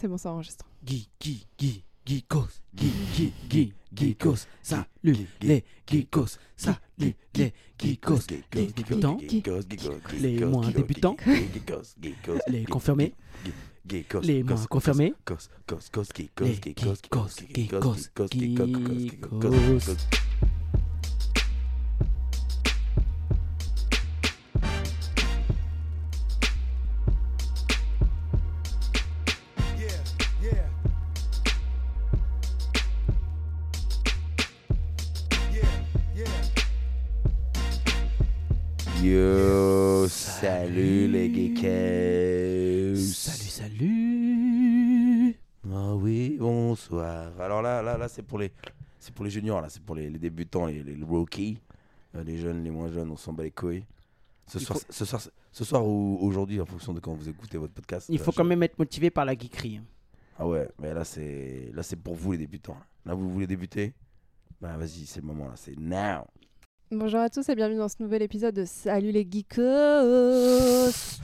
C'est bon, ça enregistre. Guy, Guy, Guy, Geekos, Guy, Guy, Guy, Geekos, salut les Geekos, salut les Geekos, les débutants, les moins débutants, les confirmés, les moins confirmés, les Geekos, Geekos, Geekos. Yo, là, c'est pour les, c'est pour les juniors là, c'est pour les, les débutants, les, les rookies, Euh, les jeunes, les moins jeunes, on s'en bat les couilles. Ce soir, faut- ce soir, ce soir ou aujourd'hui, en fonction de quand vous écoutez votre podcast. Il euh, faut je- quand même être motivé par la geekerie. Ah ouais, mais là c'est, là c'est pour vous les débutants. Là, vous voulez débuter? Bah vas-y, c'est le moment là, c'est now. Bonjour à tous et bienvenue dans ce nouvel épisode de Salut les geekos.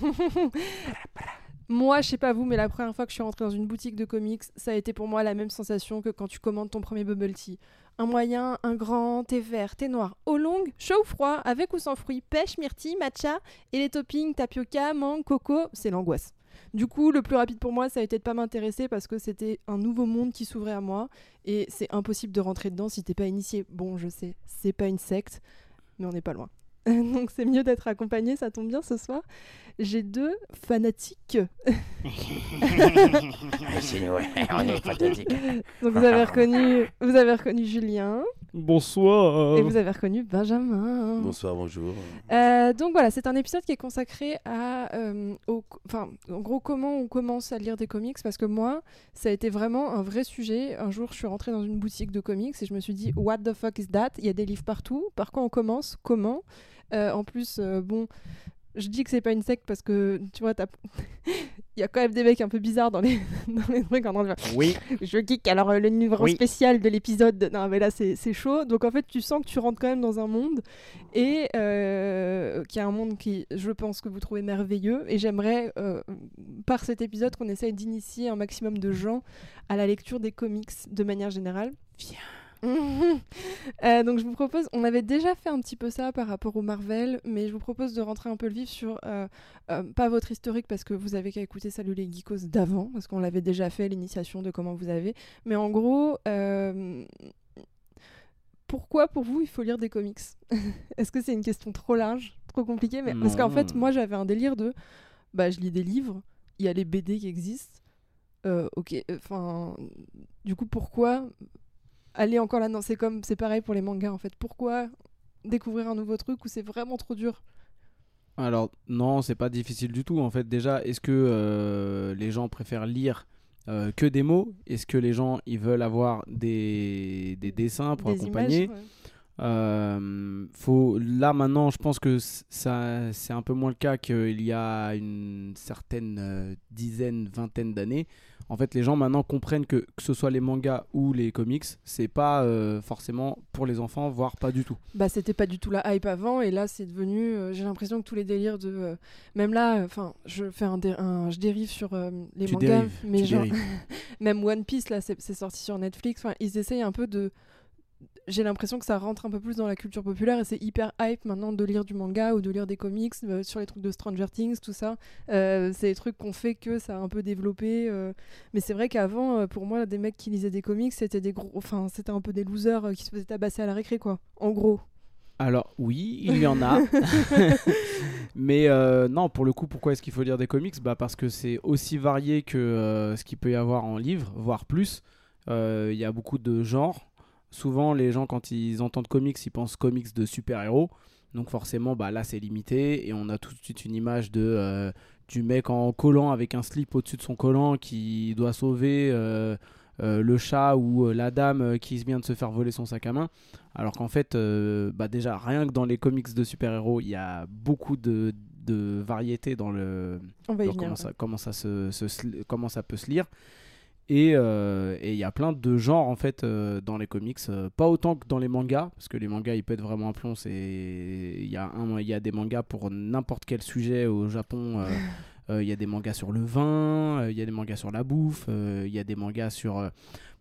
moi, je sais pas vous, mais la première fois que je suis rentrée dans une boutique de comics, ça a été pour moi la même sensation que quand tu commandes ton premier bubble tea. Un moyen, un grand, thé vert, thé noir, au long, chaud ou froid, avec ou sans fruits, pêche, myrtille, matcha, et les toppings tapioca, mangue, coco, c'est l'angoisse. Du coup, le plus rapide pour moi, ça a été de pas m'intéresser parce que c'était un nouveau monde qui s'ouvrait à moi et c'est impossible de rentrer dedans si t'es pas initié. Bon, je sais, c'est pas une secte, mais on n'est pas loin. Donc c'est mieux d'être accompagné, ça tombe bien ce soir. J'ai deux fanatiques. Ah, c'est- on est fantastique. Donc vous avez reconnu, vous avez reconnu Julien Bonsoir. et vous avez reconnu Benjamin. Bonsoir, bonjour. Euh, donc voilà, c'est un épisode qui est consacré à, euh, au- enfin, en gros, comment on commence à lire des comics. Parce que moi, ça a été vraiment un vrai sujet. Un jour, je suis rentrée dans une boutique de comics et je me suis dit, What the fuck is that? Il y a des livres partout. Par quoi on commence? Comment? Euh, En plus, euh, bon, je dis que c'est pas une secte parce que tu vois, t'as- il y a quand même des mecs un peu bizarres dans les, dans les trucs en train de faire, Oui. je geek, alors euh, le numéro Oui. spécial de l'épisode. de- Non, mais là, c'est c'est chaud. Donc, en fait, tu sens que tu rentres quand même dans un monde et euh, qui est un monde qui, je pense, que vous trouvez merveilleux. Et j'aimerais, euh, par cet épisode, qu'on essaye d'initier un maximum de gens à la lecture des comics de manière générale. Viens. Euh, donc je vous propose, on avait déjà fait un petit peu ça par rapport au Marvel, mais je vous propose de rentrer un peu le vif sur, euh, euh, pas votre historique parce que vous avez qu'à écouter Salut les Geekos d'avant, parce qu'on l'avait déjà fait, l'initiation de comment vous avez, mais en gros, pourquoi pour vous il faut lire des comics? Est-ce que c'est une question trop large, trop compliquée? Mais... Parce qu'en fait, moi j'avais un délire de, bah je lis des livres, il y a les BD qui existent, euh, ok, enfin, du coup pourquoi aller encore là Non, c'est comme, c'est pareil pour les mangas en fait. Pourquoi découvrir un nouveau truc où c'est vraiment trop dur? Alors non, c'est pas difficile du tout. En fait, déjà, est-ce que euh, les gens préfèrent lire euh, que des mots? Est-ce que les gens ils veulent avoir des, des dessins pour Des accompagner? images, ouais. Euh, faut là maintenant, je pense que ça c'est un peu moins le cas qu'il y a une certaine dizaine, vingtaine d'années. En fait, les gens maintenant comprennent que que ce soit les mangas ou les comics, c'est pas euh, forcément pour les enfants, voire pas du tout. Bah, c'était pas du tout la hype avant, et là, c'est devenu. euh, J'ai l'impression que tous les délires de. euh, même là, enfin, je fais un, dé- un- je dérive sur euh, les Tu mangas, dérives, mais tu genre, même One Piece, là, c'est c'est sorti sur Netflix. Enfin, ils essayent un peu de. J'ai l'impression que ça rentre un peu plus dans la culture populaire et c'est hyper hype maintenant de lire du manga ou de lire des comics euh, sur les trucs de Stranger Things, tout ça. Euh, c'est des trucs qu'on fait que ça a un peu développé. euh. Mais c'est vrai qu'avant, pour moi, des mecs qui lisaient des comics, c'était des gros. Enfin, c'était un peu des losers qui se faisaient tabasser à la récré, quoi. En gros. Alors oui, il y en a. Mais euh, non, pour le coup, pourquoi est-ce qu'il faut lire des comics? Bah Parce que c'est aussi varié que euh, ce qu'il peut y avoir en livre, voire plus. Euh, Il y a beaucoup de genres. Souvent, les gens, quand ils entendent comics, ils pensent comics de super-héros. Donc forcément, bah, là, c'est limité. Et on a tout de suite une image de, euh, du mec en collant avec un slip au-dessus de son collant qui doit sauver euh, euh, le chat ou la dame qui vient de se faire voler son sac à main. Alors qu'en fait, bah déjà, rien que dans les comics de super-héros, il y a beaucoup de, de variété dans le On va y dans venir. comment, ça, comment, ça se, comment ça peut se lire. Et euh, et il y a plein de genres en fait euh, dans les comics, euh, pas autant que dans les mangas, parce que les mangas ils peuvent être vraiment un plomb. c'est- Il y, a un- il y a des mangas pour n'importe quel sujet au Japon. Il y a des mangas sur le vin, il y a des mangas sur la bouffe, il y a des mangas sur.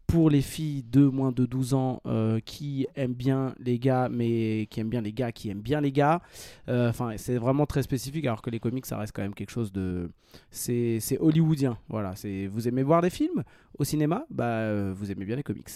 Pour les filles de moins de 12 ans euh, qui aiment bien les gars, mais qui aiment bien les gars, qui aiment bien les gars. Euh, Enfin, c'est vraiment très spécifique, alors que les comics, ça reste quand même quelque chose de. C'est hollywoodien. Voilà. Vous aimez voir des films au cinéma? Bah, euh, vous aimez bien les comics.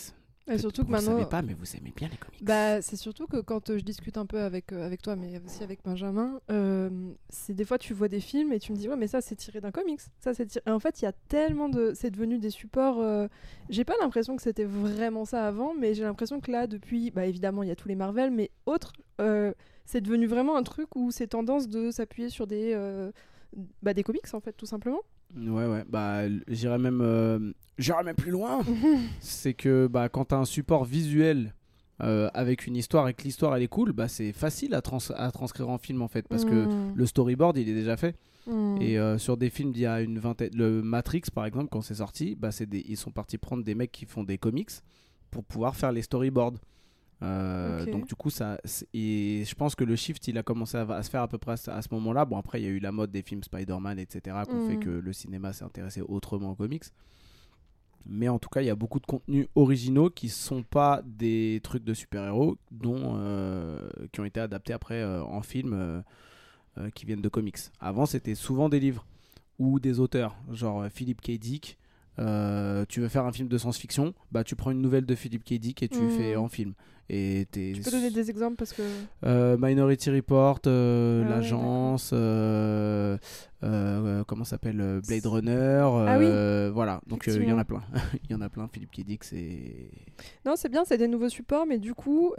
Et surtout que vous maintenant. savez pas, mais vous aimez bien les comics. Bah, c'est surtout que quand euh, je discute un peu avec, euh, avec toi, mais aussi avec Benjamin, euh, c'est des fois tu vois des films et tu me dis ouais mais ça c'est tiré d'un comics, ça c'est tiré. En fait il y a tellement de, c'est devenu des supports. euh, J'ai pas l'impression que c'était vraiment ça avant, mais j'ai l'impression que là depuis, bah évidemment il y a tous les Marvel, mais autres, euh, c'est devenu vraiment un truc où c'est tendance de s'appuyer sur des, bah, des comics en fait tout simplement. Ouais, ouais. Bah, j'irais même, euh, j'irais même plus loin. c'est que bah, quand tu as un support visuel euh, avec une histoire et que l'histoire elle est cool, bah, c'est facile à, trans- à transcrire en film en fait. Parce que Mm. le storyboard il est déjà fait. Mm. Et euh, sur des films d'il y a une vingtaine, le Matrix par exemple, quand c'est sorti, bah, des, ils sont partis prendre des mecs qui font des comics pour pouvoir faire les storyboards. Euh. Donc du coup, ça, et je pense que le shift, il a commencé à, à se faire à peu près à ce, à ce moment-là. Bon, après, il y a eu la mode des films Spider-Man, etc., qu'on fait Mhm. que le cinéma s'est intéressé autrement aux comics. Mais en tout cas, il y a beaucoup de contenus originaux qui sont pas des trucs de super-héros, dont euh, qui ont été adaptés après euh, en film, qui viennent de comics. Avant, c'était souvent des livres ou des auteurs, genre euh, Philip K. Dick. Euh, tu veux faire un film de science-fiction, bah tu prends une nouvelle de Philip K. Dick et tu Mhm. fais en film. Et Tu peux donner des exemples parce que. euh, Minority Report, euh, Ah l'agence, comment s'appelle Blade Runner, Ah oui. voilà. Donc il y en a plein, il y en a plein. Philippe K. Dick, c'est Non, c'est bien, c'est des nouveaux supports, mais du coup,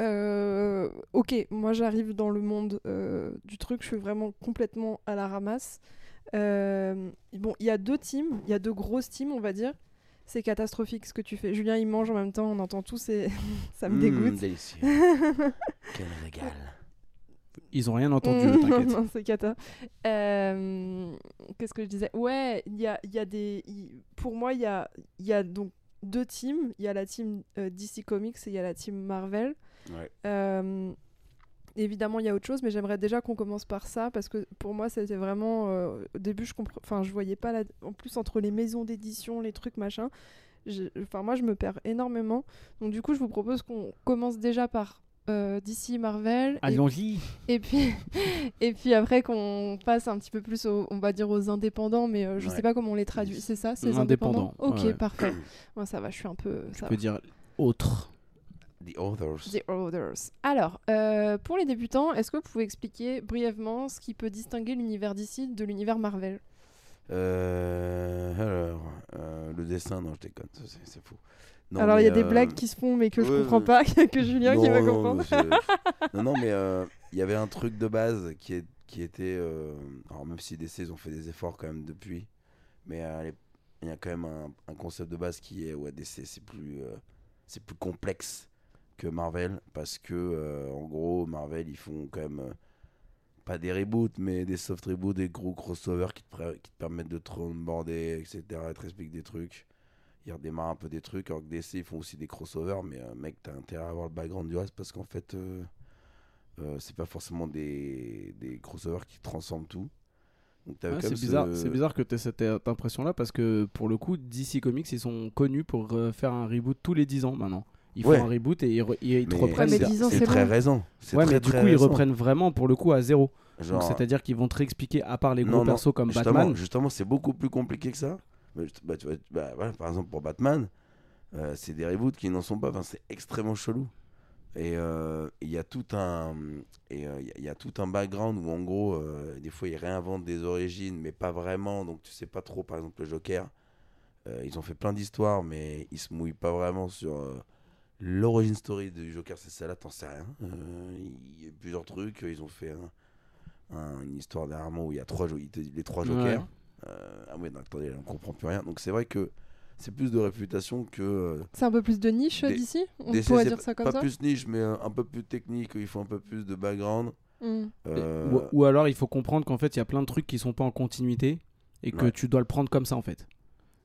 ok, moi j'arrive dans le monde du truc, je suis vraiment complètement à la ramasse. Euh, bon, il y a deux teams, il y a deux grosses teams, on va dire. C'est catastrophique ce que tu fais. Julien, il mange en même temps, on entend tout, c'est... ça me Mmh, dégoûte. délicieux. Quel régal. ils ont rien entendu, t'inquiète. non, c'est cata. Euh, Qu'est-ce que je disais? Ouais, il y a, il y a des. Pour moi, il y a, il y a donc deux teams. Il y a la team euh, DC Comics et il y a la team Marvel. Ouais. Euh, évidemment, il y a autre chose, mais j'aimerais déjà qu'on commence par ça parce que pour moi, c'était vraiment. euh, au début, je comprends. Enfin, je voyais pas la. En plus, entre les maisons d'édition, les trucs machin. Enfin, moi, je me perds énormément. Donc, du coup, je vous propose qu'on commence déjà par euh, DC Marvel. et Allons-y. et puis, et puis après qu'on passe un petit peu plus, aux, on va dire aux indépendants, mais euh, je Ouais. sais pas comment on les traduit. C'est ça, c'est les Indépendants, indépendants. Ok, ouais. parfait. Moi, ça va, je suis un peu. Tu ça peux va. dire autre. The Others. The Others. Alors, euh, pour les débutants, est-ce que vous pouvez expliquer brièvement ce qui peut distinguer l'univers d'ici de l'univers Marvel? Euh, alors, euh, le dessin, non, je déconne, c'est fou. Non, Alors, il y a des blagues qui se font, mais que je ouais, comprends pas, que Julien qui va non, comprendre. non, non, mais il y avait un truc de base qui, est, qui était. alors, même si DC, ils ont fait des efforts quand même depuis, mais il y a quand même un, un concept de base qui est. Ouais, DC, c'est plus, c'est plus complexe que Marvel, parce que, euh, en gros, Marvel, ils font quand même. euh, pas des reboots, mais des soft reboots, des gros crossovers qui te, pré- qui te permettent de te onboarder, etc. Et te expliquent des trucs. Ils redémarrent un peu des trucs, alors que DC ils font aussi des crossovers, mais euh, mec, t'as intérêt à avoir le background du reste parce qu'en fait, euh, c'est pas forcément des, des crossovers qui transforment tout. Ouais, c'est bizarre, ce- c'est bizarre que tu aies cette impression-là parce que pour le coup, DC Comics, ils sont connus pour faire un reboot tous les 10 ans maintenant. Ils Ouais. font un reboot et ils, re- ils te reprennent. Ouais, mais des- 10 ans, c'est très raison. Ouais, très, mais du très coup, ils reprennent vraiment pour le coup à zéro. C'est-à-dire qu'ils vont te réexpliquer, à part les gros Non, non, persos comme justement, Batman. justement, c'est beaucoup plus compliqué que ça. Mais bah, tu vois, bah, voilà, par exemple, pour Batman, euh, c'est des reboots qui n'en sont pas. Enfin, c'est extrêmement chelou. Et euh, il y a tout un et euh, il y a- il y, a tout un background où en gros, euh, des fois, ils réinventent des origines, mais pas vraiment. Donc, tu sais pas trop. Par exemple, le Joker, euh, ils ont fait plein d'histoires, mais ils se mouillent pas vraiment sur l'origine story du Joker. C'est ça là, t'en sais rien. Euh, Il y a plusieurs trucs. Ils ont fait un- un- une histoire dernièrement où il y a trois les trois Jokers. Ouais. Euh, ah oui, non, attendez, on comprend plus rien. Donc c'est vrai que c'est plus de réputation que euh, C'est un peu plus de niche d'ici On DC, pourrait dire ça comme pas ça plus niche, mais un peu plus technique. Il faut un peu plus de background. Euh, Ou, ou alors, il faut comprendre qu'en fait, il y a plein de trucs qui sont pas en continuité et que Ouais. tu dois le prendre comme ça en fait.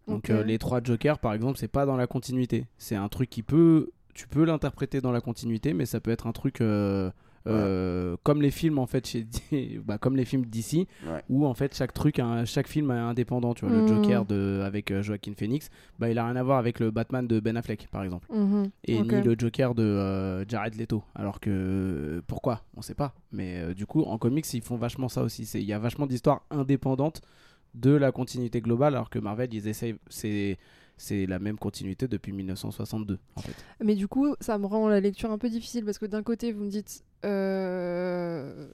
Donc, euh, les trois Jokers, par exemple, c'est pas dans la continuité. C'est un truc qui peut. Tu peux l'interpréter dans la continuité, mais ça peut être un truc. euh, Euh, comme les films en fait chez bah, comme les films d'ici Ouais. où en fait chaque truc chaque film est indépendant tu vois le Mhm. Joker de avec euh, Joaquin Phoenix bah il a rien à voir avec le Batman de Ben Affleck par exemple Mhm. et ni le Joker de euh, Jared Leto alors que pourquoi? On sait pas mais euh, du coup en comics ils font vachement ça aussi c'est il y a vachement d'histoires indépendantes de la continuité globale alors que Marvel ils essayent c'est c'est la même continuité depuis 1962 en fait Mais du coup, ça me rend la lecture un peu difficile parce que d'un côté, vous me dites euh,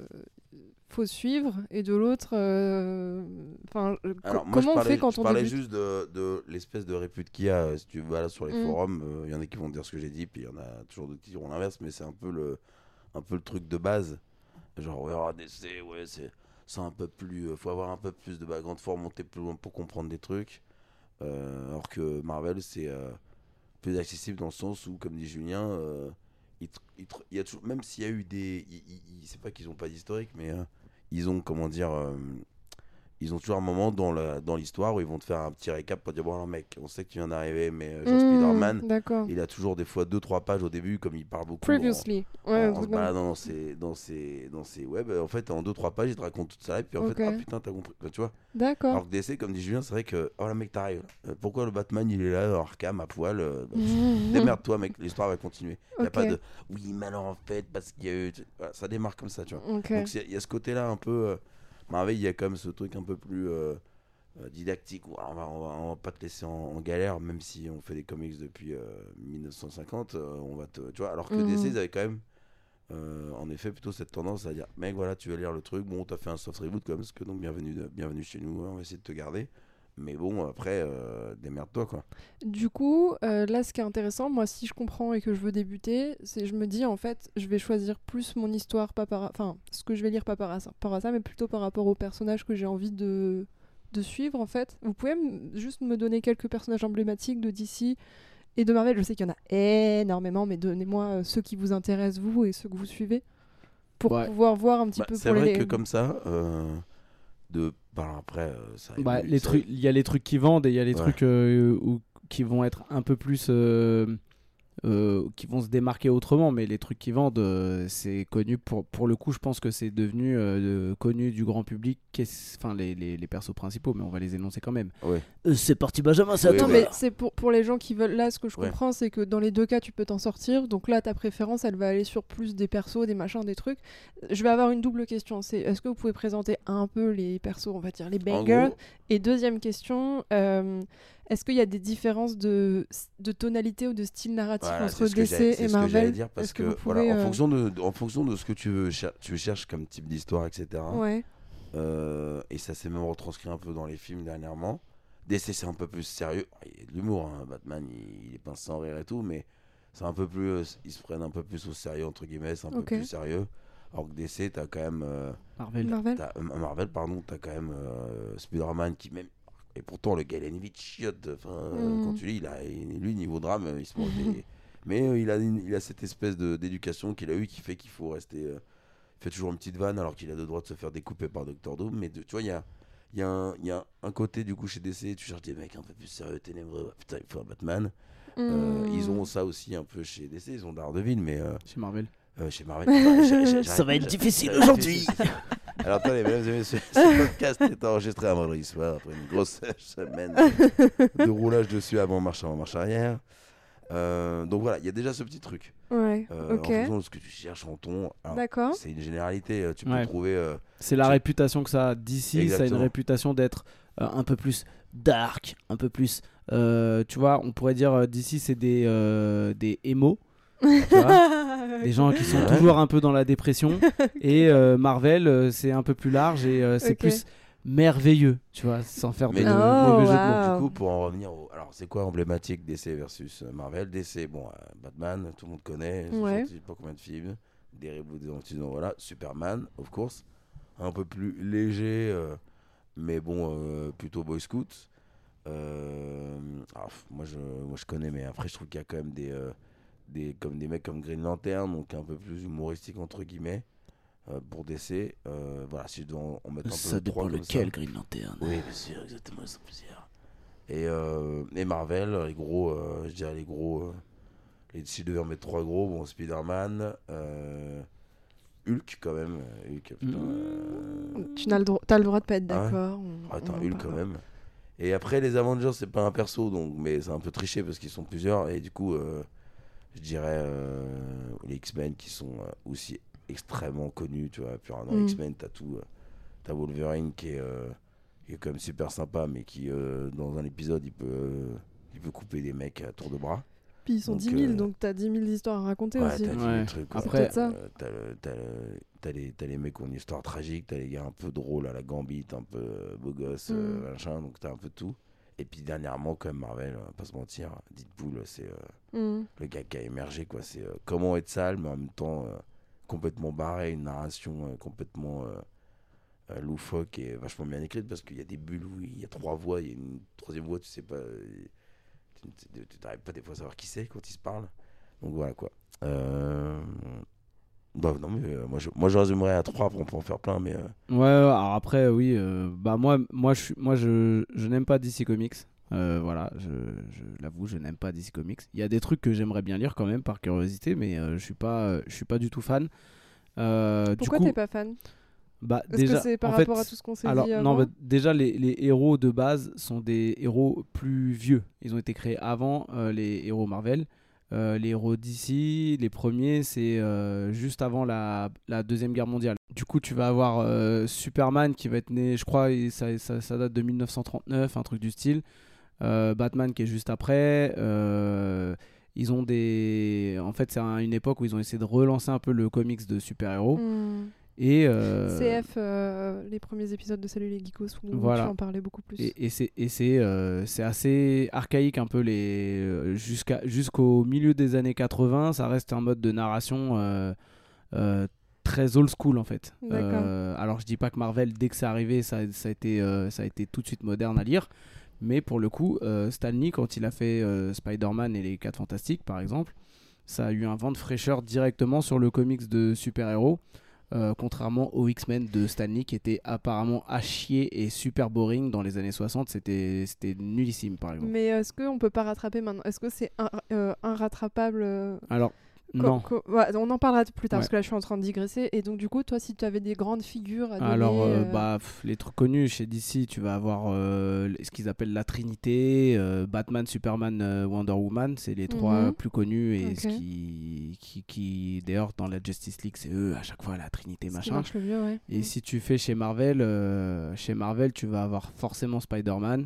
faut suivre, et de l'autre, euh, enfin, euh, co- Alors, moi, comment je on parlais, fait quand je on parlais débute juste de, de l'espèce de répute qu'il y a. euh, Si tu vas là sur les Mm. forums, il y en a qui vont dire ce que j'ai dit, puis il y en a toujours d'autres qui diront l'inverse, mais c'est un peu le, un peu le truc de base. Genre, ouais, oh, DC, ouais, c'est c'est un peu plus. euh, faut avoir un peu plus de background, faut remonter plus loin pour comprendre des trucs. Euh, alors que Marvel, c'est euh, plus accessible dans le sens où, comme dit Julien, euh, il, y a toujours, même s'il y a eu des. C'est pas qu'ils ont pas d'historique, mais euh, ils ont, comment dire. Ils ont toujours un moment dans dans l'histoire où ils vont te faire un petit récap pour dire bon alors mec on sait que tu viens d'arriver mais euh, genre Hmm, Spider-Man il a toujours des fois 2-3 pages au début comme il parle beaucoup en- Previously. en, Ouais, en se baladant dans ses, dans ses, dans ses web. En fait en 2-3 pages il te raconte tout ça et puis en fait ah putain t'as compris tu vois. D'accord. alors que DC comme dit Julien c'est vrai que oh là mec t'arrives. Euh, pourquoi le Batman il est là en Arkham à poil euh, bah, démerde-toi mec l'histoire va continuer. Il y a pas de oui mais alors en fait parce qu'il y a eu Voilà, ça démarre comme ça tu vois. Donc il y a ce côté-là un peu. euh, Marvel, il y a quand même ce truc un peu plus euh, euh, didactique où on va, on, va, on va pas te laisser en, en galère, même si on fait des comics depuis euh, 1950. euh, on va te, tu vois, alors que Mhm. DC, ils avaient quand même. euh, en effet, plutôt cette tendance à dire mec, voilà, tu vas lire le truc. Bon, t'as fait un soft reboot comme ce que donc bienvenue, de- bienvenue chez nous. hein, on va essayer de te garder. Mais bon, après, euh, démerde-toi quoi. Du coup, euh, là, ce qui est intéressant, moi, si je comprends et que je veux débuter, c'est je me dis en fait, je vais choisir plus mon histoire, pas par, enfin, ce que je vais lire pas par rapport à ça, mais plutôt par rapport aux personnages que j'ai envie de de suivre en fait. Vous pouvez m- juste me donner quelques personnages emblématiques de DC et de Marvel. Je sais qu'il y en a énormément, mais donnez-moi euh, ceux qui vous intéressent vous et ceux que vous suivez pour Ouais. pouvoir voir un petit Bah, peu c'est pour vrai les. que comme ça, euh, de. Bah, après, euh, ça Bah, les trucs, il y a les trucs qui vendent et il y a les Ouais. trucs euh, où- qui vont être un peu plus, euh, euh, qui vont se démarquer autrement. Mais les trucs qui vendent, euh, c'est connu pour, pour le coup. Je pense que c'est devenu euh, de- connu du grand public. Enfin, les, les, les persos principaux, mais on va les énoncer quand même. Ouais. Euh, c'est parti, Benjamin, c'est Oui, à toi. mais c'est pour, pour les gens qui veulent. Là, ce que je Ouais. comprends, c'est que dans les deux cas, tu peux t'en sortir. Donc là, ta préférence, elle va aller sur plus des persos, des machins, des trucs. Je vais avoir une double question. C'est est-ce que vous pouvez présenter un peu les persos, on va dire les bangers? Et deuxième question, euh, est-ce qu'il y a des différences de, de tonalité ou de style narratif Voilà, entre que DC et ce que j'allais Marvel dire parce que, vous voilà, pouvez, en, euh, fonction de, en fonction de ce que tu, veux, cher- tu cherches comme type d'histoire, etc. Ouais. euh, et ça s'est même retranscrit un peu dans les films dernièrement. DC, c'est un peu plus sérieux. Il y a de l'humour, hein. Batman, il, il est pince sans rire et tout, mais c'est un peu plus. euh, ils se prennent un peu plus au sérieux, entre guillemets, c'est un peu plus sérieux. Alors que DC, t'as quand même. euh, Marvel. Marvel euh, Marvel, pardon, t'as quand même euh, Spider-Man qui, même. Et pourtant, le gars, il a une vie de chiotte. Enfin, euh, Mm. quand tu lis, il a, lui, niveau drame, il se mange des- Mais euh, il, a une- il a cette espèce de- d'éducation qu'il a eu qui fait qu'il faut rester. euh, il fait toujours une petite vanne alors qu'il a le droit de se faire découper par Doctor Doom. Mais de- tu vois, il y a, il y, a un- il y a un côté du coup chez DC, tu cherches des mecs un peu plus sérieux, ténébreux. Ah, Putain, il faut un Batman. Euh, Hmm. ils ont ça aussi un peu chez DC, ils ont Daredevil, mais euh, Chez Marvel. Euh, chez Marvel. enfin, j'ai- j'ai- Ça va être difficile aujourd'hui. Alors attendez, mesdames et messieurs, ce podcast est enregistré un vendredi soir après une grosse semaine de roulage dessus avant marche avant marche arrière. Euh, donc voilà, il y a déjà ce petit truc. Ouais, Euh. En fonction de ce que tu cherches en ton. D'accord. C'est une généralité, euh, tu peux Ouais. trouver. euh, C'est la Je- réputation que ça a d'ici. Ça a une réputation d'être euh, un peu plus dark, un peu plus. euh, tu vois, on pourrait dire d'ici, c'est des, euh, des émos. Tu vois des gens qui sont Ouais. toujours un peu dans la dépression. Et euh, Marvel, euh, c'est un peu plus large et euh, c'est plus merveilleux, tu vois, sans faire de Mais Oh, mauvais jeu de mots. wow. Du coup, pour en revenir au. Alors, c'est quoi emblématique DC versus Marvel? DC, bon, euh, Batman, tout le monde connaît. Ouais. je sais pas combien de films. Des reboots, des anti voilà. Superman, of course. Un peu plus léger, euh, mais bon, euh, plutôt Boy Scout. Euh, alors, pff, moi, je, moi, je connais, mais après, je trouve qu'il y a quand même des, euh, des, comme des mecs comme Green Lantern, donc un peu plus humoristique, entre guillemets, euh, pour DC. Euh, voilà, si je dois en, en mettre un peu Ça trois dépend ça. lequel, Green Lantern. Oui, bien sûr, exactement. Et, euh, et Marvel, les gros, euh, je dirais les gros. euh, les, si je devais en mettre trois gros, bon, Spider-Man, euh, Hulk quand même. Hulk, putain, Mm. euh, Tu n'as le, droit, t'as le droit de pas être ouais d'accord. on- Attends, Hulk quand même. Et après, les Avengers, c'est pas un perso, donc, mais c'est un peu triché parce qu'ils sont plusieurs. Et du coup, euh, je dirais euh, les X-Men qui sont euh, aussi extrêmement connus. Tu vois, puis dans Mm. X-Men, t'as tout. euh, t'as Wolverine qui est, euh, qui est quand même super sympa, mais qui, euh, dans un épisode, il peut, euh, il peut couper des mecs à tour de bras. Puis ils sont Donc, 10 000, euh, donc t'as 10 000 histoires à raconter Ouais, aussi. t'as dit Ouais. trucs. Après- ça. Euh, t'as le- t'as le- t'as les, t'as les mecs qui ont une histoire tragique, t'as les gars un peu drôles à la Gambit, un peu beau gosse, euh, Mm. machin, donc t'as un peu tout. Et puis dernièrement, quand même, Marvel, on va pas se mentir, Deadpool, c'est euh, Mm. le gars qui a émergé, quoi. C'est euh, comment être sale, mais en même temps euh, complètement barré, une narration complètement loufoque et vachement bien écrite parce qu'il y a des bulles où il y a trois voix, il y a une troisième voix, tu sais pas. Tu t'arrives pas des fois à savoir qui c'est quand ils se parlent. Donc voilà quoi. Bah, non, mais euh, moi, je, moi je résumerais à trois, après on peut en faire plein, mais. euh, Ouais, alors après, oui, euh, bah moi, moi, je, moi, je, je n'aime pas DC Comics. Euh, voilà, je, je l'avoue, je n'aime pas DC Comics. Il y a des trucs que j'aimerais bien lire quand même par curiosité, mais euh, je suis pas, euh, je suis pas du tout fan. Euh, Pourquoi t'es pas fan? Bah, Est-ce déjà, que c'est par en rapport fait, à tout ce qu'on s'est alors, dit non, bah, déjà, les, les héros de base sont des héros plus vieux. Ils ont été créés avant euh, les héros Marvel. Euh, les héros d'ici, les premiers, c'est euh, juste avant la, Deuxième Guerre mondiale. Du coup, tu vas avoir euh, Superman qui va être né, je crois, ça, date de 1939, un truc du style. Batman qui est juste après. Ils ont des. En fait, c'est un- une époque où ils ont essayé de relancer un peu le comics de super-héros. Mm. Et. euh, CF, euh, les premiers épisodes de Salut les Geekos, où Voilà. tu en parlais beaucoup plus. Et, c'est euh, c'est assez archaïque un peu les jusqu'à jusqu'au milieu des années 80 ça reste un mode de narration très old school en fait alors je dis pas que Marvel dès que c'est arrivé ça, ça a été ça a été tout de suite moderne à lire mais pour le coup Stan Lee quand il a fait Spider-Man et les 4 fantastiques par exemple ça a eu un vent de fraîcheur directement sur le comics de super-héros euh, contrairement aux X-Men de Stanley qui était apparemment à chier et super boring dans les années 60, c'était c'était nullissime par exemple. Mais est-ce qu'on peut pas rattraper maintenant? Est-ce que c'est un, euh, inrattrapable euh, Alors, non. ouais, On en parlera plus tard Ouais. parce que là je suis en train de digresser. Et donc, du coup, toi, si tu avais des grandes figures à donner. Alors, euh, euh, bah, pff, les trucs connus chez DC, tu vas avoir euh, ce qu'ils appellent la Trinité, euh, Batman, Superman, Wonder Woman, c'est les trois Mhm. plus connus et ce qui, qui, qui d'ailleurs, dans la Justice League, c'est eux à chaque fois la Trinité, ce qui machin. marche le mieux, ouais. Et Mm. si tu fais chez Marvel, chez Marvel, tu vas avoir forcément Spider-Man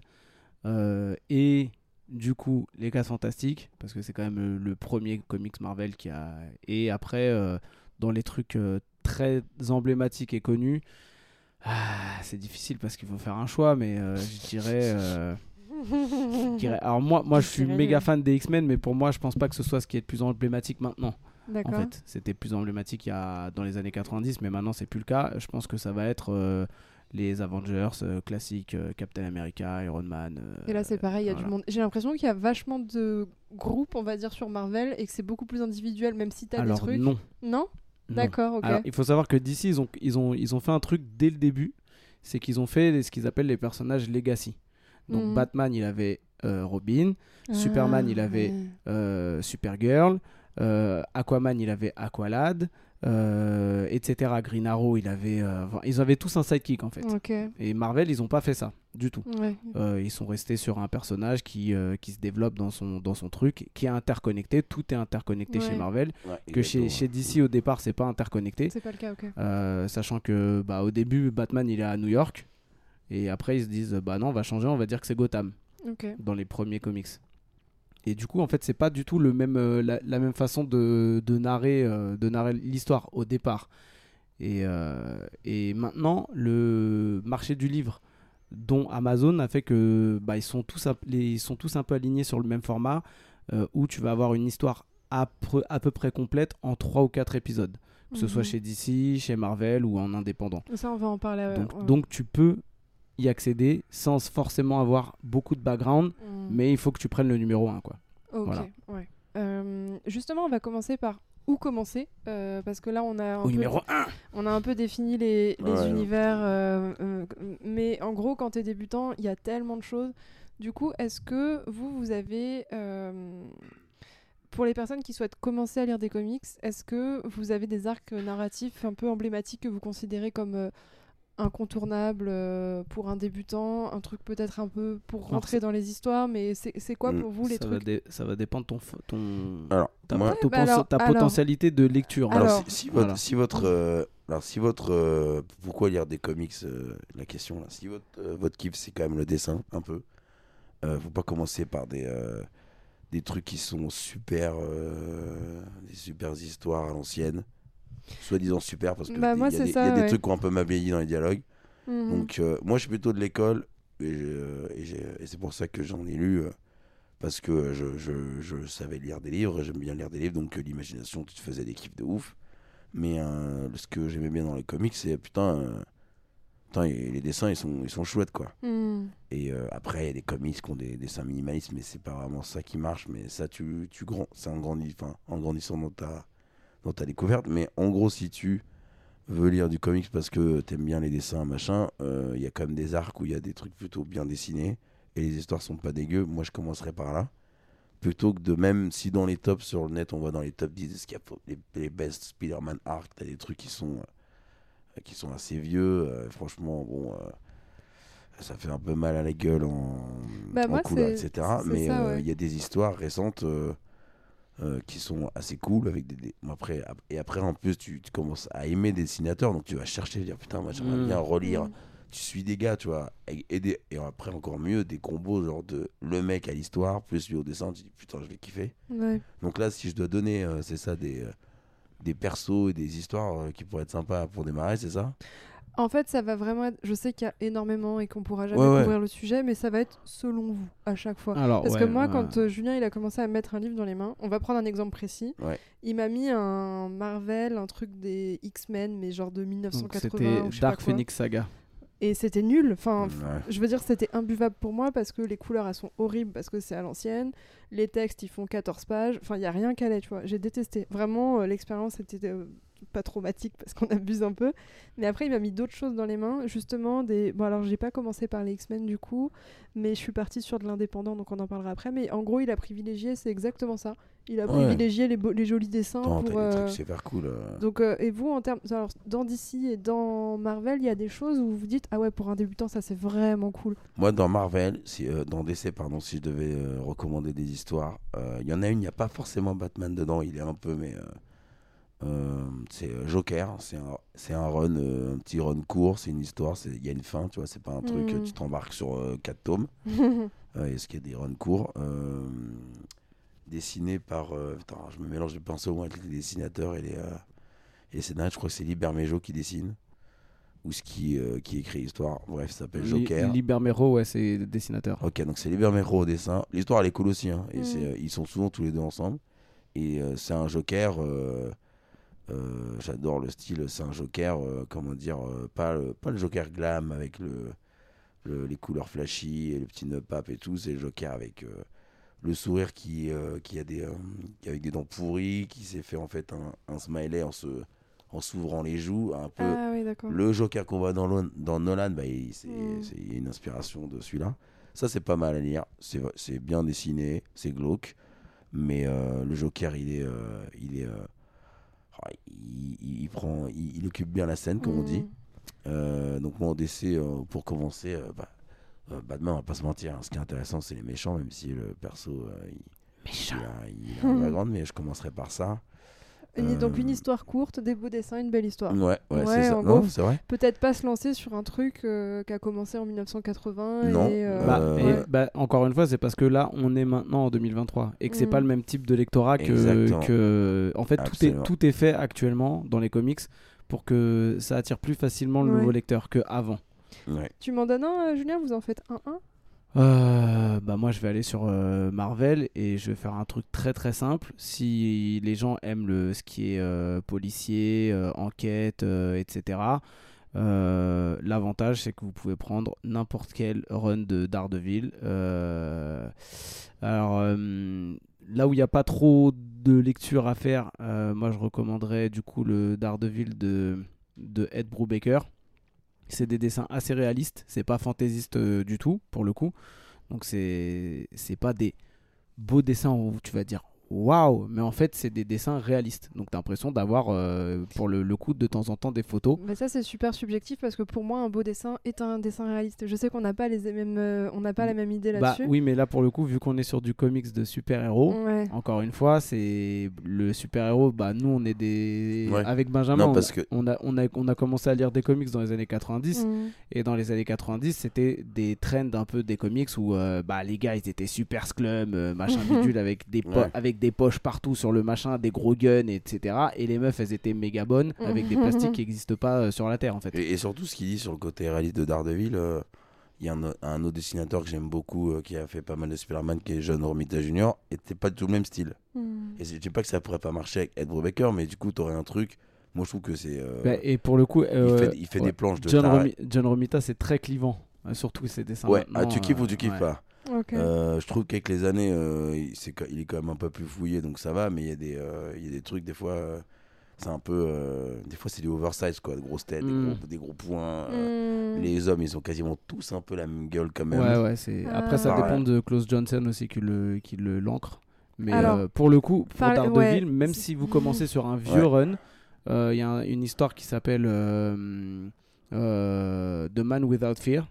et du coup les 4 Fantastiques parce que c'est quand même le, le premier comics Marvel qui a. Et après, euh, dans les trucs euh, très emblématiques et connus, ah, c'est difficile parce qu'il faut faire un choix, mais euh, je dirais. euh, je dirais- Alors moi, moi je suis méga fan des X-Men, mais pour moi je pense pas que ce soit ce qui est le plus emblématique maintenant en D'accord. fait. C'était plus emblématique il y a, dans les années 90, mais maintenant c'est plus le cas. Je pense que ça va être euh, les Avengers euh, classiques, euh, Captain America, Iron Man. euh, Et là, c'est pareil, il y a voilà. du monde. J'ai l'impression qu'il y a vachement de groupes, on va dire, sur Marvel et que c'est beaucoup plus individuel, même si t'as des trucs. non. Non non. D'accord, ok. Alors il faut savoir que d'ici ils ont, ils, ont, ils ont fait un truc dès le début, c'est qu'ils ont fait ce qu'ils appellent les personnages legacy. Donc Mhm. Batman il avait Robin, Superman, il avait- ouais. Supergirl, Aquaman il avait Aqualad, euh, etc. Green Arrow il avait, euh, ils avaient tous un sidekick en fait. Et Marvel ils ont pas fait ça du tout. ouais. Euh, ils sont restés sur un personnage qui, euh, qui se développe dans son, dans son truc, qui est interconnecté. Tout est interconnecté chez. Marvel. ouais, Que chez, chez DC, au départ, c'est pas interconnecté. C'est pas le cas, ok. Euh, sachant que bah, au début, Batman il est à New York. Et après, ils se disent Bah non, on va changer, on va dire que c'est Gotham dans les premiers comics. Et du coup, en fait, c'est pas du tout le même, euh, la, la même façon de, de narrer, euh, de narrer l'histoire au départ. Et, euh, et maintenant, le marché du livre, dont Amazon a fait que bah, ils, sont tous, ils sont tous un peu alignés sur le même format, où tu vas avoir une histoire à, peu- à peu près complète en 3 ou 4 épisodes, que ce soit Mhm. chez DC, chez Marvel ou en indépendant. Ça, on va en parler. Donc, ouais. donc tu peux y accéder sans forcément avoir beaucoup de background, Mm. mais il faut que tu prennes le numéro 1 quoi. Ok, Voilà. ouais. Euh, justement, on va commencer par où commencer euh, parce que là, on a un Au peu, numéro 1 on a un peu défini les, les Ouais. univers, euh, euh, mais en gros, quand tu es débutant, il y a tellement de choses. Du coup, est-ce que vous, vous avez euh, pour les personnes qui souhaitent commencer à lire des comics, est-ce que vous avez des arcs narratifs un peu emblématiques que vous considérez comme euh, incontournables euh, pour un débutant Un truc peut-être un peu pour rentrer dans les histoires, mais c'est c'est quoi Mm. pour vous les ça, trucs va ça va dépendre ton, ton, Alors, ta, moi, ton bah pens- alors- ta alors- potentialité de lecture. Alors, Alors- si, si votre, Voilà. si votre, euh, alors si votre, euh, pourquoi lire des comics euh, La question là, si votre, euh, votre kiff c'est quand même le dessin un peu, euh, faut pas commencer par des, euh, des trucs qui sont super, euh, des super histoires à l'ancienne, soi-disant super parce que Bah, des- moi, y a des, ça, il y a des ouais. trucs qui ont un peu m'ablayi dans les dialogues. Mhm. Donc euh, moi je suis plutôt de l'école et, c'est pour ça que j'en ai lu euh, parce que je, je- je savais lire des livres, j'aime bien lire des livres donc euh, l'imagination tu te faisais des kiffs de ouf. Mais ce que j'aimais bien dans les comics c'est putain, putain et les dessins ils sont, ils sont chouettes quoi. Mhm. Et après il y a des comics qui ont des dessins minimalistes mais c'est pas vraiment ça qui marche mais ça tu, tu grand, c'est en, grandi, en grandissant dans ta, dans ta découverte. Mais en gros si tu veux lire du comics parce que t'aimes bien les dessins, machin, euh, il y a quand même des arcs où il y a des trucs plutôt bien dessinés et les histoires sont pas dégueu. Moi, je commencerai par là. Plutôt que de même, si dans les tops sur le net, on voit dans les top 10 ce qu'il y a les, les best Spider-Man arcs, t'as des trucs qui sont, euh, qui sont assez vieux. euh, franchement, bon, ça fait un peu mal à la gueule en, Bah, en moi, couleur, etc. Mais ouais. il y a des histoires récentes. euh, euh, qui sont assez cool avec des, après ap- et après en plus tu, tu commences à aimer des dessinateurs donc tu vas chercher dire putain moi j'aimerais Mm. bien relire Mhm. tu suis des gars tu vois et, et des- et après encore mieux des combos genre de le mec à l'histoire plus lui au dessin tu dis putain je vais kiffer Ouais. donc là si je dois donner euh, c'est ça des euh, des persos et des histoires qui pourraient être sympas pour démarrer c'est ça? En fait, ça va vraiment être. Je sais qu'il y a énormément et qu'on pourra jamais Ouais, ouais. couvrir le sujet, mais ça va être selon vous à chaque fois. Alors, Parce ouais, que moi, ouais. quand euh, Julien il a commencé à me mettre un livre dans les mains, on va prendre un exemple précis. Ouais. Il m'a mis un Marvel, un truc des X-Men, mais genre de Donc, 1980. c'était Dark quoi. Phoenix Saga. Et c'était nul. Enfin, Ouais. je veux dire, c'était imbuvable pour moi parce que les couleurs elles sont horribles parce que c'est à l'ancienne. Les textes ils font 14 pages. Enfin, il y a rien qui allait, tu vois. J'ai détesté. Vraiment, euh, l'expérience était euh, pas traumatique parce qu'on abuse un peu. Mais après, il m'a mis d'autres choses dans les mains. Justement, des. Bon, alors, j'ai pas commencé par les X-Men du coup, mais je suis partie sur de l'indépendant donc on en parlera après. Mais en gros, il a privilégié, c'est exactement ça. Il a Ouais. privilégié les, les jolis dessins Attends, pour. euh, trucs super cool euh. donc, euh, et vous, en termes. Alors, dans DC et dans Marvel, il y a des choses où vous vous dites Ah ouais, pour un débutant, ça c'est vraiment cool. Moi, dans Marvel, si, euh, dans DC, pardon, si je devais recommander des histoires, il y en a une, il n'y a pas forcément Batman dedans, il est un peu, mais c'est euh, Joker, c'est un, un run, euh, un petit run court, c'est une histoire, il y a une fin, tu vois, c'est pas un truc, euh, Mm. tu t'embarques sur 4 tomes, euh, est-ce qu'il y a des runs courts? Euh, dessinés par, euh, putain, je me mélange de pinceau moi, avec les dessinateurs et les, euh, et les scénaristes, je crois que c'est Liber Mejo qui dessine, ou ce qui, euh, qui écrit l'histoire, bref, ça s'appelle Joker. Li- Libermero, ouais, c'est dessinateur. Ok, donc c'est Liber Mero au dessin. L'histoire elle est cool aussi, hein, et Mm. euh, ils sont souvent tous les deux ensemble. Et euh, c'est un Joker. Euh, J'adore le style. C'est un Joker, euh, comment dire, euh, pas, le, pas le Joker glam avec le, le- les couleurs flashy et le petit nœud pape et tout. C'est le Joker avec le sourire qui, euh, qui a des, euh, qui- avec des dents pourries, qui s'est fait en fait un, un smiley en se, en s'ouvrant les joues, un peu. ah oui. Le Joker qu'on voit dans, dans Nolan, bah, il, c'est, Mm. c'est- il y a une inspiration de celui-là. Ça, c'est pas mal à lire. C'est, c'est bien dessiné, c'est glauque. Mais euh, le Joker, il est. il, est il, il- prend, il, il occupe bien la scène, comme on dit. Mm. Euh, donc, moi, en DC, euh, pour commencer, euh, bah, euh, Batman, on va pas se mentir. hein. Ce qui est intéressant, c'est les méchants, même si le perso. il, il a, il a background, mais je commencerai par ça. Une- Donc une Euh, histoire courte, des beaux dessins, une belle histoire. Ouais, ouais, Ouais, c'est ça. Non, c'est vrai. Peut-être pas se lancer sur un truc euh, qui a commencé en 1980 Non, et euh, Bah, Euh, et, bah, encore une fois, c'est parce que là, on est maintenant en 2023 et que c'est Mm. pas le même type de lectorat que. Exactement. que- en fait, tout est, tout est fait actuellement dans les comics pour que ça attire plus facilement le Ouais. nouveau lecteur qu'avant. Ouais. Tu m'en donnes un, Julien? Vous en faites un un? Euh, bah moi je vais aller sur euh, Marvel et je vais faire un truc très très simple. Si les gens aiment le, ce qui est euh, policier, enquête, etc. L'avantage c'est que vous pouvez prendre n'importe quel run de Daredevil. Alors là où il n'y a pas trop de lecture à faire, moi je recommanderais du coup le Daredevil de, de Ed Brubaker. C'est des dessins assez réalistes, c'est pas fantaisiste euh, du tout pour le coup. Donc c'est c'est pas des beaux dessins où tu vas dire waouh, mais en fait, c'est des dessins réalistes. Donc, t'as l'impression d'avoir, euh, pour le, le coup, de temps en temps des photos. Mais ça c'est super subjectif parce que pour moi un beau dessin est un dessin réaliste. Je sais qu'on n'a pas les mêmes, euh, on n'a pas la même idée Bah là-dessus. oui, mais là, pour le coup, vu qu'on est sur du comics de super-héros, Ouais. encore une fois, c'est le super-héros. Bah, nous, on est des. Ouais. Avec Benjamin, Non, on- parce que- on, a, on, a, on a commencé à lire des comics dans les années 90. Mm. Et dans les années 90, c'était des trends un peu des comics où euh, bah, les gars ils étaient super sclum, machin bidule avec des, Ouais. avec des poches partout sur le machin, des gros guns, etc. Et les meufs elles étaient méga bonnes avec des plastiques qui n'existent pas euh, sur la Terre en fait. Et, et surtout, ce qu'il dit sur le côté réaliste de Daredevil, euh, il y a un, un autre dessinateur que j'aime beaucoup euh, qui a fait pas mal de Spider-Man, qui est John Romita Jr., et c'est pas du tout le même style. Mm. Et je dis pas que ça pourrait pas marcher avec Ed Brubaker, mais du coup, t'aurais un truc. Moi, je trouve que c'est. euh, Bah, et pour le coup, il fait, il fait ouais. des planches de John. Romi- John Romita c'est très clivant, euh, surtout ses dessins. Ouais, ah, tu kiffes euh, ou tu kiffes ouais. pas? Euh, Je trouve qu'avec les années, euh, il, est quand même un peu plus fouillé, donc ça va, mais il y, a des, euh, il y a des trucs, des fois, euh, c'est un peu. euh, des fois, c'est des oversize, quoi, de grosses têtes, des Mm. gros- des, gros, points. euh, Mm. Les hommes, ils ont quasiment tous un peu la même gueule, quand même. Ouais, ouais, c'est... Après, ça Ah. dépend de Klaus Johnson aussi qui le, qui le l'ancre. Mais Alors, euh, pour le coup, pour Daredevil, ouais, même si vous commencez sur un vieux run, euh, il y a un- une histoire qui s'appelle euh, euh, The Man Without Fear.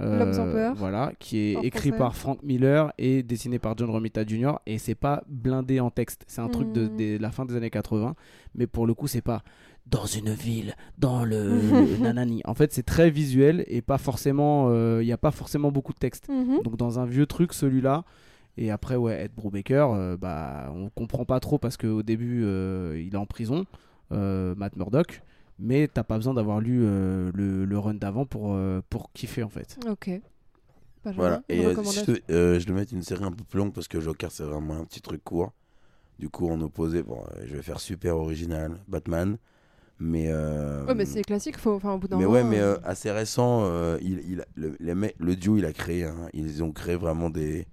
Euh, L'homme sans peur. Voilà, qui est En écrit français. par Frank Miller et dessiné par John Romita Jr. Et c'est pas blindé en texte. C'est un truc de, Mm. de la fin des années 80. Mais pour le coup, c'est pas dans une ville, dans le, nanani. En fait, c'est très visuel et pas forcément. euh, Il n'y a pas forcément beaucoup de texte. Mhm. Donc dans un vieux truc, celui-là. Et après, ouais, Ed Brubaker, euh, bah, on comprend pas trop parce qu'au début, euh, il est en prison, euh, Matt Murdock. Mais t'as pas besoin d'avoir lu euh, le, le run d'avant pour, euh, pour kiffer en fait. Ok. Voilà, et euh, je, euh, je vais mettre une série un peu plus longue parce que Joker, c'est vraiment un petit truc court. Du coup, en opposé, bon, euh, je vais faire super original, Batman. Mais. euh, Ouais, mais c'est classique, faut, enfin, au bout d'un Mais moment. ouais, mais assez récent, euh, il, il- le, les le duo, il a créé, hein, ils ont créé vraiment des,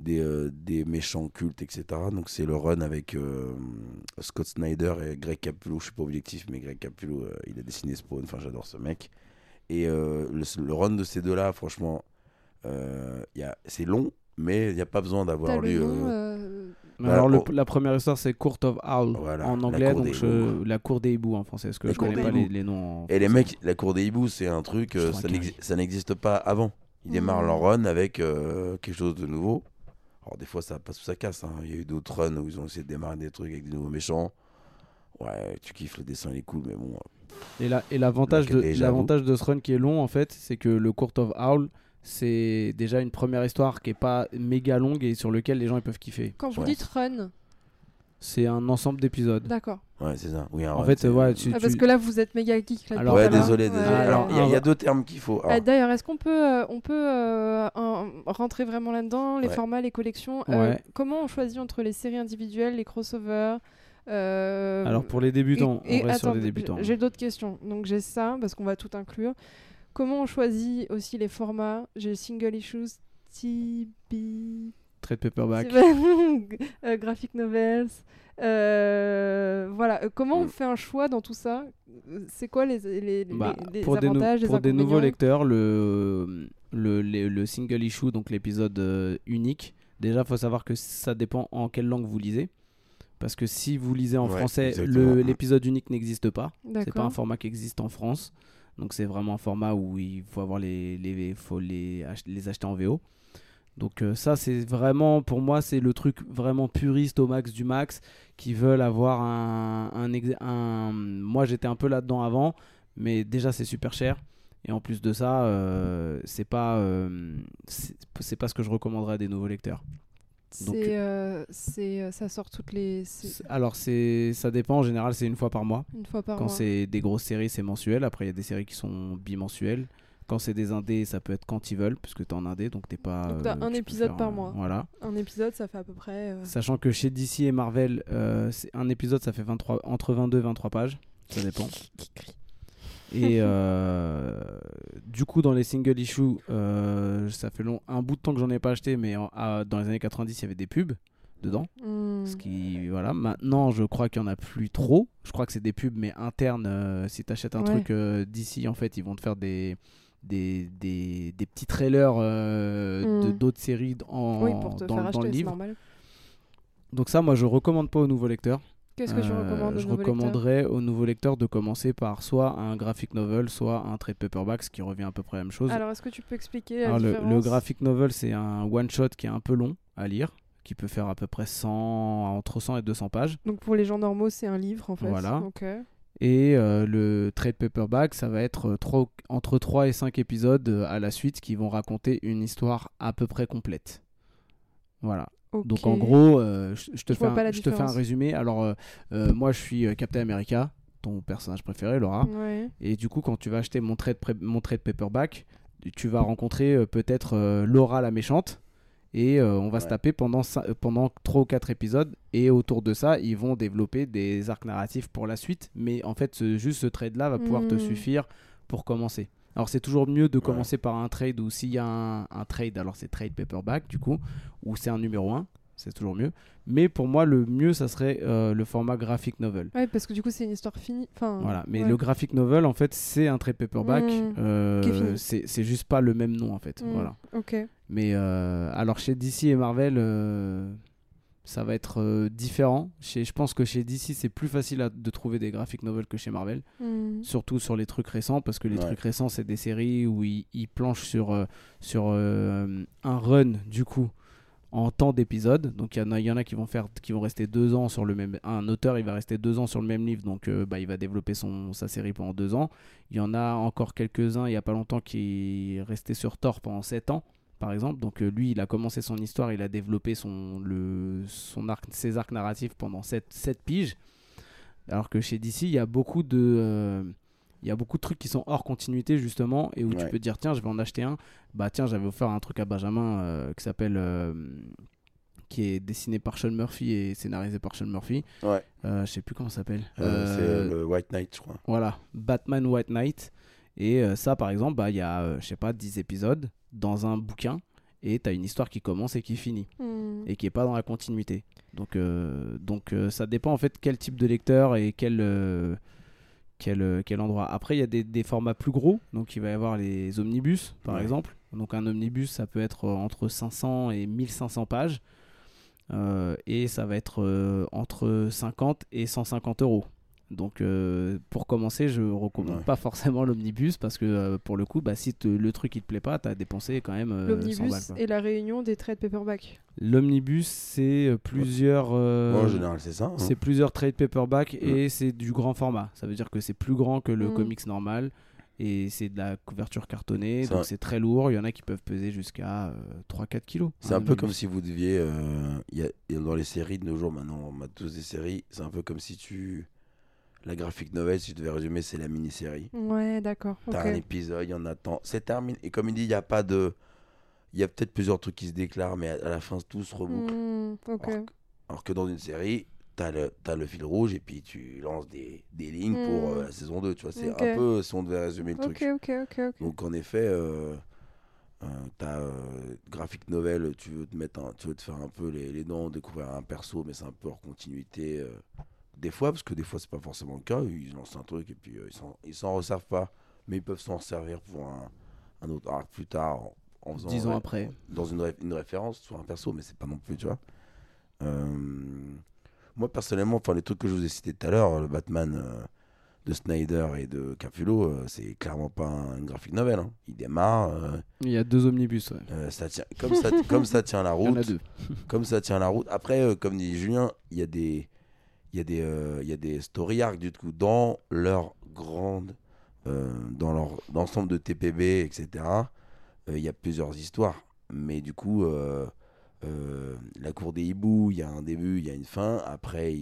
des, euh, des méchants cultes, etc. Donc c'est le run avec euh, Scott Snyder et Greg Capullo. Je suis pas objectif, mais Greg Capullo, euh, il a dessiné Spawn. Enfin, j'adore ce mec. Et euh, le, le run de ces deux-là, franchement, euh, il y a- c'est long, mais il n'y a pas besoin d'avoir lu. Bah, alors le- oh. la première histoire c'est Court of Owl Voilà, en la anglais, donc je- la cour des hiboux en français, parce que La je cour connais des pas les, les noms. en Et les mecs, la cour des hiboux, c'est un truc, euh, ça n'existe pas avant. Ils démarrent leur run avec euh, quelque chose de nouveau. Alors des fois ça passe ou ça casse. hein. Il y a eu d'autres runs où ils ont essayé de démarrer des trucs avec des nouveaux méchants. Ouais, tu kiffes le dessin, il est cool, mais bon. Et la- et l'avantage de, déjà, l'avantage de ce run qui est long, en fait, c'est que le Court of Owl, c'est déjà une première histoire qui est pas méga longue et sur lequel les gens ils peuvent kiffer. Quand vous Ouais. dites run, C'est un ensemble d'épisodes. d'accord. Ouais, c'est ça. Oui, un En fait, c'est- ouais, tu, Ah, parce tu- que là, vous êtes méga geek. Là, Alors, Ouais, désolé, Ouais. désolé. Alors, il y a- il y, a Ah, deux termes qu'il faut. Ah, D'ailleurs, est-ce qu'on peut, euh, on peut euh, en- rentrer vraiment là-dedans, les Ouais. formats, les collections euh, Ouais. Comment on choisit entre les séries individuelles, les crossovers euh, Alors pour les débutants, et- et on reste sur les débutants. J'ai d'autres questions. Donc j'ai ça, parce qu'on va tout inclure. Comment on choisit aussi les formats? J'ai single issues, TB... Trade paperback. euh, graphic novels. euh, voilà, Euh, comment on Mm. fait un choix dans tout ça? C'est quoi les, les, les- Bah, les pour des, avantages, les pour des nouveaux lecteurs, le, le, le, le single issue, donc l'épisode unique, déjà, faut savoir que ça dépend en quelle langue vous lisez. Parce que si vous lisez en Ouais, français, l'épisode unique n'existe pas. C'est pas un format qui existe en France. Donc c'est vraiment un format où il faut avoir les, les, faut les, ach- les acheter en VO. Donc euh, ça c'est vraiment pour moi c'est le truc vraiment puriste au max du max qui veulent avoir un, un, moi j'étais un peu là-dedans avant mais déjà c'est super cher et en plus de ça euh, c'est pas euh, c'est pas ce que je recommanderais à des nouveaux lecteurs. C'est, euh, ça sort toutes les Alors c'est ça dépend en général c'est une fois par mois. une fois par Quand mois. c'est des grosses séries, c'est mensuel. Après, il y a des séries qui sont bimensuelles. Quand c'est des indés, ça peut être quand ils veulent, puisque t'es en indé, donc t'es pas. Donc t'as euh, un épisode par mois. Voilà. Un épisode, ça fait à peu près. euh, Sachant que chez DC et Marvel, euh, c'est- un épisode, ça fait 23, entre 22 et 23 pages. Ça dépend. Et euh, du coup, dans les single issues, euh, ça fait long, un bout de temps que j'en ai pas acheté, mais en- à- dans les années 90, il y avait des pubs dedans. hmm. Ce qui, voilà. Maintenant, je crois qu'il y en a plus trop. Je crois que c'est des pubs, mais internes. euh, si tu achètes un Ouais. truc d'ici, en fait, ils vont te faire des, des, des, des petits trailers euh, de Mm. d'autres séries en, oui, pour te dans, faire dans le livre. Donc ça, moi, je recommande pas aux nouveaux lecteurs. Qu'est-ce que tu Euh, recommandes aux Je lecteurs recommanderais aux nouveaux lecteurs de commencer par soit un graphic novel, soit un trade paperback, ce qui revient à peu près à la même chose. Alors, est-ce que tu peux expliquer la Alors, le, différence? le graphic novel, c'est un one-shot qui est un peu long à lire, qui peut faire à peu près 100, entre 100 et 200 pages. Donc, pour les gens normaux, c'est un livre, en fait. Voilà. Ok. Et euh, le trade paperback, ça va être euh, trois- entre 3 et 5 épisodes euh, à la suite qui vont raconter une histoire à peu près complète. Voilà. Donc en gros, euh, je, je te fais un, je te fais un différence. résumé. Alors euh, moi je suis Captain America, ton personnage préféré Laura. Ouais. Et du coup quand tu vas acheter mon trade, mon trade paperback, tu vas rencontrer peut-être Laura la méchante. Et euh, on va se taper pendant, cin- euh, pendant 3 ou 4 épisodes. Et autour de ça, ils vont développer des arcs narratifs pour la suite. Mais en fait, ce- juste ce trade-là va pouvoir te Hmm. suffire pour commencer. Alors c'est toujours mieux de Ouais. commencer par un trade ou s'il y a un, un trade, alors c'est trade paperback du coup, ou c'est un numéro 1, c'est toujours mieux. Mais pour moi, le mieux, ça serait euh, le format graphic novel. Ouais, parce que du coup, c'est une histoire finie. Enfin, Voilà, mais ouais. le graphic novel, en fait, c'est un trade paperback. Mm. euh, c'est c'est juste pas le même nom, en fait. Mm. Voilà. Ok. Mais euh, alors chez DC et Marvel, euh, ça va être euh, différent. Chez, je pense que chez DC, c'est plus facile à- de trouver des graphic novels que chez Marvel. Hmm. Surtout sur les trucs récents, parce que les Ouais. trucs récents, c'est des séries où ils, ils planchent sur, sur euh, un run, du coup, en temps d'épisode. Donc il y en a, y qui vont rester deux ans sur le même. Un auteur, il va rester deux ans sur le même livre, donc euh, bah, il va développer son, sa série pendant deux ans. Il y en a encore quelques-uns, il y a pas longtemps, qui est resté sur Thor pendant sept ans. Par exemple, donc euh, lui, il a commencé son histoire, il a développé ses arcs narratifs pendant 7, piges. Alors que chez DC, il y a beaucoup de, euh, il y a beaucoup de trucs qui sont hors continuité justement et où tu peux te dire tiens, je vais en acheter un. Bah tiens, j'avais offert un truc à Benjamin euh, qui s'appelle, euh, qui est dessiné par Sean Murphy et scénarisé par Sean Murphy. Ouais. Euh, je sais plus comment ça s'appelle. Euh, c'est Euh, le White Knight, je crois. voilà, Batman White Knight. Et euh, ça, par exemple, bah, il y a, euh, je sais pas, 10 épisodes dans un bouquin. Et tu as une histoire qui commence et qui finit. Hmm. Et qui est pas dans la continuité. Donc, euh, donc euh, ça dépend en fait quel type de lecteur et quel, euh, quel, euh, quel endroit. Après, il y a des, des formats plus gros. Donc, il va y avoir les omnibus, par Ouais. exemple. Donc, un omnibus, ça peut être euh, entre 500 et 1500 pages. Euh, et ça va être euh, entre 50 et 150 euros. Donc euh, pour commencer, je recommande Ouais. pas forcément l'omnibus parce que euh, pour le coup, bah, si te- le truc il te plaît pas, tu as dépensé quand même euh, 100 L'omnibus et la réunion des trades paperback. L'omnibus, c'est plusieurs, euh, Ouais, en général, c'est ça. hein. c'est plusieurs trade paperback et c'est du grand format. Ça veut dire que c'est plus grand que le Mm. comics normal et c'est de la couverture cartonnée, donc c'est très lourd. Il y en a qui peuvent peser jusqu'à euh, 3-4 kilos. C'est un peu comme si vous deviez. euh, il y a- il y a dans les séries de nos jours, maintenant, on a tous des séries. C'est un peu comme si tu. La graphic novel, si je devais résumer, c'est la mini-série. Ouais, d'accord. T'as un épisode, il y en a tant. C'est terminé. Et comme il dit, il n'y a pas de. Il y a peut-être plusieurs trucs qui se déclarent, mais à, la fin, tout se reboucle. Hmm, ok. Alors, que- alors que dans une série, t'as le, t'as le fil rouge et puis tu lances des, des lignes pour Mm. euh, la saison 2. Tu vois, c'est un peu si on devait résumer le truc. ok, ok, ok. Donc en effet, euh, euh, t'as euh, graphic novel, tu veux te mettre, un- tu veux te faire un peu les, les dents, découvrir un perso, mais c'est un peu hors continuité. euh, des fois, parce que des fois c'est pas forcément le cas, ils lancent un truc et puis euh, ils s'en- resservent pas, mais ils peuvent s'en servir pour un, un autre arc plus tard en, en faisant 10 ans après. dans une, ré- une référence sur un perso, mais c'est pas non plus, tu vois. Euh, moi personnellement, enfin les trucs que je vous ai cités tout à l'heure, le Batman euh, de Snyder et de Capullo, euh, c'est clairement pas un, une graphic novel. hein. Il démarre, euh, Il y a deux omnibus. ouais. ça tient, comme, ça, comme ça tient la Il y en a route, deux. comme ça tient la route. Après, comme dit Julien, il y a des, il y a des, euh, il y a des story arcs du coup dans leur grande, euh, dans leur l'ensemble de TPB, etc. euh, Il y a plusieurs histoires, mais du coup, la cour des hiboux, il y a un début, il y a une fin. Après,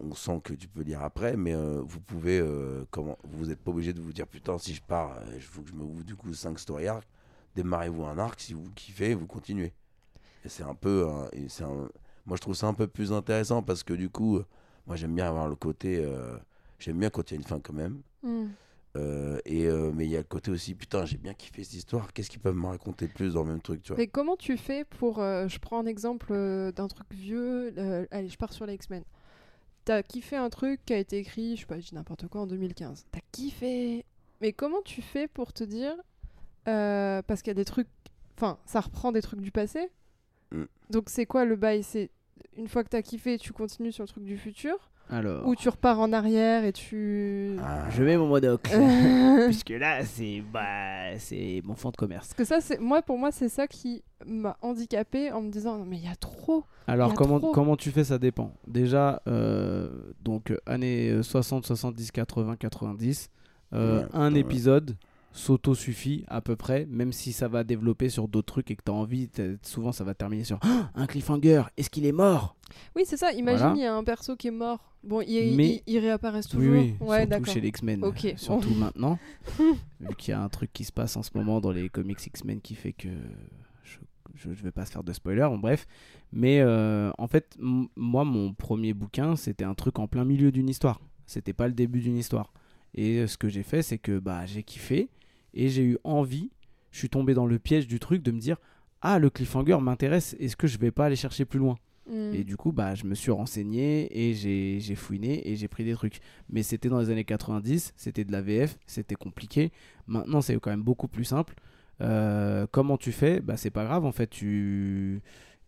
on sent que tu peux lire après, mais vous pouvez, comment, vous n'êtes pas obligé de vous dire putain si je pars, il faut que je me ouvre du coup 5 story arcs. Démarrez-vous un arc, si vous kiffez, vous continuez. C'est un peu, c'est moi je trouve ça un peu plus intéressant parce que du coup, moi j'aime bien avoir le côté, euh, j'aime bien quand il y a une fin quand même. Hmm. Euh, et euh, mais il y a le côté aussi, putain, j'ai bien kiffé cette histoire. Qu'est-ce qu'ils peuvent me raconter plus dans le même truc, tu vois? Mais comment tu fais pour. je prends un exemple d'un truc vieux. allez, je pars sur les X-Men. T'as kiffé un truc qui a été écrit, je sais pas, je dis n'importe quoi, en 2015. T'as kiffé. Mais comment tu fais pour te dire. parce qu'il y a des trucs. Enfin, ça reprend des trucs du passé? Mm. Donc c'est quoi le bail? C'est une fois que t'as kiffé, tu continues sur le truc du futur? Alors, ou tu repars en arrière et tu. Ah, je mets mon monocle. Parce Puisque là, c'est bah, c'est mon fond de commerce. que ça, c'est moi pour moi, c'est ça qui m'a handicapé en me disant non mais il y a trop. Alors, a comment, trop. comment tu fais Ça dépend. Déjà, euh, donc années 60, 70, 80, 90, euh, Ouais, un ouais. épisode s'auto-suffit à peu près, même si ça va développer sur d'autres trucs et que tu as envie, souvent ça va terminer sur Ah, un cliffhanger, est-ce qu'il est mort? Oui, c'est ça. Imagine, Voilà. il y a un perso qui est mort. Bon, il, Mais- il, il réapparaissent Oui, toujours. oui, ouais, surtout chez les X-Men, surtout maintenant, vu qu'il y a un truc qui se passe en ce moment dans les comics X-Men qui fait que je, je vais pas se faire de spoiler, bon, bref. Mais euh, en fait, moi, mon premier bouquin, c'était un truc en plein milieu d'une histoire. C'était pas le début d'une histoire. Et euh, ce que j'ai fait, c'est que bah, j'ai kiffé et j'ai eu envie, je suis tombé dans le piège du truc de me dire Ah, le cliffhanger m'intéresse, est-ce que je vais pas aller chercher plus loin? Mm. et du coup, bah, je me suis renseigné et j'ai j'ai fouiné et j'ai pris des trucs. Mais c'était dans les années 90, c'était de la VF, c'était compliqué. Maintenant, c'est quand même beaucoup plus simple. Euh, comment tu fais? Bah, C'est pas grave, en fait. Tu...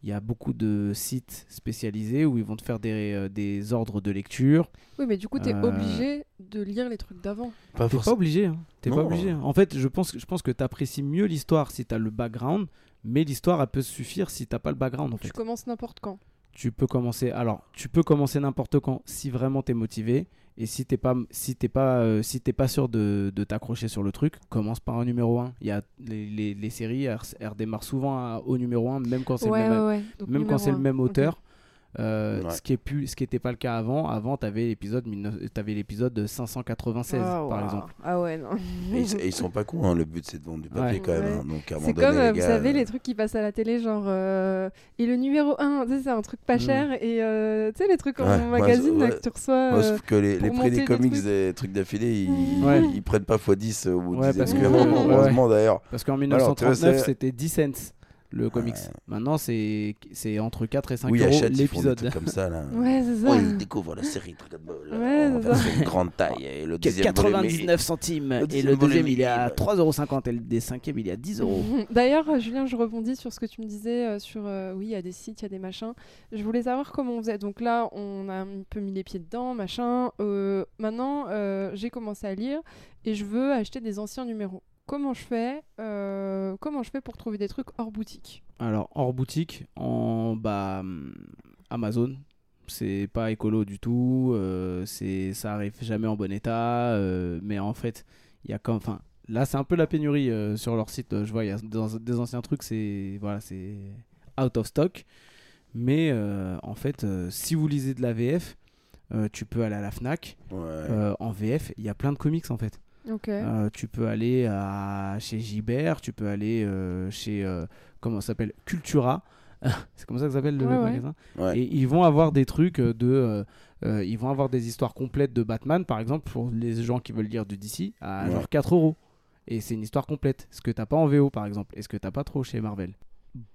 Il y a beaucoup de sites spécialisés où ils vont te faire des, euh, des ordres de lecture. Oui, mais du coup, t'es Euh, obligé de lire les trucs d'avant. pas T'es pas obligé. Hein. T'es pas obligé. hein. En fait, je pense, je pense que t'apprécies mieux l'histoire si t'as le background. Mais l'histoire, elle peut suffire si t'as pas le background, en fait. Tu commences n'importe quand. tu peux commencer alors tu peux commencer n'importe quand si vraiment t'es motivé et si t'es pas si t'es pas euh, si t'es pas sûr de, de t'accrocher sur le truc commence par un numéro 1 il y a les, les, les séries elles, elles redémarrent souvent à- au numéro 1 même quand c'est Ouais, le même ouais, ouais. Donc, même quand c'est le même auteur Euh, Ouais. ce qui est plus ce qui était pas le cas avant avant t'avais l'épisode 19 t'avais l'épisode de 596 Ah, par waouh. exemple Ah ouais, non. Et ils, et ils sont pas cons, hein, le but c'est de vendre du papier Ouais. quand même. Ouais. hein, donc C'est donné, comme, euh, les vous gars, savez, euh, les trucs qui passent à la télé, genre. euh, Et le numéro 1, tu sais, c'est un truc pas Mm. cher. Et euh, tu sais, les trucs en magazine ouais. que tu reçois. Moi, sauf que les, les prix des comics trucs. des trucs d'affilée, ils, Ouais. ils prennent pas x10 au bout Ouais, du parce que- heureusement d'ailleurs. parce qu'en Alors, tu vois, 1939 c'est- c'était 10 cents le comics Ouais. maintenant c'est c'est entre 4 et 5 Oui, euros l'épisode comme ça là. Ouais, c'est ça. Oh, ils découvrent la série Dragon Ball Ouais, en c'est version grande taille et le deuxième volume est- 99 centimes le et le deuxième volume il est à est- 3,50€ et le des cinquièmes il est à 10 euros. D'ailleurs, euh, Julien, je rebondis sur ce que tu me disais euh, sur euh, oui, il y a des sites, il y a des machins. Je voulais savoir comment on faisait. Donc là, on a un peu mis les pieds dedans, machin. Euh, maintenant, euh, j'ai commencé à lire et je veux acheter des anciens numéros. Comment je fais euh, Comment je fais pour trouver des trucs hors boutique Alors hors boutique en bah hum, Amazon c'est pas écolo du tout euh, c'est ça arrive jamais en bon état euh, mais en fait il y a comme enfin là c'est un peu la pénurie euh, sur leur site je vois il y a des, des anciens trucs c'est voilà c'est out of stock mais euh, en fait euh, si vous lisez de la VF euh, tu peux aller à la Fnac Ouais. Euh, en VF il y a plein de comics en fait Ok. Euh, tu peux aller à, chez Gibert, tu peux aller euh, chez, euh, comment ça s'appelle, Cultura. c'est comme ça que ça s'appelle le Ouais, magasin. Ouais. Et ils vont avoir des trucs de... euh, euh, ils vont avoir des histoires complètes de Batman, par exemple, pour les gens qui veulent lire du DC, à Ouais. genre 4 euros. Et c'est une histoire complète. Ce que t'as pas en VO, par exemple? Et ce que t'as pas trop chez Marvel?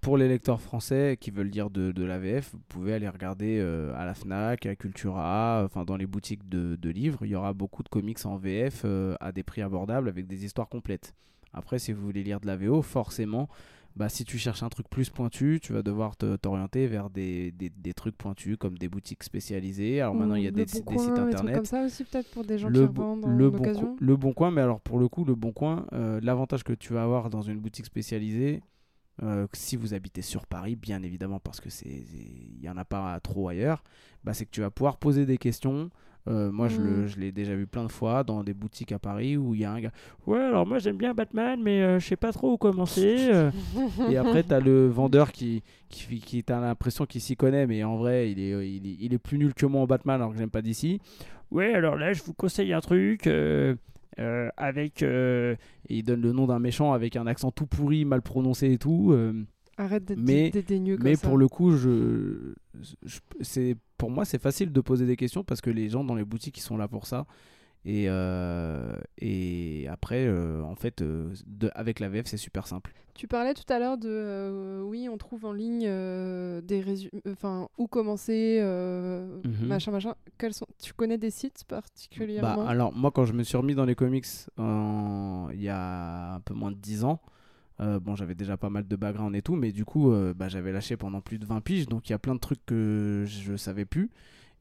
Pour les lecteurs français qui veulent lire de, de la VF, vous pouvez aller regarder euh, à la FNAC, à Cultura, enfin dans les boutiques de, de livres. Il y aura beaucoup de comics en VF euh, à des prix abordables avec des histoires complètes. Après, si vous voulez lire de la VO, forcément, bah, si tu cherches un truc plus pointu, tu vas devoir te- t'orienter vers des, des, des trucs pointus comme des boutiques spécialisées. Alors maintenant, il y a des, Bon des Coin, sites des trucs internet comme ça aussi, peut-être pour des gens le, qui Bo- revendent en le, bon le bon coin, mais alors pour le coup, le bon coin, euh, l'avantage que tu vas avoir dans une boutique spécialisée, euh, si vous habitez sur Paris, bien évidemment, parce que c'est il y en a pas trop ailleurs, bah, c'est que tu vas pouvoir poser des questions. Euh, moi, Mm. je l'ai déjà vu plein de fois dans des boutiques à Paris où il y a un gars. Ouais, alors moi j'aime bien Batman, mais euh, je sais pas trop où commencer. euh. Et après, tu as le vendeur qui, qui, qui t'as l'impression qu'il s'y connaît, mais en vrai, il est, il, est, il est plus nul que moi en Batman, alors que j'aime pas d'ici. Ouais, alors là, je vous conseille un truc euh, avec. euh, il donne le nom d'un méchant avec un accent tout pourri, mal prononcé et tout. euh, Arrête d'être Mais- dédaigneux comme mais ça. pour le coup, je, je- c'est pour moi c'est facile de poser des questions parce que les gens dans les boutiques ils sont là pour ça. Et, euh, et après, euh, en fait, euh, de- avec la VF, c'est super simple. Tu parlais tout à l'heure de oui, on trouve en ligne des résumés, enfin où commencer, Mhm. machin machin. Quels sont Tu connais des sites particulièrement Bah, alors, moi, quand je me suis remis dans les comics il y a un peu moins de 10 ans, bon, j'avais déjà pas mal de background et tout, mais du coup, bah, j'avais lâché pendant plus de 20 piges, donc il y a plein de trucs que je savais plus.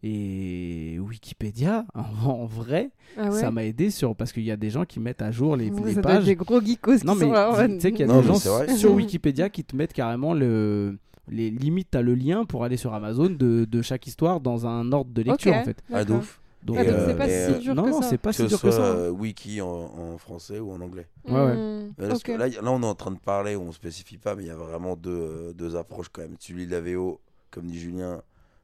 Et Wikipédia, en, en vrai, Ah ouais ça m'a aidé sur parce qu'il y a des gens qui mettent à jour les, Vous les pages. des gros geekos Non qui mais sont là. en tu sais qu'il y a Non, des gens sur Wikipédia qui te mettent carrément le les limites t'as le lien pour aller sur Amazon de, de chaque histoire dans un ordre de lecture en fait. Ah, de d'accord. ouf. Donc Ah, euh, c'est pas si euh, dur non que non ça. c'est pas Que si ce dur soit que ça. euh, wiki en, en français ou en anglais. Ouais, ouais. Que là, y- là, on est en train de parler, on spécifie pas, mais il y a vraiment deux, euh, deux approches quand même. Tu lis la VO, comme dit Julien,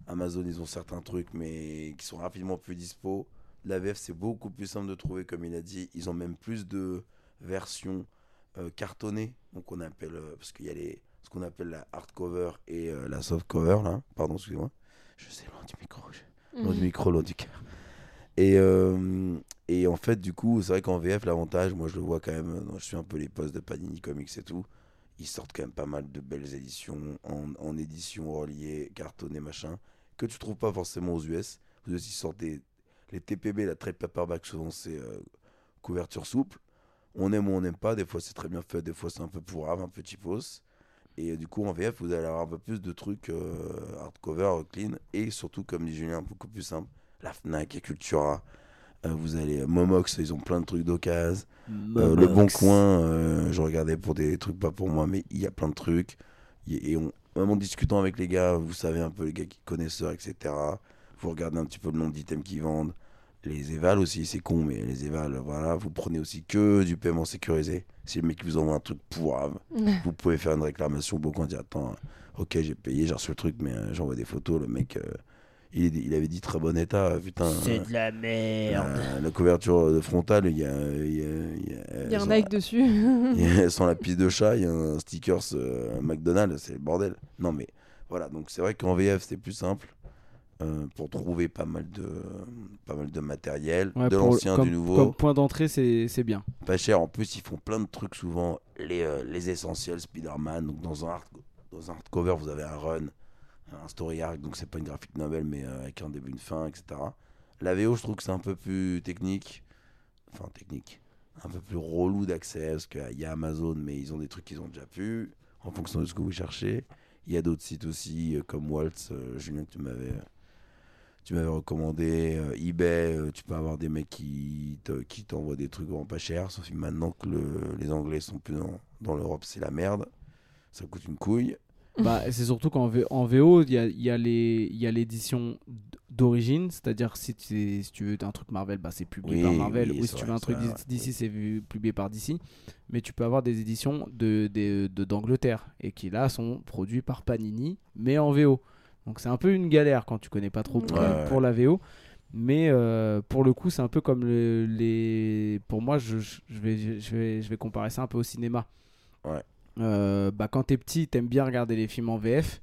Amazon, ils ont certains trucs, mais qui sont rapidement plus dispo. La VF, c'est beaucoup plus simple de trouver, comme il a dit. Ils ont même plus de versions euh, cartonnées, donc on appelle, euh, parce qu'il y a les, ce qu'on appelle la hardcover et euh, la softcover, là. Pardon, excusez-moi. Je sais, loin du micro. je- Loin du Mhm. micro, loin du cœur. Et, et en fait, du coup, c'est vrai qu'en VF, l'avantage, moi je le vois quand même, je suis un peu les posts de Panini Comics et tout, ils sortent quand même pas mal de belles éditions en, en édition reliée, cartonnées, machin, que tu trouves pas forcément aux US. Aux US, ils sortent des, les TPB, la trade paperback, souvent c'est euh, couverture souple. On aime ou on n'aime pas, des fois c'est très bien fait, des fois c'est un peu pourrave, un peu cheapos. Et du coup, en VF, vous allez avoir un peu plus de trucs euh, hardcover, clean, et surtout, comme dit Julien, beaucoup plus simple la Fnac et Cultura. Euh, vous allez euh, Momox, ils ont plein de trucs d'occasion. Le Bon Coin, je regardais pour des trucs pas pour moi, mais il y a plein de trucs. Et on, même en discutant avec les gars, vous savez un peu les gars qui connaisseurs, etc. Vous regardez un petit peu le nombre d'items qu'ils vendent. Les évals aussi, c'est con, mais les évals, voilà, vous prenez aussi que du paiement sécurisé. Si le mec vous envoie un truc pourrave, vous pouvez faire une réclamation. Beaucoup on dit Attends, ok, j'ai payé, j'ai reçu le truc, mais euh, j'envoie des photos. Le mec, euh, il, il avait dit très bon état, euh, putain. C'est euh, de la merde. euh, la couverture frontale, il y a, il y a, il y a- Il y a un Nike dessus. a- sans la piste de chat, il y a un stickers euh, McDonald's, c'est le bordel. Non mais voilà, donc c'est vrai qu'en VF c'est plus simple euh, pour trouver pas mal de pas mal de matériel, Ouais, de l'ancien, du nouveau, Comme point d'entrée, c'est c'est bien. pas cher. En plus ils font plein de trucs souvent, les, euh, les essentiels Spider-Man. Donc dans un hard, dans un hardcover vous avez un run, un story arc, donc c'est pas une graphique novel mais euh, avec un début, une fin, etc. La VO je trouve que c'est un peu plus technique, enfin technique, un peu plus relou d'accès parce qu'il y a Amazon mais ils ont des trucs qu'ils ont déjà pu en fonction de ce que vous cherchez. Il y a d'autres sites aussi euh, comme Waltz, euh, Julien tu m'avais tu m'avais recommandé eBay, tu peux avoir des mecs qui te- qui t'envoient des trucs vraiment pas chers, sauf que maintenant que le- les Anglais sont plus dans l'Europe, c'est la merde. Ça coûte une couille. Bah, c'est surtout qu'en VO, il y a, y l'édition d'origine, c'est-à-dire si, tu- si tu veux un truc Marvel, bah, c'est publié Oui, par Marvel, oui, ou si tu veux un truc d'ici- c'est publié par DC. Mais tu peux avoir des éditions de, de- de- d'Angleterre, et qui là sont produits par Panini, mais en VO. Donc c'est un peu une galère quand tu connais pas trop pour, Ouais. pour la VO. Mais euh, pour le coup, c'est un peu comme le- les. Pour moi, je, je- je vais, je, vais, je vais comparer ça un peu au cinéma. Ouais. Euh, bah, quand t'es petit, t'aimes bien regarder les films en VF.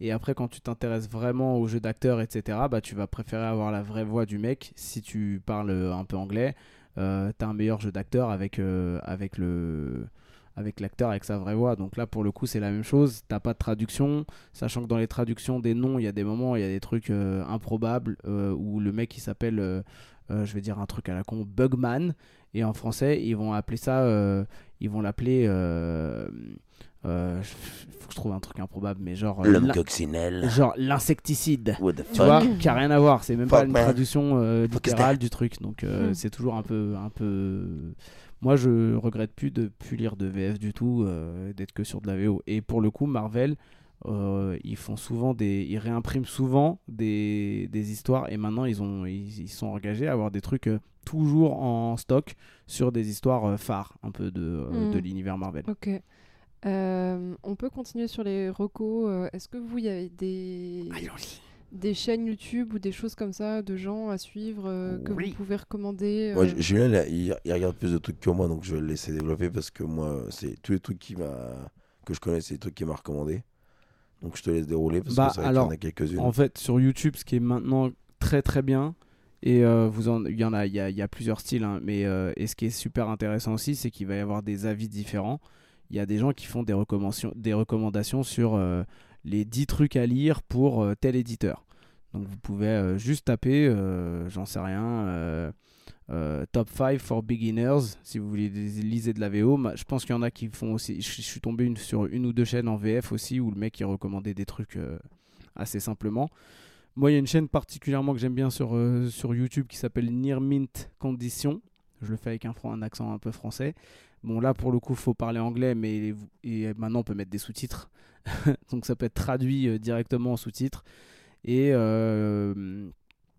Et après, quand tu t'intéresses vraiment au jeu d'acteur, etc., bah, tu vas préférer avoir la vraie voix du mec. Si tu parles un peu anglais, euh, t'as un meilleur jeu d'acteur avec, euh, avec le avec l'acteur avec sa vraie voix donc là pour le coup c'est la même chose t'as pas de traduction sachant que dans les traductions des noms il y a des moments il y a des trucs euh, improbables euh, où le mec il s'appelle euh, je vais dire un truc à la con Bugman et en français ils vont appeler ça euh, ils vont l'appeler euh, euh, faut que je trouve un truc improbable mais genre euh, L'homme coccinelle. genre l'insecticide tu fuck vois qui a rien à voir c'est même pas une man. traduction euh, littérale du truc donc euh, Hmm. c'est toujours un peu un peu moi je regrette plus de plus lire de VF du tout euh, d'être que sur de la VO et pour le coup Marvel euh, ils font souvent des ils réimpriment souvent des, des histoires et maintenant ils ont ils, ils sont engagés à avoir des trucs euh, toujours en stock sur des histoires euh, phares un peu de, euh, Hmm. de l'univers Marvel Ok. Euh, on peut continuer sur les recos. Est-ce que vous, il y avait des, des chaînes YouTube ou des choses comme ça de gens à suivre euh, que Oui. vous pouvez recommander euh, Julien, là, il, il regarde plus de trucs que moi, donc je vais le laisser développer parce que moi, c'est tous les trucs qui m'a que je connais, c'est les trucs qu'il m'a recommandé. Donc je te laisse dérouler parce Bah, que y alors, en a quelques-unes. En fait, sur YouTube, ce qui est maintenant très très bien, et euh, vous en, il y en a, il y a, il y a plusieurs styles, hein, mais euh, et ce qui est super intéressant aussi, c'est qu'il va y avoir des avis différents. Il y a des gens qui font des recommandations, des recommandations sur euh, les 10 trucs à lire pour tel éditeur. Donc vous pouvez juste taper, j'en sais rien, euh, Top 5 for Beginners, si vous voulez lisez de la VO. Je pense qu'il y en a qui font aussi. Je suis tombé sur une ou deux chaînes en VF aussi où le mec il recommandait des trucs euh, assez simplement. Moi, il y a une chaîne particulièrement que j'aime bien sur, euh, sur YouTube qui s'appelle Near Mint Condition. Je le fais avec un, un accent un peu français. Bon, là, pour le coup, faut parler anglais, mais et maintenant, on peut mettre des sous-titres. Donc, ça peut être traduit directement en sous-titres. Et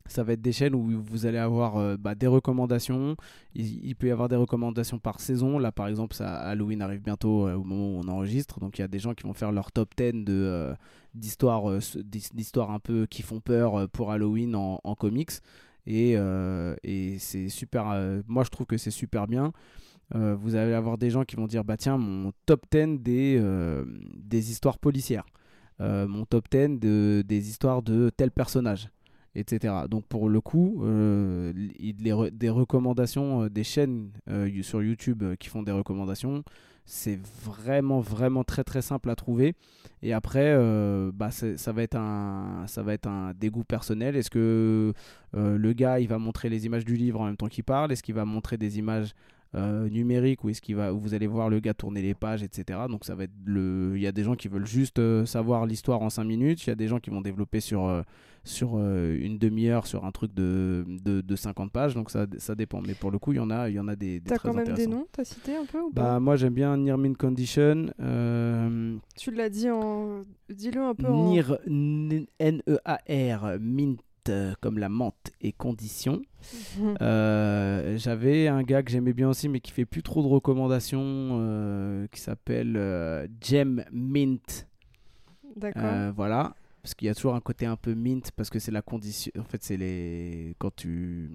ça va être des chaînes où vous allez avoir euh, bah, des recommandations. Il, peut y avoir des recommandations par saison. Là, par exemple, Halloween arrive bientôt euh, au moment où on enregistre. Donc, il y a des gens qui vont faire leur top 10 de, euh, d'histoires, d'histoires un peu qui font peur pour Halloween en, comics. Et, c'est super. moi, je trouve que c'est super bien. Vous allez avoir des gens qui vont dire bah tiens mon top 10 des, des histoires policières mon top 10 de, des histoires de tel personnage etc donc pour le coup euh, les des recommandations euh, des chaînes euh, sur YouTube qui font des recommandations c'est vraiment vraiment très très simple à trouver. Et après bah, ça va être un ça va être un dégoût personnel. Est-ce que le gars il va montrer les images du livre en même temps qu'il parle? Est-ce qu'il va montrer des images euh, numérique où est-ce qu'il va où vous allez voir le gars tourner les pages etc donc ça va être le il y a des gens qui veulent juste savoir l'histoire en 5 minutes. Il y a des gens qui vont développer sur sur euh, une demi-heure sur un truc de, de, de 50 pages donc ça, ça dépend mais pour le coup il y en a il y en a des, des T'as quand même des noms T'as cité un peu ou bah pas? moi j'aime bien Near Mint Condition euh, Tu l'as dit en. Dis-le un peu en. Near N-E-A-R Mint comme la menthe et condition. Euh, J'avais un gars que j'aimais bien aussi, mais qui fait plus trop de recommandations, euh, qui s'appelle euh, Gem Mint. D'accord. Voilà, parce qu'il y a toujours un côté un peu mint, parce que c'est la condition. En fait, c'est les quand tu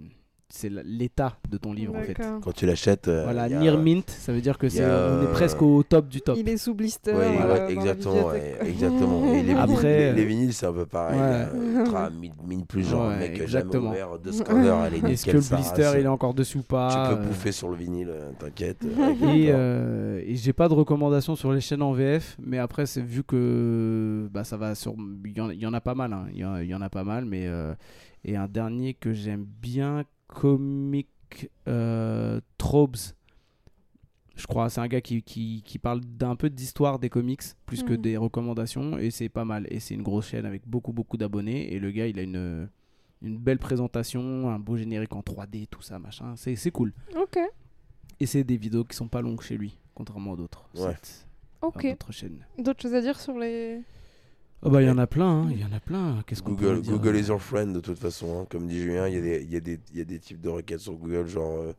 c'est l'état de ton livre en fait. Quand tu l'achètes. euh, Voilà, near mint, ça veut dire que c'est on est euh, presque au top du top. Il est sous blister. Ouais, euh, ouais, exactement, ouais, exactement. Et les, Après, vinyles, les, les vinyles, c'est un peu pareil. Ouais. euh, tra- mine, mine plus genre, mec, exactement. jamais ouvert de ce cover, elle est Est-ce que le blister race. il est encore dessus ou pas Tu peux euh, bouffer sur le vinyle, t'inquiète. Et, euh, et j'ai pas de recommandations sur les chaînes en VF, mais après c'est vu que bah, ça va sur, il y, en- il y en a pas mal, hein. il y, y en a pas mal, mais euh, et un dernier que j'aime bien, Comic euh, Trobes. Je crois, c'est un gars qui, qui, qui parle d'un peu d'histoire des comics plus que Mhm. des recommandations et c'est pas mal. Et c'est une grosse chaîne avec beaucoup beaucoup d'abonnés et le gars il a une, une belle présentation, un beau générique en 3D, tout ça machin. C'est c'est cool. Ok. Et c'est des vidéos qui sont pas longues chez lui, contrairement à d'autres. Ouais. Ok. à d'autres chaînes. D'autres choses à dire sur les. Oh bah il y en a plein, hein, il y en a plein. Qu'est-ce qu'on Google, peut dire Google is your friend de toute façon. hein. Comme dit Julien, il y, a des- il y, a des- il y a des types de requêtes sur Google, genre euh,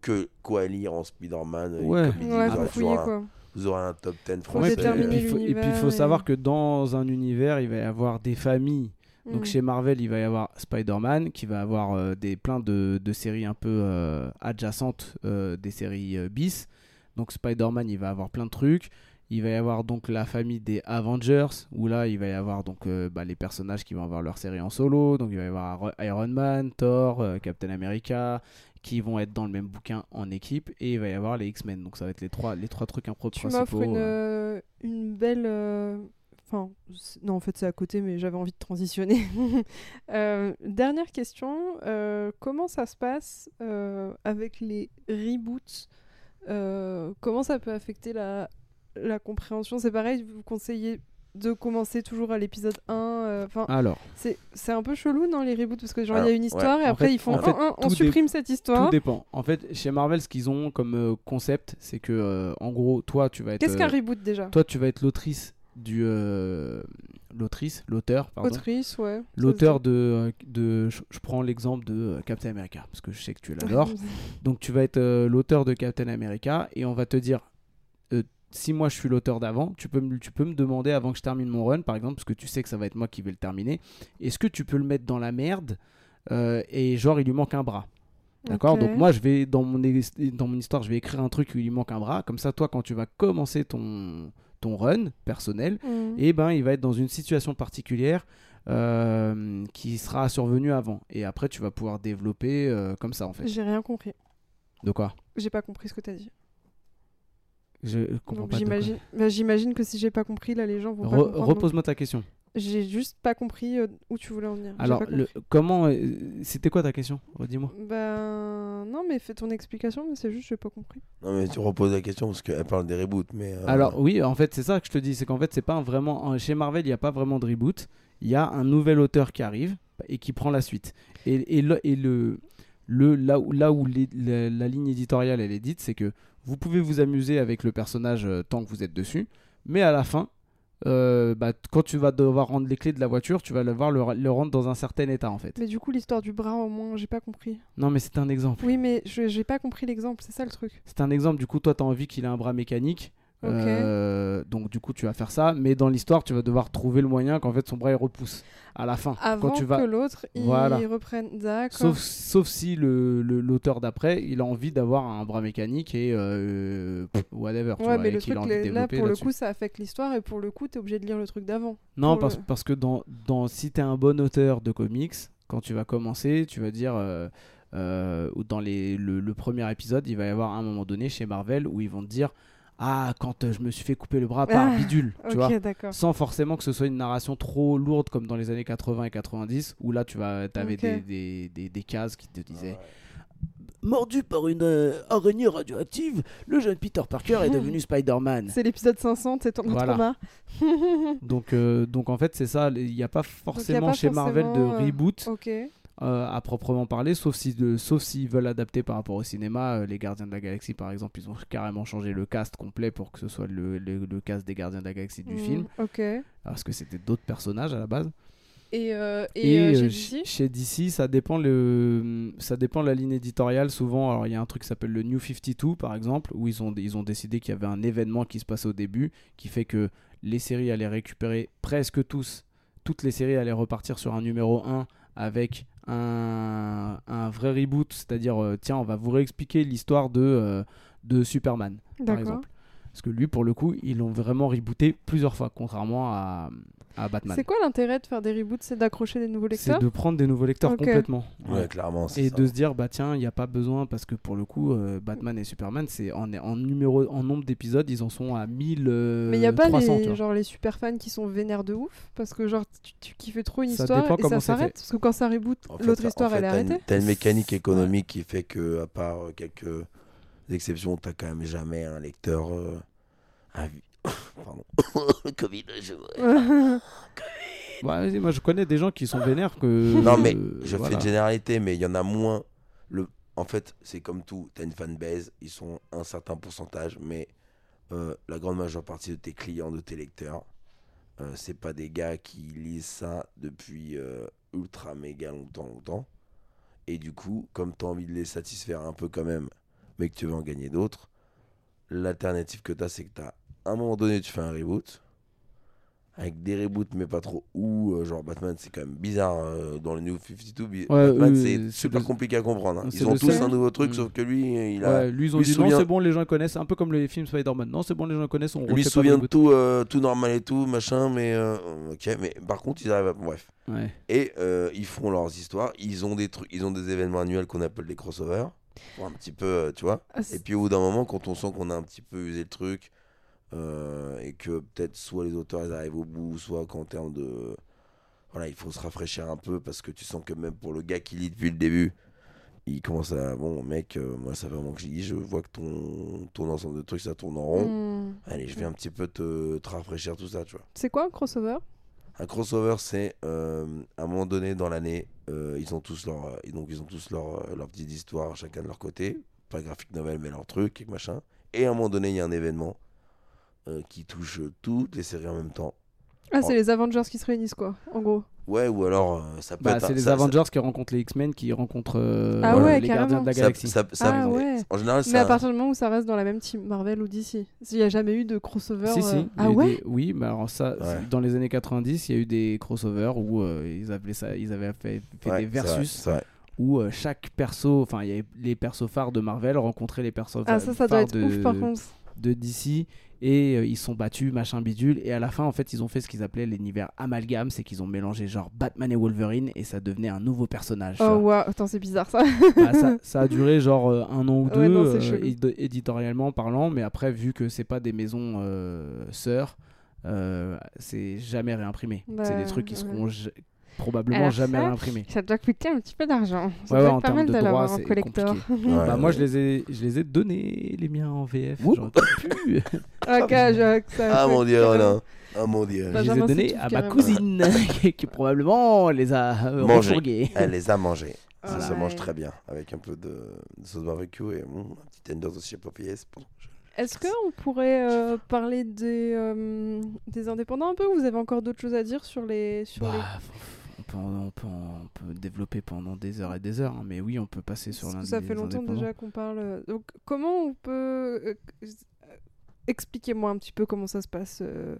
que quoi lire en Spider-Man. et Ouais. Ouais, vous, faut aurez fouiller toujours un- quoi. vous aurez un top 10 Faut français. Ouais, et puis, il faut, et puis il l'univers faut et- savoir que dans un univers, il va y avoir des familles. Donc Mm. chez Marvel, il va y avoir Spider-Man, qui va avoir euh, des, plein de, de séries un peu euh, adjacentes euh, des séries euh, bis. Donc Spider-Man, il va avoir plein de trucs. Il va y avoir donc la famille des Avengers, où là, il va y avoir donc euh, bah, les personnages qui vont avoir leur série en solo. Donc il va y avoir Iron Man, Thor, euh, Captain America, qui vont être dans le même bouquin en équipe. Et il va y avoir les X-Men. Donc ça va être les trois, les trois trucs peu Tu principaux. m'offres une, euh. une belle. Enfin, non, en fait, c'est à côté, mais j'avais envie de transitionner. Dernière question. comment ça se passe avec les reboots? Comment ça peut affecter la, la compréhension C'est pareil, vous conseillez de commencer toujours à l'épisode 1. euh, Alors, c'est c'est un peu chelou, non, les reboots Parce que, genre, il y a une histoire et En après, fait- ils font en fait, un, un, on dé- supprime cette histoire. Tout dépend. En fait, chez Marvel, ce qu'ils ont comme euh, concept, c'est que, euh, en gros, toi, tu vas être, Qu'est-ce qu'un reboot déjà? toi, tu vas être l'autrice du, l'autrice, l'auteur, pardon, Autrice, ouais. l'auteur de, de, je, prends l'exemple de Captain America parce que je sais que tu l'adores. Donc, tu vas être l'auteur de Captain America et on va te dire. Si moi je suis l'auteur d'avant, tu peux, me, tu peux me demander avant que je termine mon run, par exemple, parce que tu sais que ça va être moi qui vais le terminer. Est-ce que tu peux le mettre dans la merde euh, et genre il lui manque un bras? D'accord? Donc moi, je vais dans mon, ex- dans mon histoire, je vais écrire un truc où il lui manque un bras. Comme ça, toi, quand tu vas commencer ton, ton run personnel, Mhm. et ben, il va être dans une situation particulière euh, qui sera survenue avant. Et après, tu vas pouvoir développer euh, comme ça, en fait. J'ai rien compris. De quoi? J'ai pas compris ce que t'as dit. Je comprends Donc pas. de quoi. j'imagine, bah, j'imagine que si j'ai pas compris, là, les gens vont pas Re- comprendre. Repose-moi ta question. J'ai juste pas compris euh, où tu voulais en venir. Alors, pas le, comment. euh, C'était quoi ta question? Redis-moi. Ben non, mais fais ton explication, mais c'est juste j'ai pas compris. Non, mais tu reposes la question parce qu'elle parle des reboots. Mais, euh, Alors oui, en fait, c'est ça que je te dis, c'est qu'en fait, c'est pas un vraiment en- chez Marvel, il n'y a pas vraiment de reboot. Il y a un nouvel auteur qui arrive et qui prend la suite. Et, et, le, et le, le là où là où les- la, la ligne éditoriale elle est dite, c'est que vous pouvez vous amuser avec le personnage euh, tant que vous êtes dessus, mais à la fin. euh, bah, quand tu vas devoir rendre les clés de la voiture, tu vas devoir le, le rendre dans un certain état en fait. Mais du coup, l'histoire du bras, au moins, j'ai pas compris. Non, mais c'est un exemple. Oui, mais je- j'ai pas compris l'exemple, c'est ça le truc. C'est un exemple. Du coup, toi, tu as envie qu'il ait un bras mécanique. Euh, donc, du coup, tu vas faire ça. Mais dans l'histoire, tu vas devoir trouver le moyen qu'en fait son bras il repousse à la fin. Avant quand tu vas... que l'autre, il Voilà. reprenne. Sauf, sauf si le- le- l'auteur d'après, il a envie d'avoir un bras mécanique et euh, whatever. tu Ouais, mais le truc, là, pour le coup, ça affecte l'histoire, et pour le coup, t'es obligé de lire le truc d'avant. Non, parce, le- parce que dans, dans, si tu es un bon auteur de comics, quand tu vas commencer, tu vas dire. euh, euh, dans les, le, le premier épisode, il va y avoir un moment donné chez Marvel où ils vont te dire Ah, quand euh, je me suis fait couper le bras par Ah, bidule, tu vois. Ok, d'accord. Sans forcément que ce soit une narration trop lourde comme dans les années 80 et 90, où là tu vas, avais Ok. des, des, des, des cases qui te disaient Mordu par une euh, araignée radioactive, le jeune Peter Parker est devenu Spider-Man. C'est l'épisode 500, c'est ton Voilà. trauma. Donc, euh, donc en fait, c'est ça. Il n'y a pas forcément pas chez Marvel de euh, reboot ok. Euh, à proprement parler, sauf si de, sauf s'ils veulent adapter par rapport au cinéma. Euh, les Gardiens de la Galaxie, par exemple, ils ont carrément changé le cast complet pour que ce soit le, le, le cast des Gardiens de la Galaxie du Mm, film, Ok. Parce que c'était d'autres personnages à la base. euh, et, Et, euh, chez DC, ça dépend, le, ça dépend de la ligne éditoriale. Souvent, alors il y a un truc qui s'appelle le New 52, par exemple, où ils ont, ils ont décidé qu'il y avait un événement qui se passait au début, qui fait que les séries allaient récupérer presque tous, toutes les séries allaient repartir sur un numéro 1 avec un, un vrai reboot, c'est-à-dire, euh, tiens, on va vous réexpliquer l'histoire de, euh, de Superman, par exemple. Parce que lui, pour le coup, ils l'ont vraiment rebooté plusieurs fois, contrairement à, à Batman. C'est quoi l'intérêt de faire des reboots C'est d'accrocher des nouveaux C'est lecteurs de prendre des nouveaux lecteurs complètement. Ouais, clairement. c'est Et ça. de se dire, bah tiens, il n'y a pas besoin, parce que pour le coup, euh, Batman et Superman, c'est en, en, numéro, en nombre d'épisodes, ils en sont à 1000. euh, Mais il y a pas 300, tu les, genre, les super fans qui sont vénères de ouf Parce que genre tu, tu kiffes trop une Ça histoire dépend et comment ça c'est s'arrête. Parce que quand ça reboot, En fait, l'autre en histoire fait, elle est arrêtée. T'as une mécanique Ouais. économique qui fait que, à part euh, quelques exceptions, t'as quand même jamais un lecteur euh, à vie. Pardon. Le Covid, je... Ouais, vas-y, moi je connais des gens qui sont vénères que. Non, mais euh, je voilà. fais une généralité, mais il y en a moins. Le... En fait, c'est comme tout. T'as une fanbase, ils sont un certain pourcentage, mais euh, la grande majeure partie de tes clients, de tes lecteurs, euh, c'est pas des gars qui lisent ça depuis euh, ultra méga longtemps, longtemps. Et du coup, comme tu as envie de les satisfaire un peu quand même, mais que tu veux en gagner d'autres, l'alternative que tu as, c'est que tu à un moment donné, tu fais un reboot. Avec des reboots, mais pas trop. Ou euh, genre Batman, c'est quand même bizarre euh, dans le New 52. bi- Ouais, Batman, c'est c'est super le- compliqué à comprendre. hein. c'est Ils ont tous seul. un nouveau truc, Mm. sauf que lui, il a. Ouais, lui, ils ont lui dit non, c'est bon, les gens connaissent. Un peu comme les films Spider-Man. Non, c'est bon, les gens connaissent. On lui se souvient de tout, euh, tout normal et tout, machin, mais euh, ok. Mais par contre, ils arrivent à. Bref. Ouais. Et euh, ils font leurs histoires. Ils ont des trucs, ils ont des événements annuels qu'on appelle des crossovers. Pour un petit peu, euh, tu vois. Ah, Et puis au bout d'un moment, quand on sent qu'on a un petit peu usé le truc, euh, et que peut-être soit les auteurs ils arrivent au bout, soit qu'en termes de. Voilà, il faut se rafraîchir un peu parce que tu sens que même pour le gars qui lit depuis le début, il commence à. Bon, mec, euh, moi ça fait vraiment que j'y lis, je vois que ton, ton ensemble de trucs ça tourne en rond. Hmm. Allez, je vais un petit peu te, te rafraîchir tout ça, tu vois. C'est quoi un crossover? Un crossover, c'est euh, à un moment donné dans l'année, euh, ils ont tous leur, euh, donc ils ont tous leur, leur petite histoire, chacun de leur côté, pas graphique novel mais leur truc et machin. Et à un moment donné, il y a un événement euh, qui touche euh, toutes les séries en même temps. Ah, Oh. c'est les Avengers qui se réunissent quoi, en gros. Ouais, ou alors euh, ça peut Bah, être. un- c'est les ça- ça- Avengers qui rencontrent les X-Men, qui rencontrent euh, Ah ouais, les carrément. Gardiens de la ça- Galaxie. ça- ça- Ah ouais. En général, Mais ça. à partir du moment où ça reste dans la même team, Marvel ou DC. S'il n'y a jamais eu de crossover. Si, euh, si. il y Ah ouais des- Oui, mais alors ça, Ouais. dans les années 90, il y a eu des crossovers où euh, ils, avaient ça, ils avaient fait, fait Ouais, des c'est vrai, versus c'est vrai. où euh, chaque perso, enfin, il y avait les persos phares de Marvel rencontraient les persos Ah, pha- ça, ça doit phares être de, ouf par contre. de DC et euh, ils sont battus, machin bidule. Et à la fin, en fait, ils ont fait ce qu'ils appelaient l'univers amalgame, c'est qu'ils ont mélangé genre Batman et Wolverine et ça devenait un nouveau personnage. Oh waouh, attends, c'est bizarre ça. Bah, ça, ça a duré genre euh, un an ou deux, Ouais, non, c'est euh, éditorialement parlant, mais après, vu que c'est pas des maisons euh, sœurs, c'est jamais réimprimé. Bah, c'est des trucs qui ouais. seront probablement Alors jamais ça, réimprimés. Ça doit coûter un petit peu d'argent. Ça Ouais, doit ouais, en pas termes mal de droit, en c'est collector. Ouais, Bah, moi, je les ai, je les ai donnés les miens en VF. J'en plus. ok, je que ça Ah fait mon dieu. Roland. Ah mon dieu. je les ai donnés à ma cousine qui, qui probablement les a euh, Mangé. refourgués. Elle les a mangés. Ça Voilà. se mange très bien. Avec un peu de, de sauce barbecue et mm, un petit tenders. Bon, je- Est-ce qu'on pourrait euh, parler des, euh, des indépendants un peu ou vous avez encore d'autres choses à dire sur les. Sur Bah, les... on, peut, en- on, peut en- on peut développer pendant des heures et des heures, hein, mais oui, on peut passer sur l'un ça fait longtemps déjà qu'on parle. euh, Donc, comment on peut. euh, euh, Expliquez-moi un petit peu comment ça se passe. euh,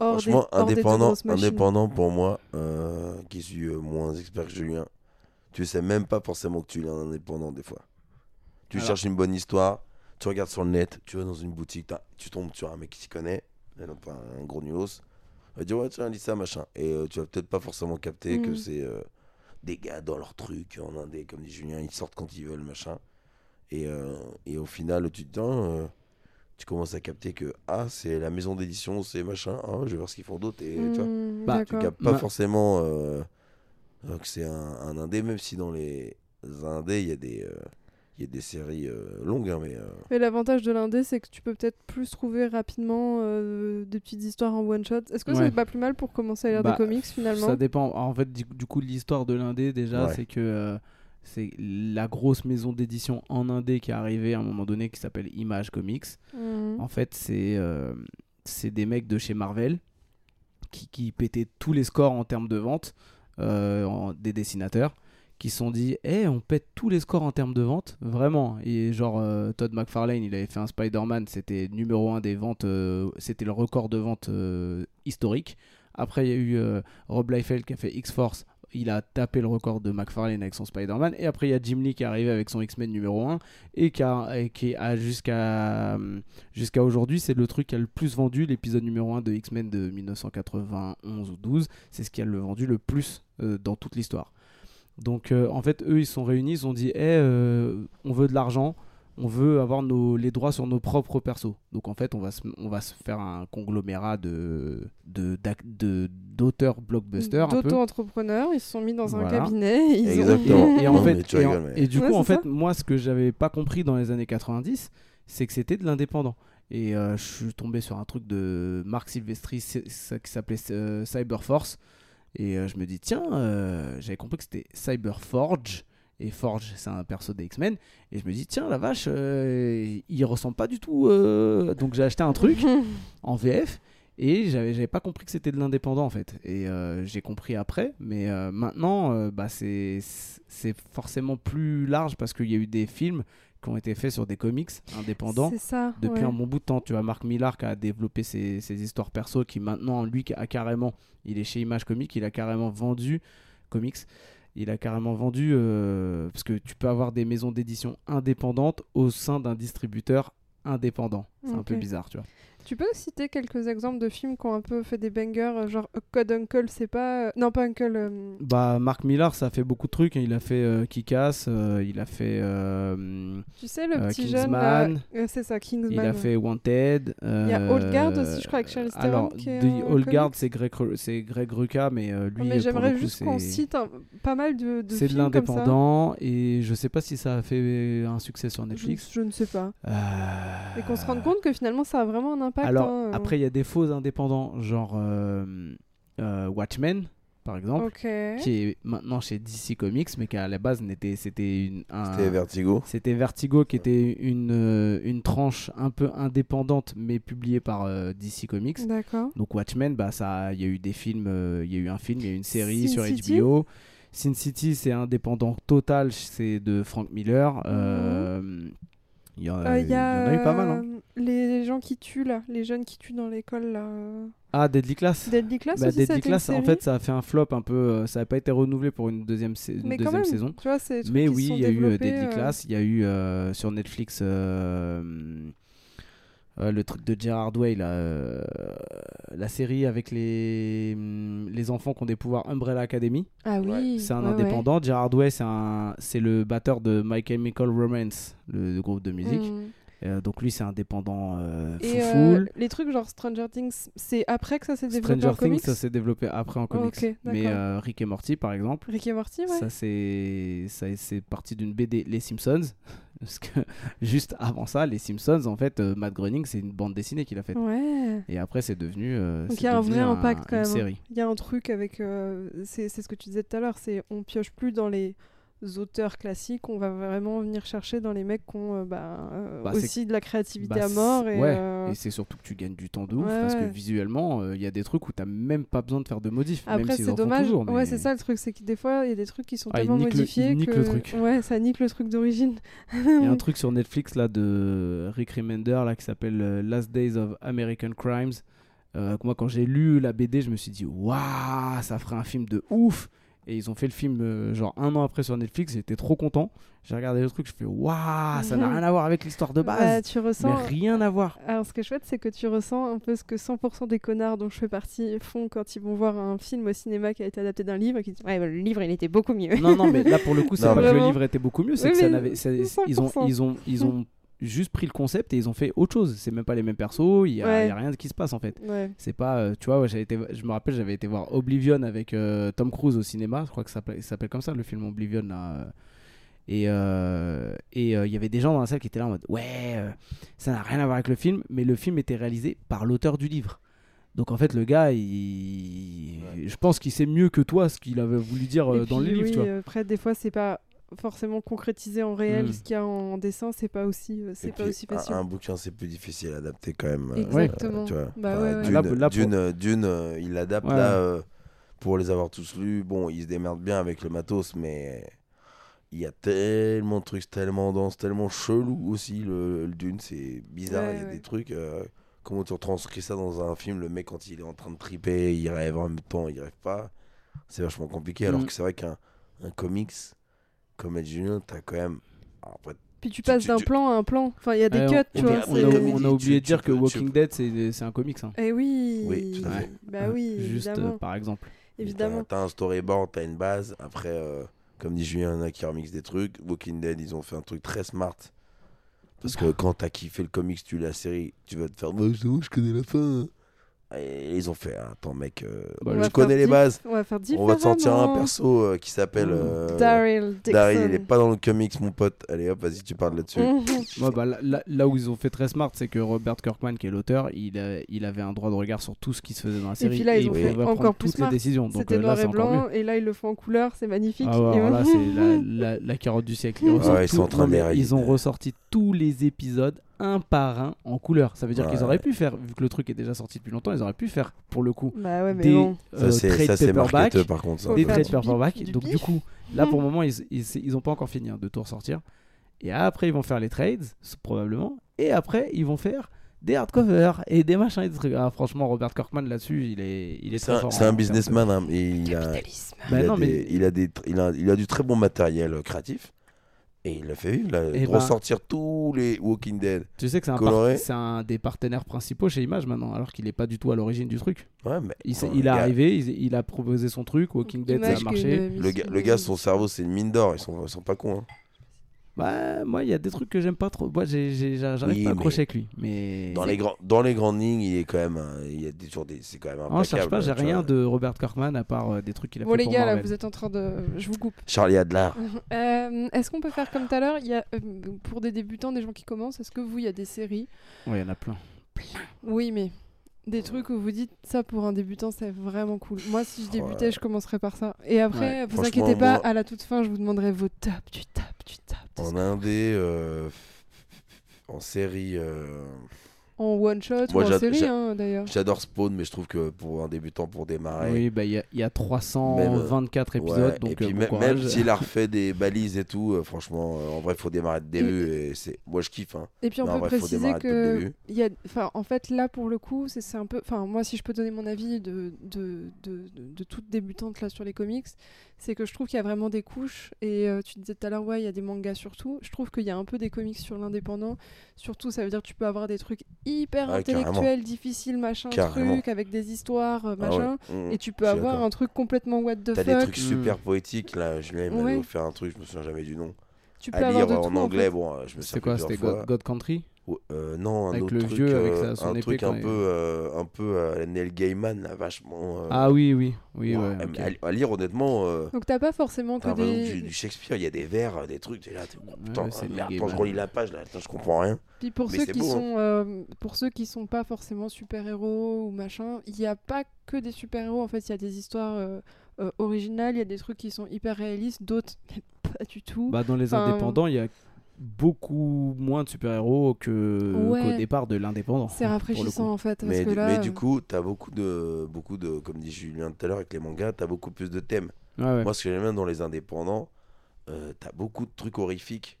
hors des- Franchement, hors des deux indépendant, indépendant pour moi, euh, qui suis euh, moins expert que Julien, tu sais même pas forcément que tu es un indépendant des fois. Tu Alors- cherches une bonne histoire, tu regardes sur le net, tu vas dans une boutique, tu tombes sur un mec qui s'y connaît, et non pas un gros nulos. Il va dire ouais tiens lis ça machin. Et euh, tu vas peut-être pas forcément capter que Mhm. c'est euh, des gars dans leur truc en indé comme dit Julien ils sortent quand ils veulent machin. Et, euh, et au final tu te dis tu commences à capter que ah c'est la maison d'édition c'est machin ah, je vais voir ce qu'ils font d'autre et tu vois. Hmm, Bah, tu captes pas forcément euh, euh, que c'est un, un indé même si dans les indés il y a des euh, il y a des séries euh, longues hein, mais euh, Mais l'avantage de l'indé, c'est que tu peux peut-être plus trouver rapidement euh, des petites histoires en one shot. Est-ce que Ouais. c'est pas plus mal pour commencer à lire Bah, des comics finalement Ça dépend. En fait, du, du coup, l'histoire de l'indé, déjà, Ouais. c'est que euh, c'est la grosse maison d'édition en indé qui est arrivée à un moment donné qui s'appelle Image Comics. Mhm. En fait, c'est euh, c'est des mecs de chez Marvel qui, qui pétaient tous les scores en termes de vente euh, en- des dessinateurs qui se sont dit Eh, on pète tous les scores en termes de vente, vraiment. Et genre, euh, Todd McFarlane, il avait fait un Spider-Man, c'était numéro 1 des ventes, euh, c'était le record de vente euh, historique. Après, il y a eu Rob Liefeld qui a fait X-Force. Il a tapé le record de McFarlane avec son Spider-Man. Et après, il y a Jim Lee qui est arrivé avec son X-Men numéro 1. Et qui a, jusqu'à jusqu'à aujourd'hui, c'est le truc qui a le plus vendu. L'épisode numéro 1 de X-Men de 1991 ou 12. C'est ce qui a le vendu le plus dans toute l'histoire. Donc, euh, en fait, eux, ils se sont réunis. Ils ont dit Eh, euh, on veut de l'argent on veut avoir nos, les droits sur nos propres persos. Donc en fait, on va se, on va se faire un conglomérat de de- d'auteurs blockbusters. un peu. D'auto-entrepreneurs, ils se sont mis dans un cabinet. Ils Exactement. Ont... Et, et en Non, fait, mais tu et, en- rigoles, mais- et du Ouais, coup, en fait, ça. moi, ce que j'avais pas compris dans les années 90, c'est que c'était de l'indépendant. Et euh, je suis tombé sur un truc de Marc Silvestri ça qui s'appelait euh, Cyberforce. Et euh, je me dis, tiens, euh, j'avais compris que c'était Cyberforge. Et Forge, c'est un perso des X-Men. Et je me dis, tiens, la vache, euh, il ressemble pas du tout. Donc j'ai acheté un truc en VF. Et j'avais j'avais pas compris que c'était de l'indépendant en fait. Et j'ai compris après. Mais maintenant, bah, c'est c'est forcément plus large parce qu'il y a eu des films qui ont été faits sur des comics indépendants ça. depuis ouais. un bon bout de temps. Tu vois, Marc Millar qui a développé ses, ses histoires perso, qui maintenant, lui, a carrément, il est chez Image Comics, il a carrément vendu comics. Il a carrément vendu, euh, parce que tu peux avoir des maisons d'édition indépendantes au sein d'un distributeur indépendant. C'est un peu bizarre, tu vois. Tu peux citer quelques exemples de films qui ont un peu fait des bangers, euh, genre Code Uncle, c'est pas. euh, Non, pas Uncle. euh, Bah, Marc Millar, ça a fait beaucoup de trucs. hein. Il a fait euh, Kick-Ass, euh, il a fait, Tu sais, le petit jeune. Kingsman. euh, c'est ça, Kingsman. il a fait Wanted. Il y a Old Guard aussi, je crois, avec Charlize Theron, Old Guard, c'est Greg, c'est Greg Rucka, mais lui, mais j'aimerais juste qu'on cite un- pas mal de, de C'est de l'indépendant et je sais pas si ça a fait un succès sur Netflix. je ne sais pas. Et qu'on se rende compte que finalement ça a vraiment un impact. Alors hein, euh. après il y a des faux indépendants genre euh, euh, Watchmen par exemple qui est maintenant chez DC Comics mais qui à la base n'était c'était une un- C'était Vertigo. c'était Vertigo qui était une une tranche un peu indépendante mais publiée par euh, DC Comics. D'accord. Donc Watchmen, bah ça, il y a eu des films, euh, il y a eu un film, il y a eu une série Sin sur City HBO. Sin City, c'est indépendant total, c'est de Frank Miller. Euh, Il y, en a- Euh, il y en a eu pas mal. hein. euh, les gens qui tuent là, les jeunes qui tuent dans l'école là. euh. Ah, Deadly Class. Deadly Class Bah, aussi, Deadly Class, en fait, ça a fait un flop un peu. ça n'a pas été renouvelé pour une deuxième, sa- une mais quand deuxième même, saison. tu vois, Mais oui, il y a eu Deadly Class, il y a eu sur Netflix euh, le truc de Gerard Way, là, euh, la série avec les, hum, les enfants qui ont des pouvoirs Umbrella Academy. Ah oui. C'est un ouais, ouais. indépendant. Gerard Way, c'est un, c'est le batteur de My Chemical Romance, le, le groupe de musique. Mm. Euh, donc lui, c'est indépendant euh, euh, les trucs genre Stranger Things, c'est après que ça s'est développé Stranger en comics Things, ça s'est développé après en comics. Mais euh, Rick et Morty, par exemple, Rick et Morty, ouais. ça c'est ça c'est parti d'une BD Les Simpsons. Parce que juste avant ça, Les Simpsons, en fait, euh, Matt Groening, c'est une bande dessinée qu'il a faite. Ouais. Et après, c'est devenu. euh, Donc il y a un vrai impact quand même. hein. Il y a un truc avec. euh, c'est c'est ce que tu disais tout à l'heure, c'est on pioche plus dans les auteurs classiques, on va vraiment venir chercher dans les mecs qui ont euh, bah, euh, Bah, aussi de la créativité Bah, à mort. Et, ouais, euh, et c'est surtout que tu gagnes du temps de ouf Ouais, parce que visuellement, il y a des trucs où t'as même pas besoin de faire de modifs. Après, c'est dommage. toujours, Ouais, c'est ça le truc, c'est que des fois, il y a des trucs qui sont Ah, tellement le- modifiés que. le truc. Ouais, ça nique le truc d'origine. Il y a un truc sur Netflix là de Rick Remender là qui s'appelle Last Days of American Crimes. Moi quand j'ai lu la BD, je me suis dit waouh, ça ferait un film de ouf. Et ils ont fait le film euh, genre un an après sur Netflix. J'étais trop content. J'ai regardé le truc, je fais waouh, ça n'a rien à voir avec l'histoire de Bah, base. tu mais ressens. rien à voir. Alors, ce qui est chouette, c'est que tu ressens un peu ce que 100% des connards dont je fais partie font quand ils vont voir un film au cinéma qui a été adapté d'un livre et qui disent Ouais, bah, le livre, il était beaucoup mieux. Non non, mais là pour le coup, c'est pas que le livre était beaucoup mieux, c'est Oui, que ça n'avait. Ils ont 100%. ils ont ils ont juste pris le concept et ils ont fait autre chose. C'est même pas les mêmes persos. Il y, a- Ouais. il y a rien qui se passe en fait. Ouais. C'est pas, euh, tu vois, ouais, été, je me rappelle, j'avais été voir Oblivion avec euh, Tom Cruise au cinéma. Je crois que ça s'appelle- comme ça le film Oblivion là. euh. Et euh, et il y avait des gens dans la salle qui étaient là en mode ouais, ça n'a rien à voir avec le film, mais le film était réalisé par l'auteur du livre. Donc en fait le gars, il, je pense qu'il sait mieux que toi ce qu'il avait voulu dire dans livres, oui, tu vois. Après, des fois, c'est pas forcément concrétisé en réel Mm. ce qu'il y a en dessin, c'est pas aussi, euh, c'est pas puis, aussi un- facile. Un, bouquin, c'est plus difficile à adapter quand même. euh, Exactement. tu vois. Bah Enfin, ouais, ouais. Dune, Là, là, pour- Dune, euh, Dune, euh, il l'adapte Ouais. là euh, pour les avoir tous lus. Bon, il se démerde bien avec le matos, mais il y a tellement de trucs, tellement dense, tellement chelou aussi. Le, le Dune, c'est bizarre. Ouais, il y a ouais. des trucs. euh, comment tu retranscris ça dans un film Le mec, quand il est en train de triper, il rêve en même temps, il rêve pas. C'est vachement compliqué. Alors Mm. que c'est vrai qu'un un comics, comme Ed Julien, t'as quand même. alors après, Puis tu tu- passes d'un tu- plan à un plan. Enfin, il y a des Ouais, cuts, on, tu mais vois. on a, on oublié de dire tu que tu Walking Dead c'est c'est un comics. hein. Eh oui. Oui, tout à fait. Bah oui, Juste euh, par exemple. évidemment. T'as un storyboard, t'as une base. Après, euh, comme dit Julien, il y en a qui remixent des trucs. Walking Dead, ils ont fait un truc très smart. Parce que quand t'as kiffé le comics, tu lis la série, tu vas te faire Bah, je connais la fin. Et ils ont fait Attends, mec, euh, Bah, tu connais les bases. On va faire On va te sortir un perso euh, qui s'appelle. Mmh. euh, Daryl Dixon. Daryl, il est pas dans le comics, mon pote. Allez hop, vas-y, tu parles là-dessus. Mhm. Ouais, bah, là, où ils ont fait très smart, c'est que Robert Kirkman, qui est l'auteur, il, a- il avait un droit de regard sur tout ce qui se faisait dans la série. puis là, ils et ont fait encore plus toutes smart. les décisions. Donc C'était euh, là, noir et blanc, et là ils le font en couleur, c'est magnifique. Ah ouais, Et alors là, ouais. c'est la, la- la carotte du siècle. Ils, Ouais, ressortent ils sont tout- en train ils ont ressorti tous les épisodes un par un en couleur. Ça veut dire qu'ils auraient pu faire, vu que le truc est déjà sorti depuis longtemps, ils auraient pu faire pour le coup Bah ouais, mais des bon. euh, Ça, c'est trade ça, c'est paperback. par contre. ça. Des trades paperback. du Donc du coup, là pour le Mhm. moment, ils, ils, ils ont pas encore fini hein, de tout ressortir. Et après, ils vont faire les trades, probablement. Et après, ils vont faire des hardcovers et des machins et des trucs. Ah, franchement, Robert Kirkman là-dessus, il est, il est C'est très un, businessman. hein, et il a, Capitalisme. il, a non, mais- des- il, a des, tr- il, a, il a du très bon matériel euh, créatif. Et il a fait vivre, là, Eh de ben- ressortir tous les Walking Dead. Tu sais que c'est un, Coloré. par- c'est un des partenaires principaux chez Image maintenant, alors qu'il est pas du tout à l'origine du truc. Ouais, mais Il, est gars- arrivé, il, il a proposé son truc, Walking Dead, ça a marché. une Le gars, le gars, son cerveau, c'est une mine d'or. Ils sont, ils sont pas cons. hein. Bah, moi, il y a des trucs que j'aime pas trop. Moi, j'ai- j'arrive Oui, pas à accrocher avec lui. Mais Dans les, grands, dans les grandes lignes, il est quand même. un- il y a des, toujours des, c'est quand même non, je cherche pas, j'ai rien vois. de Robert Kirkman à part euh, des trucs qu'il a Bon fait les pour gars, là, vous êtes en train de... Je vous coupe. Charlie Adler. Euh, est-ce qu'on peut faire comme tout à l'heure? Il y a, euh, Pour des débutants, des gens qui commencent, est-ce que vous, il y a des séries? Ouais, il y en a plein. Oui, mais des trucs où vous dites ça pour un débutant, c'est vraiment cool. Moi, si je débutais, Ouais. je commencerais par ça. Et après, vous Franchement, inquiétez pas, moi- à la toute fin, je vous demanderai vos tops, du top, du top. En indé, euh, en série. euh, En one shot Moi, ou en série, hein, d'ailleurs. J'adore Spawn, mais je trouve que pour un débutant, pour démarrer. Oui, bah, il y, a- il y a 324 Ouais, épisodes, donc et puis euh, bon même, même s'il a refait des balises et tout, euh, franchement, euh, en vrai, faut démarrer de début. Et c'est, moi, je kiffe. Hein. Et puis on Non, en peut vrai, faut préciser que début. il y a, enfin, en fait là pour le coup, c'est c'est un peu, enfin moi si je peux donner mon avis de de, de, de, de toute débutante là sur les comics, c'est que je trouve qu'il y a vraiment des couches. Et euh, tu disais tout à l'heure ouais il y a des mangas surtout. Je trouve qu'il y a un peu des comics sur l'indépendant. Surtout ça veut dire que tu peux avoir des trucs hyper Ouais, intellectuels, difficiles machin Carrément. truc avec des histoires euh, Ah ouais, machin. mmh, Et tu peux avoir un truc complètement what the T'as des fuck. trucs super poétiques là. Julien il m'avait Ouais. offert un truc, je me souviens jamais du nom. Tu peux À avoir lire de en tout, en anglais, fait. bon, euh, je me C'était souviens quoi plusieurs C'était. God, God Country? Euh, non, un Avec autre le truc, vieux avec euh, sa- son un épée truc quand un peu, euh, un peu à Neil Gaiman, là, vachement. euh, Ah oui, oui, oui, ouais. à- ok. à, à lire, honnêtement, euh, Donc t'as pas forcément que des. du, du Shakespeare, il y a des vers, des trucs, t'es là, t'es, oh, putain, ouais, merde, attends, je relis la page, là, attends, je comprends rien. Puis pour Mais ceux qui beau, hein. sont euh, pour ceux qui sont pas forcément super-héros ou machin, il n'y a pas que des super-héros en fait, il y a des histoires euh, euh, originales, il y a des trucs qui sont hyper réalistes, d'autres pas du tout. Bah, dans les Enfin, indépendants, il y a beaucoup moins de super-héros que Ouais. qu'au départ de l'indépendant. c'est rafraîchissant en fait parce Mais, que du- là mais du euh, coup, t'as beaucoup de, beaucoup de, comme dit Julien tout à l'heure avec les mangas, t'as beaucoup plus de thèmes. Ouais, ouais. Moi, ce que j'aime bien dans les indépendants, euh, t'as beaucoup de trucs horrifiques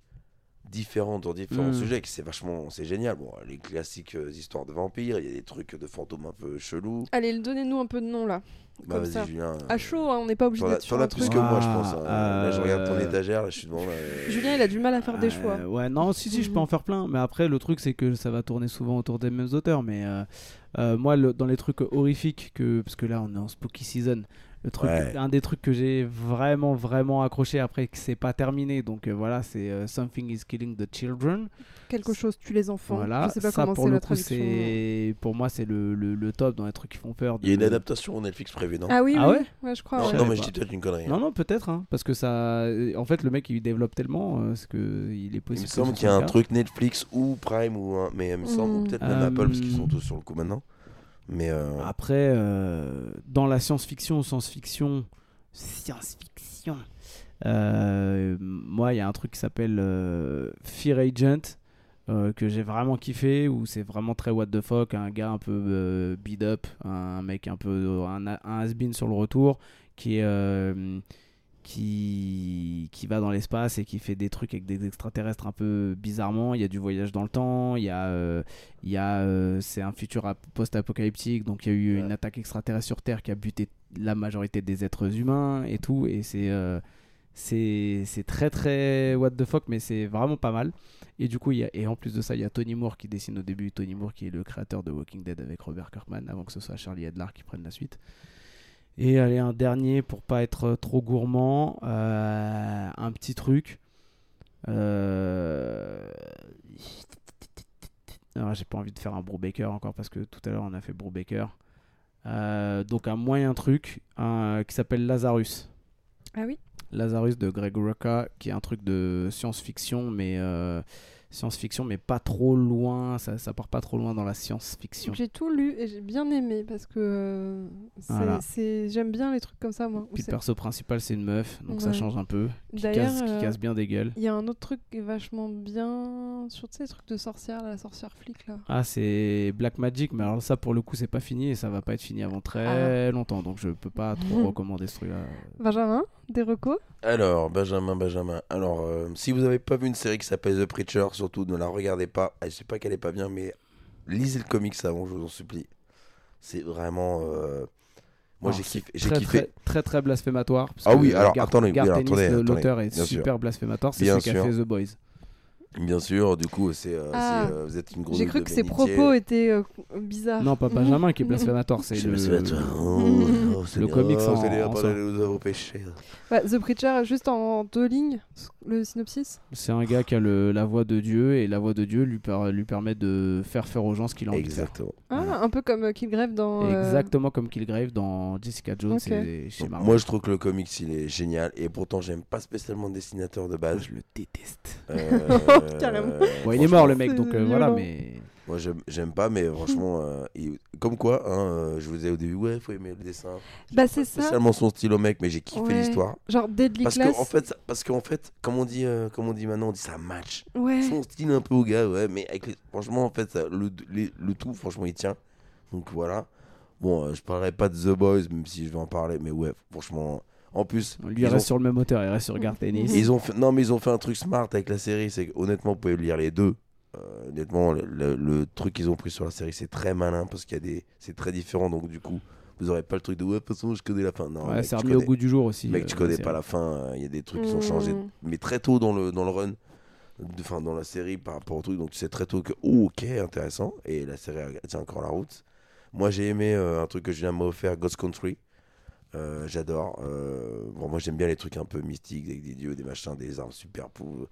différents dans différents Mm. sujets, c'est vachement, c'est génial. Bon, les classiques euh, histoires de vampires, il y a des trucs de fantômes un peu chelous. Allez, donnez-nous un peu de nom là. Bah vas-y Julien. À chaud, hein, on n'est pas obligé d'être sur t'en as plus truc. que moi, je pense. hein. Ah, Là, je regarde ton euh, étagère, là, je suis devant. là, et- Julien, il a du mal à faire des choix. Euh, ouais, non, si, si, je peux en faire plein. Mais après, le truc, c'est que ça va tourner souvent autour des mêmes auteurs. Mais euh, euh, moi, le- dans les trucs horrifiques, que, parce que là, on est en spooky season, le truc, Ouais. un des trucs que j'ai vraiment, vraiment accroché après que c'est pas terminé. Donc euh, voilà, c'est euh, Something is Killing the Children. Quelque chose tue les enfants. Voilà, Je sais pas ça comment pour c'est le la coup, traduction. c'est pour moi, c'est le, le, le top dans les trucs qui font peur. Il y a une adaptation Netflix prévue, non? Ah oui, Ah oui. ouais? ouais, je crois. Non, mais je dis peut-être une connerie. hein. Non, non, peut-être, hein, parce que ça. En fait, le mec, il développe tellement, euh, c'est que il est Il possible. me semble ce qu'il y a un cas. truc Netflix ou Prime ou un... mais il me semble ou Mm. peut-être même Euh, Apple parce qu'ils sont tous sur le coup maintenant. Mais euh, Après, euh, dans la science-fiction, science-fiction, science-fiction, euh, moi, il y a un truc qui s'appelle Fear Agent. que j'ai vraiment kiffé où c'est vraiment très what the fuck un gars un peu beat up un mec un peu un, un has-been sur le retour qui est qui, qui va dans l'espace et qui fait des trucs avec des extraterrestres un peu bizarrement. Il y a du voyage dans le temps, il y a, euh, il y a euh, c'est un futur ap- post-apocalyptique, donc il y a eu Ouais. une attaque extraterrestre sur Terre qui a buté la majorité des êtres humains et tout, et c'est euh, c'est très très what the fuck, mais c'est vraiment pas mal. Et du coup, il y a, et en plus de ça, il y a Tony Moore qui dessine au début, Tony Moore qui est le créateur de Walking Dead avec Robert Kirkman, avant que ce soit Charlie Adlar qui prenne la suite. Et allez, un dernier pour pas être trop gourmand, euh, un petit truc. Euh... Alors, j'ai pas envie de faire un Brubaker encore parce que tout à l'heure on a fait Brubaker. Euh, donc un moyen truc un- qui s'appelle Lazarus. Ah oui Lazarus de Greg Rucka, qui est un truc de science-fiction, mais euh, science-fiction, mais pas trop loin. Ça, ça part pas trop loin dans la science-fiction. J'ai tout lu et j'ai bien aimé parce que euh, Voilà. j'aime bien les trucs comme ça moi. Puis le perso principal, c'est une meuf, donc ça change un peu. Qui casse, qui euh, casse bien des gueules. Il y a un autre truc qui est vachement bien sur les trucs de sorcière, la sorcière flic là. Ah, c'est Black Magic, mais alors ça pour le coup, c'est pas fini et ça va pas être fini avant très longtemps, donc je peux pas trop recommander ce truc-là. Benjamin, des recos Alors, Benjamin, Benjamin. Alors, euh, si vous n'avez pas vu une série qui s'appelle The Preacher, surtout ne la regardez pas. Je sais pas qu'elle est pas bien, mais lisez le comics avant, je vous en supplie. C'est vraiment. euh, Moi, Alors, j'ai kiffé. J'ai Très, kiffé. très, très, très blasphématoire. parce Ah que oui, alors, Garth- attendez, oui, alors, l'auteur est bien sûr. super blasphématoire. C'est Bien celui qui a sûr. fait The Boys. Bien sûr, du coup, c'est. euh, Ah. c'est, euh, vous êtes une grosse. J'ai cru que ses propos étaient euh, bizarres. Non, pas Benjamin qui est blasphématoire, c'est le. Oh, oh, c'est le comics oh, en- en soi. nous avons péché. Bah, The Preacher, juste en deux lignes, le synopsis. C'est un gars qui a le- la voix de Dieu et la voix de Dieu lui, per- lui permet de faire faire aux gens ce qu'il a envie de faire. Exactement. Ah, un peu comme Killgrave dans. euh, Exactement comme Killgrave dans Jessica Jones et chez Marvel. moi, je trouve que le comics, il est génial. Et pourtant, j'aime pas spécialement le dessinateur de base. je le déteste. Euh, Carrément. Bon, il est mort le mec, donc euh, voilà, mais. Moi, j'aime- pas, mais franchement, euh, il- comme quoi, hein, euh, je vous disais au début, ouais, faut aimer le dessin. Bah, c'est ça. Spécialement son style au mec, mais j'ai kiffé Ouais. l'histoire. Genre Deadly Parce Class. qu'en en fait, ça- parce qu'en fait, comme on dit, euh, comme on dit maintenant, on dit ça match. Ouais. Son style un peu au gars, ouais, mais avec les- franchement, en fait, ça- le, les- le tout, franchement, il tient. Donc voilà. Bon, euh, je parlerai pas de The Boys, même si je vais en parler, mais ouais, franchement. En plus, Lui, il ont- reste sur le même auteur, il reste sur Garth Ennis. Ils ont fait, non, mais ils ont fait un truc smart avec la série. C'est que, honnêtement, vous pouvez lire les deux. Euh, honnêtement, le, le- le truc qu'ils ont pris sur la série, c'est très malin parce qu'il y a des, c'est très différent. Donc du coup, vous aurez pas le truc de ouais, de toute façon, je connais la fin. Non, Ouais, mec, tu remis au goût du jour aussi. Mec, euh, tu la connais pas la fin. euh, Il y a des trucs qui ont Mm. changé, mais très tôt dans le dans le run, enfin dans la série par rapport au truc. Donc tu sais très tôt que oh, ok, intéressant. Et la série tient encore la route. Moi, j'ai aimé euh, un truc que Julien m'a offert, Ghost Country. Euh, J'adore. Euh, bon, moi, j'aime bien les trucs un peu mystiques avec des dieux, des machins, des armes super pou-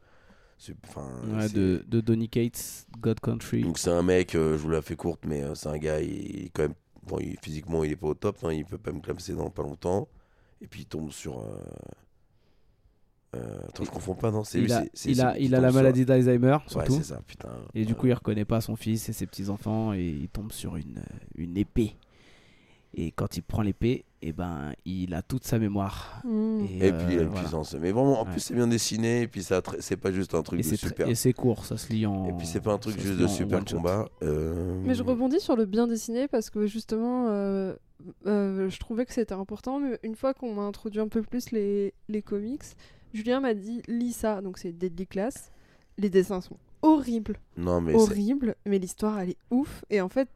c'est- enfin, Ouais, de, de Donny Cates, God Country. Donc c'est un mec, euh, je vous la fais courte, mais c'est un gars, il, il est quand même, bon, il- physiquement il est pas au top, hein, il peut pas me clamser dans pas longtemps, et puis il tombe sur... Euh... attends, je confonds pas, non c'est lui, il a, c'est il a, il a la maladie d'Alzheimer, Ouais, surtout. c'est ça, putain. et du Ouais. coup, il reconnaît pas son fils et ses petits-enfants et il tombe sur une, une épée. Et quand il prend l'épée, et ben, il a toute sa mémoire. Mm. Et puis il a euh, une voilà. puissance. Mais vraiment, en Ouais. plus c'est bien dessiné, et puis ça, c'est pas juste un truc Et de super. et c'est court, ça se lit en. Et puis c'est pas un truc juste de super combat. euh, Mais je rebondis sur le bien dessiné parce que justement, euh, euh, je trouvais que c'était important. Mais une fois qu'on m'a introduit un peu plus les, les comics, Julien m'a dit lis ça, donc c'est Deadly Class. Les dessins sont horribles, Non mais c'est- horribles, mais l'histoire elle est ouf. Et en fait,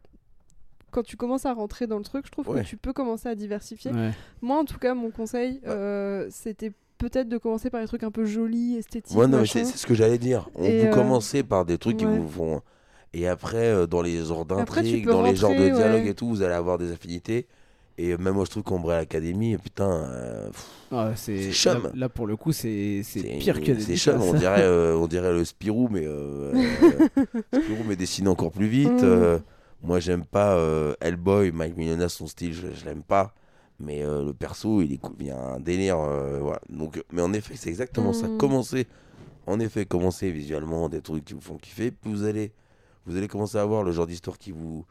quand tu commences à rentrer dans le truc, je trouve Ouais. que tu peux commencer à diversifier. Ouais. Moi, en tout cas, mon conseil, euh, c'était peut-être de commencer par des trucs un peu jolis, esthétiques. Ouais, non, mais machin. c'est c'est ce que j'allais dire. On, Et, vous euh, commencez par des trucs qui vous font. Et après, euh, dans les genres peux dans les genres de dialogue ouais. et tout, vous allez avoir des affinités. Et même moi, je trouve qu'Ombrella Academy, putain, euh, pff, Ouais, c'est C'est chum. Là, là, pour le coup, c'est c'est c'est pire que des C'est chum, on dirait, euh, on dirait le Spirou, mais euh, euh, Spirou, mais dessiné encore plus vite. Mm. Euh, moi, j'aime pas euh, Hellboy, Mike Mignola, son style, je, je l'aime pas. Mais euh, le perso, il, est cool, il y a un délire. euh, voilà. Donc, mais en effet, c'est exactement ça. Mm. Commencez, en effet, commencez visuellement des trucs qui vous font kiffer. Puis vous allez, vous allez commencer à voir le genre d'histoire qui vous.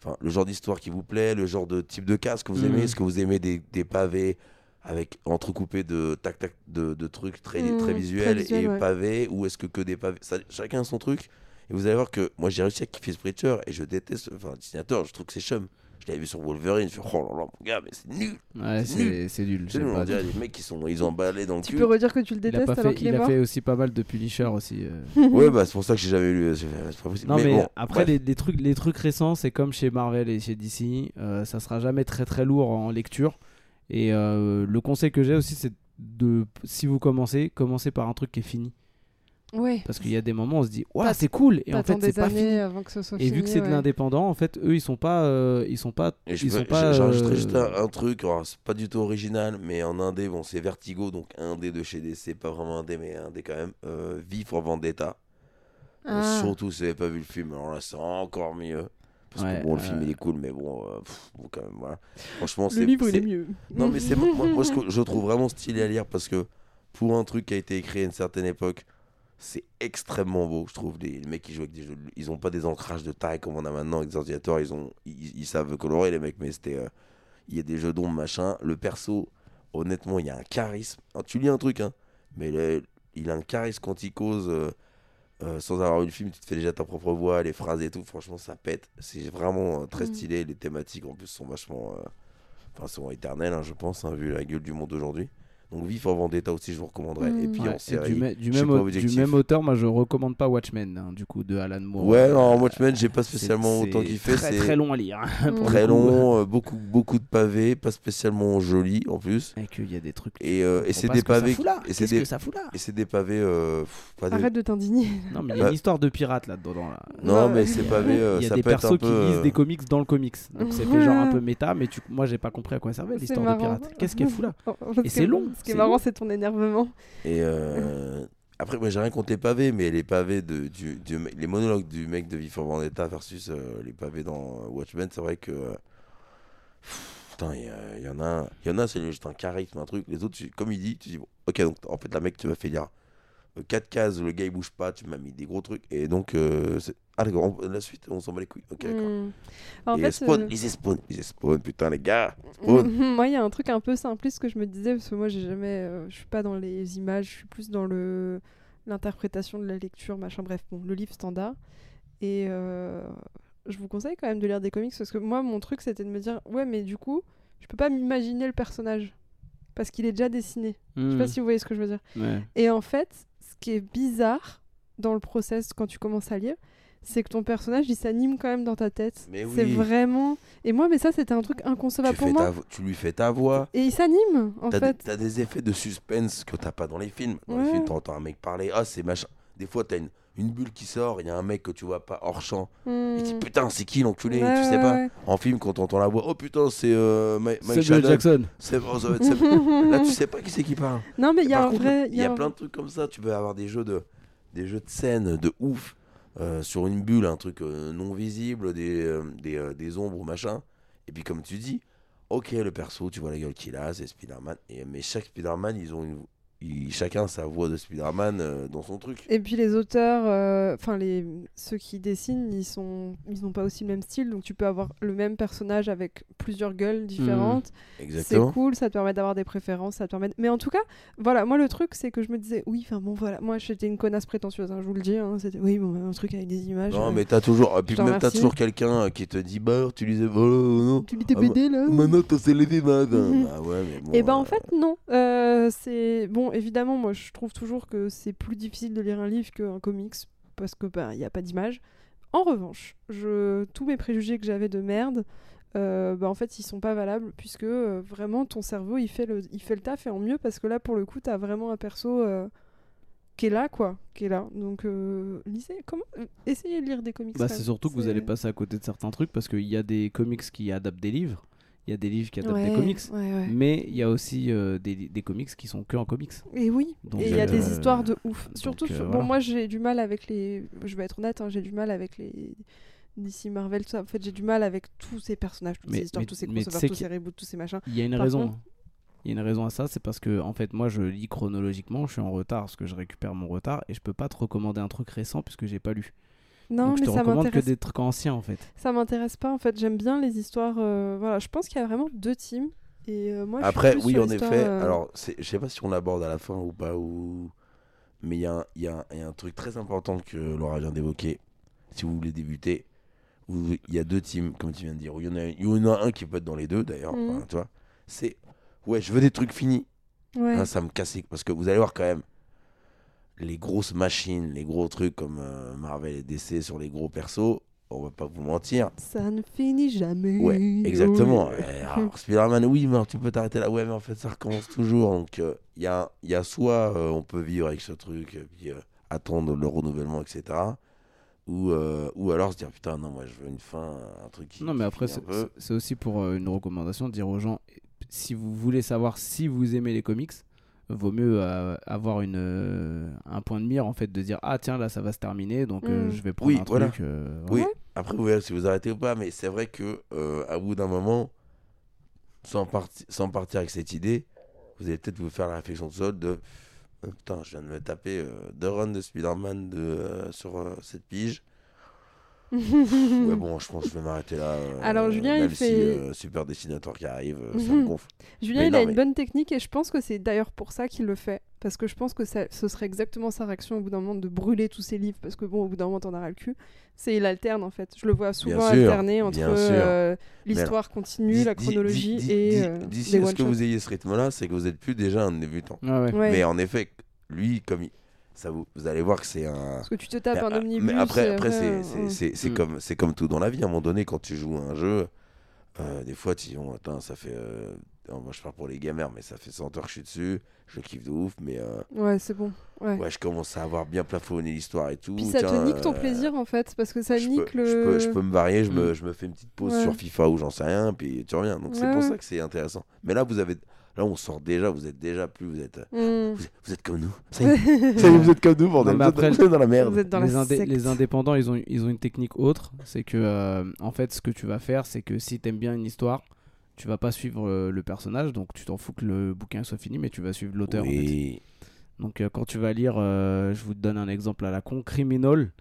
Enfin, le genre d'histoire qui vous plaît, le genre de type de casque que vous aimez. Mm. Est-ce que vous aimez des, des pavés avec entrecoupés de tac tac de, de trucs très, Mm, très très visuels visuel, et ouais. pavés ou est-ce que que des pavés Ça- Chacun son truc. Et vous allez voir que moi j'ai réussi à kiffer ce Preacher et je déteste, enfin, le dessinateur, je trouve que c'est chum. Je l'avais vu sur Wolverine, je fais oh là là, mon gars, mais c'est nul. Ouais, C'est nul. c'est nul. Nul, on dirait des mecs qui sont, ils ont emballé dans le Tu cul. peux redire que tu le Il a, détestes pas alors fait, qu'il il a fait aussi pas mal de Punisher aussi. euh. Ouais, bah c'est pour ça que j'ai jamais lu. c'est pas possible. Non mais, bon, après les, les trucs les trucs récents c'est comme chez Marvel et chez DC euh, ça sera jamais très très lourd en lecture et euh, le conseil que j'ai aussi c'est de si vous commencez commencez par un truc qui est fini Parce qu'il y a des moments où on se dit waouh c'est cool et en fait c'est pas fini avant que ce soit et vu que c'est de l'indépendant en fait eux ils sont pas euh, ils sont pas Et ils peux- sont pas euh, juste un, un truc, c'est pas du tout original, mais en indé, bon, c'est Vertigo, donc indé de chez DC, pas vraiment indé, mais indé quand même. Euh, V for Vendetta. Euh, Ah. surtout si vous n'avez pas vu le film, alors là c'est encore mieux. Parce Ouais, que bon, le film il est cool, mais bon, euh, pff, bon, quand même, voilà. Franchement, Le c'est. livre, il est mieux. Non, mais c'est moi, moi, ce que je trouve vraiment stylé à lire parce que pour un truc qui a été écrit à une certaine époque, c'est extrêmement beau, je trouve. Les, les mecs qui jouent avec des jeux, ils ont pas des ancrages de taille comme on a maintenant avec des ordinateurs, ils, ont, ils, ils savent colorer les mecs, mais c'était. euh, il y a des jeux d'ombre, machin. Le perso, honnêtement, il y a un charisme. Alors, tu lis un truc, hein, mais le- il a un charisme quand il cause. euh, euh, sans avoir eu le film, tu te fais déjà ta propre voix, les phrases et tout. Franchement, ça pète. C'est vraiment très Mm. stylé. Les thématiques en plus sont vachement. Enfin, sont éternelles, hein, je pense, hein, vu la gueule du monde d'aujourd'hui. Donc, Vif en Vendetta aussi, je vous recommanderais. Et puis ouais, en et série. du, du même, du même auteur moi je recommande pas Watchmen hein, du coup de Alan Moore Ouais, non, Euh, Watchmen, j'ai pas c'est- spécialement autant c'est kiffé. très C'est très long à lire hein, pour très long, euh, beaucoup, beaucoup de pavés, pas spécialement joli en plus. et qu'il y a des trucs Et, euh, et c'est des pavés. Et c'est Qu'est-ce des, que ça fout là et c'est des pavés. euh, pff, pas des- Arrête de t'indigner. Non, mais il y a Bah- une histoire de pirate là-dedans. Là. Non, mais c'est pavés. euh, il y a ça des persos qui lisent euh, des comics dans le comics. Donc c'est fait genre un peu méta, mais tu... moi j'ai pas compris à quoi servait C'est l'histoire de pirate. Qu'est-ce qu'elle fout là Et c'est est- long, Ce qui est marrant, c'est ton énervement. Et euh, après, moi j'ai rien contre les pavés, mais les pavés de, du, du les monologues du mec de V for Vendetta versus euh, les pavés dans Watchmen, c'est vrai que. euh, Putain, il y, en a, il y en a, c'est juste un charisme, un truc. Les autres, comme il dit, tu dis, bon, ok, donc en fait, la mec, tu m'as fait lire 4 cases, le gars il bouge pas, tu m'as mis des gros trucs. Et donc, euh, ah on- la suite, on s'en bat les couilles. Ok, d'accord. Hmm. En fait, Spawn, euh, lisez Spawn, Spawn, putain, les gars. Spawn. moi, il y a un truc un peu simpliste que je me disais parce que moi, j'ai jamais, euh, je suis pas dans les images, je suis plus dans le l'interprétation de la lecture, machin. Bref, bon, le livre standard. Et euh, je vous conseille quand même de lire des comics parce que moi, mon truc, c'était de me dire, ouais, mais du coup, je peux pas m'imaginer le personnage parce qu'il est déjà dessiné. Je sais pas Hmm, si vous voyez ce que je veux dire. ouais. Et en fait, ce qui est bizarre dans le process quand tu commences à lire, c'est que ton personnage, il s'anime quand même dans ta tête. Mais C'est oui. vraiment. Et moi, mais ça, c'était un truc Tu, inconcevable pour fais moi. ta vo- tu lui fais ta voix. Et il s'anime, en T'as fait. des, t'as des effets de suspense que t'as pas dans les films. Dans les films, t'entends un mec parler, ah c'est machin. Des fois, t'as une, une bulle qui sort, il y a un mec que tu vois pas hors champ. Hmm. Il dit putain, c'est qui l'enculé Ouais, Tu sais ouais, pas. ouais. En film, quand t'entends la voix, oh putain, c'est euh, Mike. Jackson. C'est Là, tu sais pas qui c'est qui parle. Non, mais il y a un vrai. Il y a plein de trucs comme ça. Tu peux avoir des jeux de. des jeux de scène de ouf euh, sur une bulle, un truc euh, non visible, des, euh, des, des ombres machin. Et puis comme tu dis, ok, le perso, tu vois la gueule qu'il a, c'est Spider-Man. Et, mais chaque Spider-Man, ils ont une, chacun sa voix de Spider-Man euh, dans son truc. Et puis les auteurs, euh, enfin les ceux qui dessinent, ils sont, ils n'ont pas aussi le même style, donc tu peux avoir le même personnage avec plusieurs gueules différentes. C'est Exactement. cool, ça te permet d'avoir des préférences, ça te permet. Mais en tout cas, voilà, moi le truc c'est que je me disais, oui, enfin bon voilà, moi j'étais une connasse prétentieuse, hein, je vous le dis, hein, c'était oui bon un truc avec des images. Non, euh, mais t'as toujours, puis même t'as toujours quelqu'un qui te dit, bah, tu lisais, voilà, non. Tu lis tes Ah, BD là Maintenant, t'as c'est les. Bah ouais, mais bon. Et ben euh, en fait non, c'est bon évidemment moi je trouve toujours que c'est plus difficile de lire un livre qu'un comics parce que ben il y a pas d'image. En revanche, je tous mes préjugés que j'avais de merde, euh, bah, en fait ils sont pas valables puisque euh, vraiment ton cerveau il fait le il fait le taf et en mieux parce que là pour le coup t'as vraiment un perso euh, qui est là quoi, qui est là. Donc lisez comment essayez de lire des comics. Bah, c'est surtout que vous allez passer à côté de certains trucs parce qu'il y a des comics qui adaptent des livres, il y a des livres qui adaptent Ouais, des comics, ouais, ouais. mais il y a aussi euh, des, des comics qui sont que en comics. Et oui, Donc, et il y a euh, des histoires de ouf. donc, Surtout, euh, sur- voilà. bon, moi j'ai du mal avec les. Je vais être honnête, hein, j'ai du mal avec les. DC Marvel, tout ça. En fait, j'ai du mal avec tous ces personnages, toutes Mais- ces histoires, mais- tous ces crossovers, tous ces reboots, tous ces machins. Il y a une Par raison. contre- hein. Il y a une raison à ça, c'est parce que en fait moi je lis chronologiquement, je suis en retard parce que je récupère mon retard et je peux pas te recommander un truc récent puisque j'ai pas lu. Non, Donc je mais te ça recommande que m'intéresse. des trucs anciens en fait. Ça m'intéresse pas en fait. J'aime bien les histoires. euh, Voilà, je pense qu'il y a vraiment deux teams. Et euh, moi, je suis Après, oui, sur en effet. euh, Alors, c'est- je sais pas si on l'aborde à la fin ou pas, ou... mais il y, a un- il y, a un- il y a un truc très important que Laura vient d'évoquer. Si vous voulez débuter, il y a deux teams, comme tu viens de dire. Il y, en a- il y en a un qui peut être dans les deux, d'ailleurs. Enfin, tu vois. C'est, ouais, je veux des trucs finis. Ouais. Hein, ça me casse. Parce que vous allez voir quand même les grosses machines, les gros trucs comme euh, Marvel et DC sur les gros persos. On va pas vous mentir. Ça ne finit jamais. Ouais, exactement. Oui. Ouais, alors, Spider-Man, oui, mais alors, tu peux t'arrêter là. Ouais, mais en fait, ça recommence toujours. Donc, il y, a, y a soit euh, on peut vivre avec ce truc, et puis euh, attendre le renouvellement, etc. Ou, euh, ou alors se dire, putain, non, moi, je veux une fin, un truc qui. Non mais qui après c'est aussi pour euh, une recommandation de dire aux gens si vous voulez savoir si vous aimez les comics, vaut mieux euh, avoir une euh, un point de mire en fait de dire ah tiens là ça va se terminer donc euh, Mm. je vais prendre Oui, un voilà. truc. euh, Oui, après, vous verrez si vous arrêtez ou pas. Mais c'est vrai que euh, à bout d'un moment, sans, parti- sans partir avec cette idée, vous allez peut-être vous faire la réflexion tout seul de. Putain, je viens de me taper euh, deux runs de Spider-Man de, euh, sur euh, cette pige. Ouais, bon, je pense que je vais m'arrêter là. euh, Alors, Julien, il même si, fait- euh, super dessinateur qui arrive, euh, ça me gonfle. Julien, Mais il non, a une mais- bonne technique et je pense que c'est d'ailleurs pour ça qu'il le fait. Parce que je pense que ça, ce serait exactement sa réaction au bout d'un moment de brûler tous ses livres. Parce que bon, au bout d'un moment, t'en as ras le cul. C'est il alterne en fait. Je le vois souvent sûr, alterner entre euh, l'histoire continue, la chronologie et euh, D'ici à ce que vous ayez ce rythme-là, c'est que vous êtes plus déjà un débutant. Ouais. Ouais. Mais en effet, lui, comme il- ça vous, vous allez voir que c'est un. Parce que tu te tapes Mais, un omnibus. mais après, et après c'est- euh, c'est ouais. c'est- c'est Mm. comme, c'est comme tout dans la vie. À un moment donné, quand tu joues à un jeu, euh, des fois, tu dis, oh, attends, ça fait. euh, oh, moi, je parle pour les gamers, mais ça fait 100 heures que je suis dessus. Je kiffe de ouf, mais euh, Ouais, c'est bon. Ouais. ouais, je commence à avoir bien plafonné l'histoire et tout. Puis ça te Tiens, nique ton euh, plaisir en fait. Parce que ça je nique peux, le. je, peux, je peux me varier, je, me, Mm. je me fais une petite pause Ouais. sur FIFA ou j'en sais rien, puis tu reviens. Donc c'est pour ça que c'est intéressant. Mais là, vous avez. Là, on sort déjà, vous êtes déjà plus. Vous êtes, Mm. vous êtes, vous êtes comme nous. Ça y est, ça y est, vous êtes comme nous, bordel. Non, vous, êtes- après, vous êtes dans la merde. Vous êtes dans les, la indé- secte. les indépendants, ils ont, ils ont une technique autre. C'est que, euh, en fait, ce que tu vas faire, c'est que si t'aimes bien une histoire, tu vas pas suivre euh, le personnage, donc tu t'en fous que le bouquin soit fini, mais tu vas suivre l'auteur. en fait. Oui. Donc, euh, quand tu vas lire, euh, je vous donne un exemple à la con, Criminal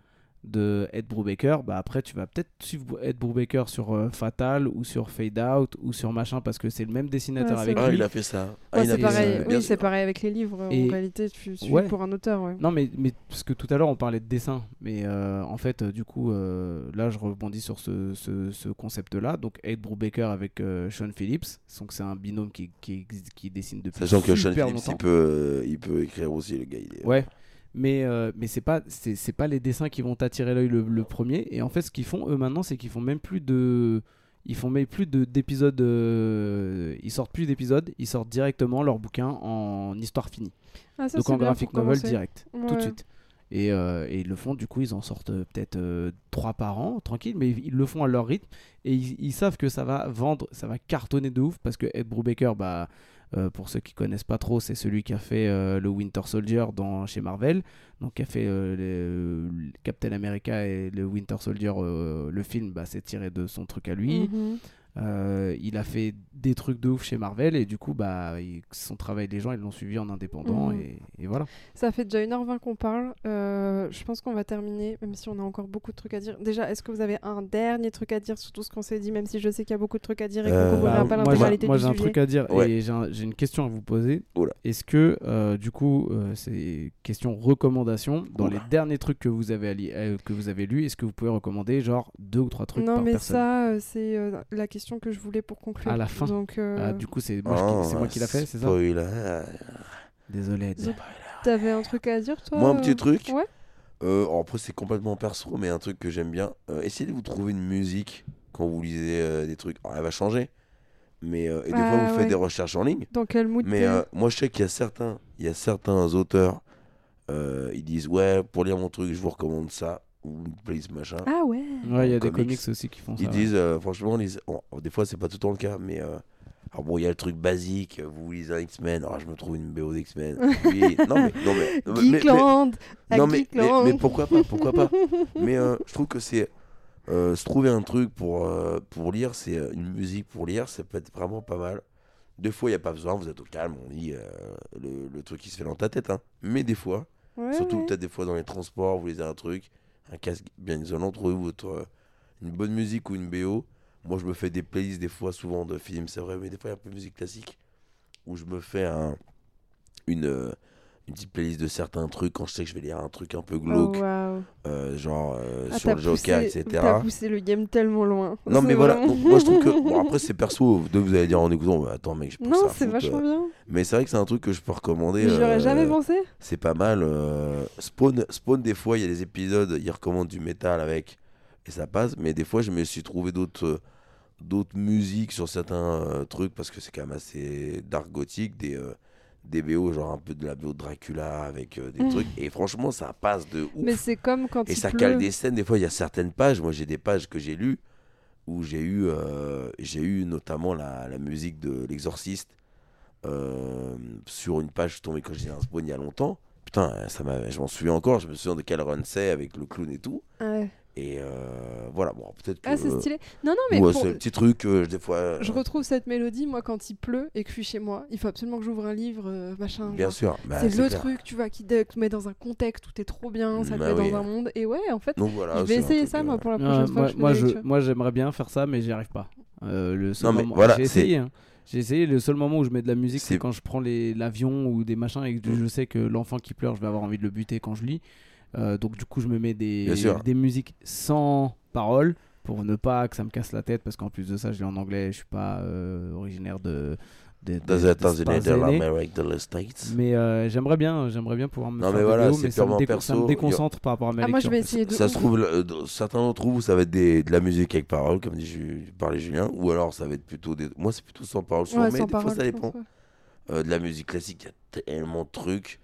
de Ed Brubaker, bah après tu vas peut-être suivre Ed Brubaker sur euh, Fatal ou sur Fade Out ou sur machin parce que c'est le même dessinateur Ouais, avec Ah, vrai. lui. il a fait ça. Ah, Ouais, il a c'est fait pareil. ça, Oui, c'est pareil avec les livres. Et- En réalité, tu suis Ouais. pour un auteur. Ouais. Non, mais, mais parce que tout à l'heure on parlait de dessin, mais euh, en fait, euh, du coup, euh, là je rebondis sur ce, ce, ce concept-là. Donc, Ed Brubaker avec euh, Sean Phillips, donc c'est un binôme qui, qui, qui dessine depuis Sachant que Sean Phillips, longtemps. il peut, il peut écrire aussi, le gars. Il est... Ouais, mais, euh, mais c'est pas, c'est, pas les dessins qui vont t'attirer l'œil le, le premier. Et en fait, ce qu'ils font eux maintenant, c'est qu'ils font même plus de. Ils font même plus de, d'épisodes. euh, ils sortent plus d'épisodes, ils sortent directement leur bouquin en histoire finie. Ah, ça, Donc en graphic novel direct, tout de suite. Et, euh, et ils le font, du coup, ils en sortent euh, peut-être euh, trois par an, tranquille, mais ils le font à leur rythme. Et ils, ils savent que ça va vendre, ça va cartonner de ouf, parce que Ed Brubaker, bah, Euh, pour ceux qui connaissent pas trop, c'est celui qui a fait euh, le Winter Soldier dans, chez Marvel, donc qui a fait euh, Captain America et le Winter Soldier, le film, bah, c'est tiré de son truc à lui. Mhm. Euh, il a fait des trucs de ouf chez Marvel et du coup, bah, il- son travail, les gens, ils l'ont suivi en indépendant Mhm. et, et voilà. Ça fait déjà 1h20 qu'on parle. Euh, je pense qu'on va terminer, même si on a encore beaucoup de trucs à dire. Déjà, est-ce que vous avez un dernier truc à dire sur tout ce qu'on s'est dit, même si je sais qu'il y a beaucoup de trucs à dire et qu'on Euh, bah, pas l'intégralité moi, j'ai un truc à dire Ouais. et j'ai un- j'ai une question à vous poser. Oula. Est-ce que, euh, du coup, euh, c'est question recommandation, dans Oula. les derniers trucs que vous avez, euh, que vous avez lus, est-ce que vous pouvez recommander genre deux ou trois trucs Non, par mais personne? ça, euh, c'est euh, la question que je voulais pour conclure. À la fin. Donc, euh, Ah, Du coup, c'est moi, je- Oh, moi qui l'a fait, c'est ça spoiler. Désolé. T'avais un truc à dire, toi Moi, un petit truc. Ouais. Euh, après, c'est complètement perso, mais un truc que j'aime bien. Euh, essayez de vous trouver une musique quand vous lisez euh, des trucs. Alors, elle va changer. Mais, euh, et des Ah, fois, vous ouais. faites des recherches en ligne. Dans quel mood Mais euh, moi, je sais qu'il y a certains, il y a certains auteurs, euh, ils disent Ouais, pour lire mon truc, je vous recommande ça. Ou une playlist machin. Ah ouais Ouais, il y a des comics. aussi qui font ça. Ils ouais. disent, euh, franchement, les- bon, des fois, c'est pas tout le temps le cas, mais. euh, alors bon, il y a le truc basique, euh, vous lisez un X-Men, alors je me trouve une BO d'X-Men. Oui, non mais, non mais, non, mais- mais- Geekland à non, mais, mais, Geekland. mais pourquoi pas, pourquoi pas. Mais euh, je trouve que c'est euh, se trouver un truc pour, euh, pour lire, c'est euh, une musique pour lire, ça peut être vraiment pas mal. Des fois, il n'y a pas besoin, vous êtes au calme, on lit euh, le, le truc qui se fait dans ta tête. Hein. Mais des fois, Ouais, surtout ouais. peut-être des fois dans les transports, vous lisez un truc, un casque bien isolant, trouvez-vous votre, euh, une bonne musique ou une BO. Moi, je me fais des playlists des fois, souvent de films, c'est vrai, mais des fois, il y a un peu de musique classique où je me fais un, une, euh, une petite playlist de certains trucs quand je sais que je vais lire un truc un peu Oh, glauque, waouh. Euh, genre euh, Ah, sur le Joker, poussé- etc. T'as poussé le game tellement loin. Non, mais voilà, moi je trouve que. Bon, après, c'est perso, vous deux, vous allez dire en écoutant, bah, attends, mec, je pense Non, c'est vachement bien. Mais c'est vrai que c'est un truc que je peux recommander. J'y aurais euh, jamais pensé. C'est pas mal. euh, Spawn, Spawn, des fois, il y a des épisodes, il recommande du métal avec, et ça passe, mais des fois, je me suis trouvé d'autres. euh, d'autres musiques sur certains euh, trucs parce que c'est quand même assez dark gothique des euh, des BO genre un peu de la BO de Dracula avec euh, des Mm. trucs et franchement ça passe de ouf Mais c'est comme quand et il ça pleut. cale des scènes. Des fois, il y a certaines pages. Moi, j'ai des pages que j'ai lues où j'ai eu, euh, j'ai eu notamment la, la musique de L'Exorciste euh, sur une page. Je suis tombé quand j'étais un spawn il y a longtemps. Putain, ça m'a, je m'en souviens encore. Je me souviens de quel run c'est avec le clown et tout. Ouais. Et euh, voilà, bon, peut-être que. Ah, c'est stylé. Non, non, mais ouais, pour- c'est un petit truc, euh, des fois. euh, je retrouve cette mélodie, moi, quand il pleut et que je suis chez moi. Il faut absolument que j'ouvre un livre, euh, machin. Bien genre. sûr. bah, c'est le clair. truc, tu vois, qui te met dans un contexte où t'es trop bien, ça te Bah met oui. dans un monde. Et ouais, en fait, Donc voilà. je vais essayer ça, euh, moi, pour la prochaine fois. moi, que je moi, j'aimerais bien faire ça, mais j'y arrive pas. Euh, le seul Non, mais moment- voilà, j'ai c'est- essayé. hein. J'ai essayé. Le seul moment où je mets de la musique, c'est C'est- quand je prends les- l'avion ou des machins et que je sais que l'enfant qui pleure, je vais avoir envie de le buter quand je lis. Euh, donc du coup, je me mets des, des musiques sans paroles pour ne pas que ça me casse la tête parce qu'en plus de ça, je lis en anglais. Je suis pas euh, originaire de. de, de- Dans de les États-Unis de l'Amérique de States. Mais euh, j'aimerais bien, j'aimerais bien pouvoir me Non, faire mais des voilà, vidéos, c'est mais ça me, déco- ça me perso. déconcentre par rapport à ma Ah, moi, je vais essayer de. Ça se trouve, euh, certains d'entre vous, ça va être des, de la musique avec paroles, comme dit Julien, ou alors ça va être plutôt des. Moi, c'est plutôt sans paroles, souvent, Ouais, mais sans des fois, ça dépend. Euh, de la musique classique, il y a tellement de trucs.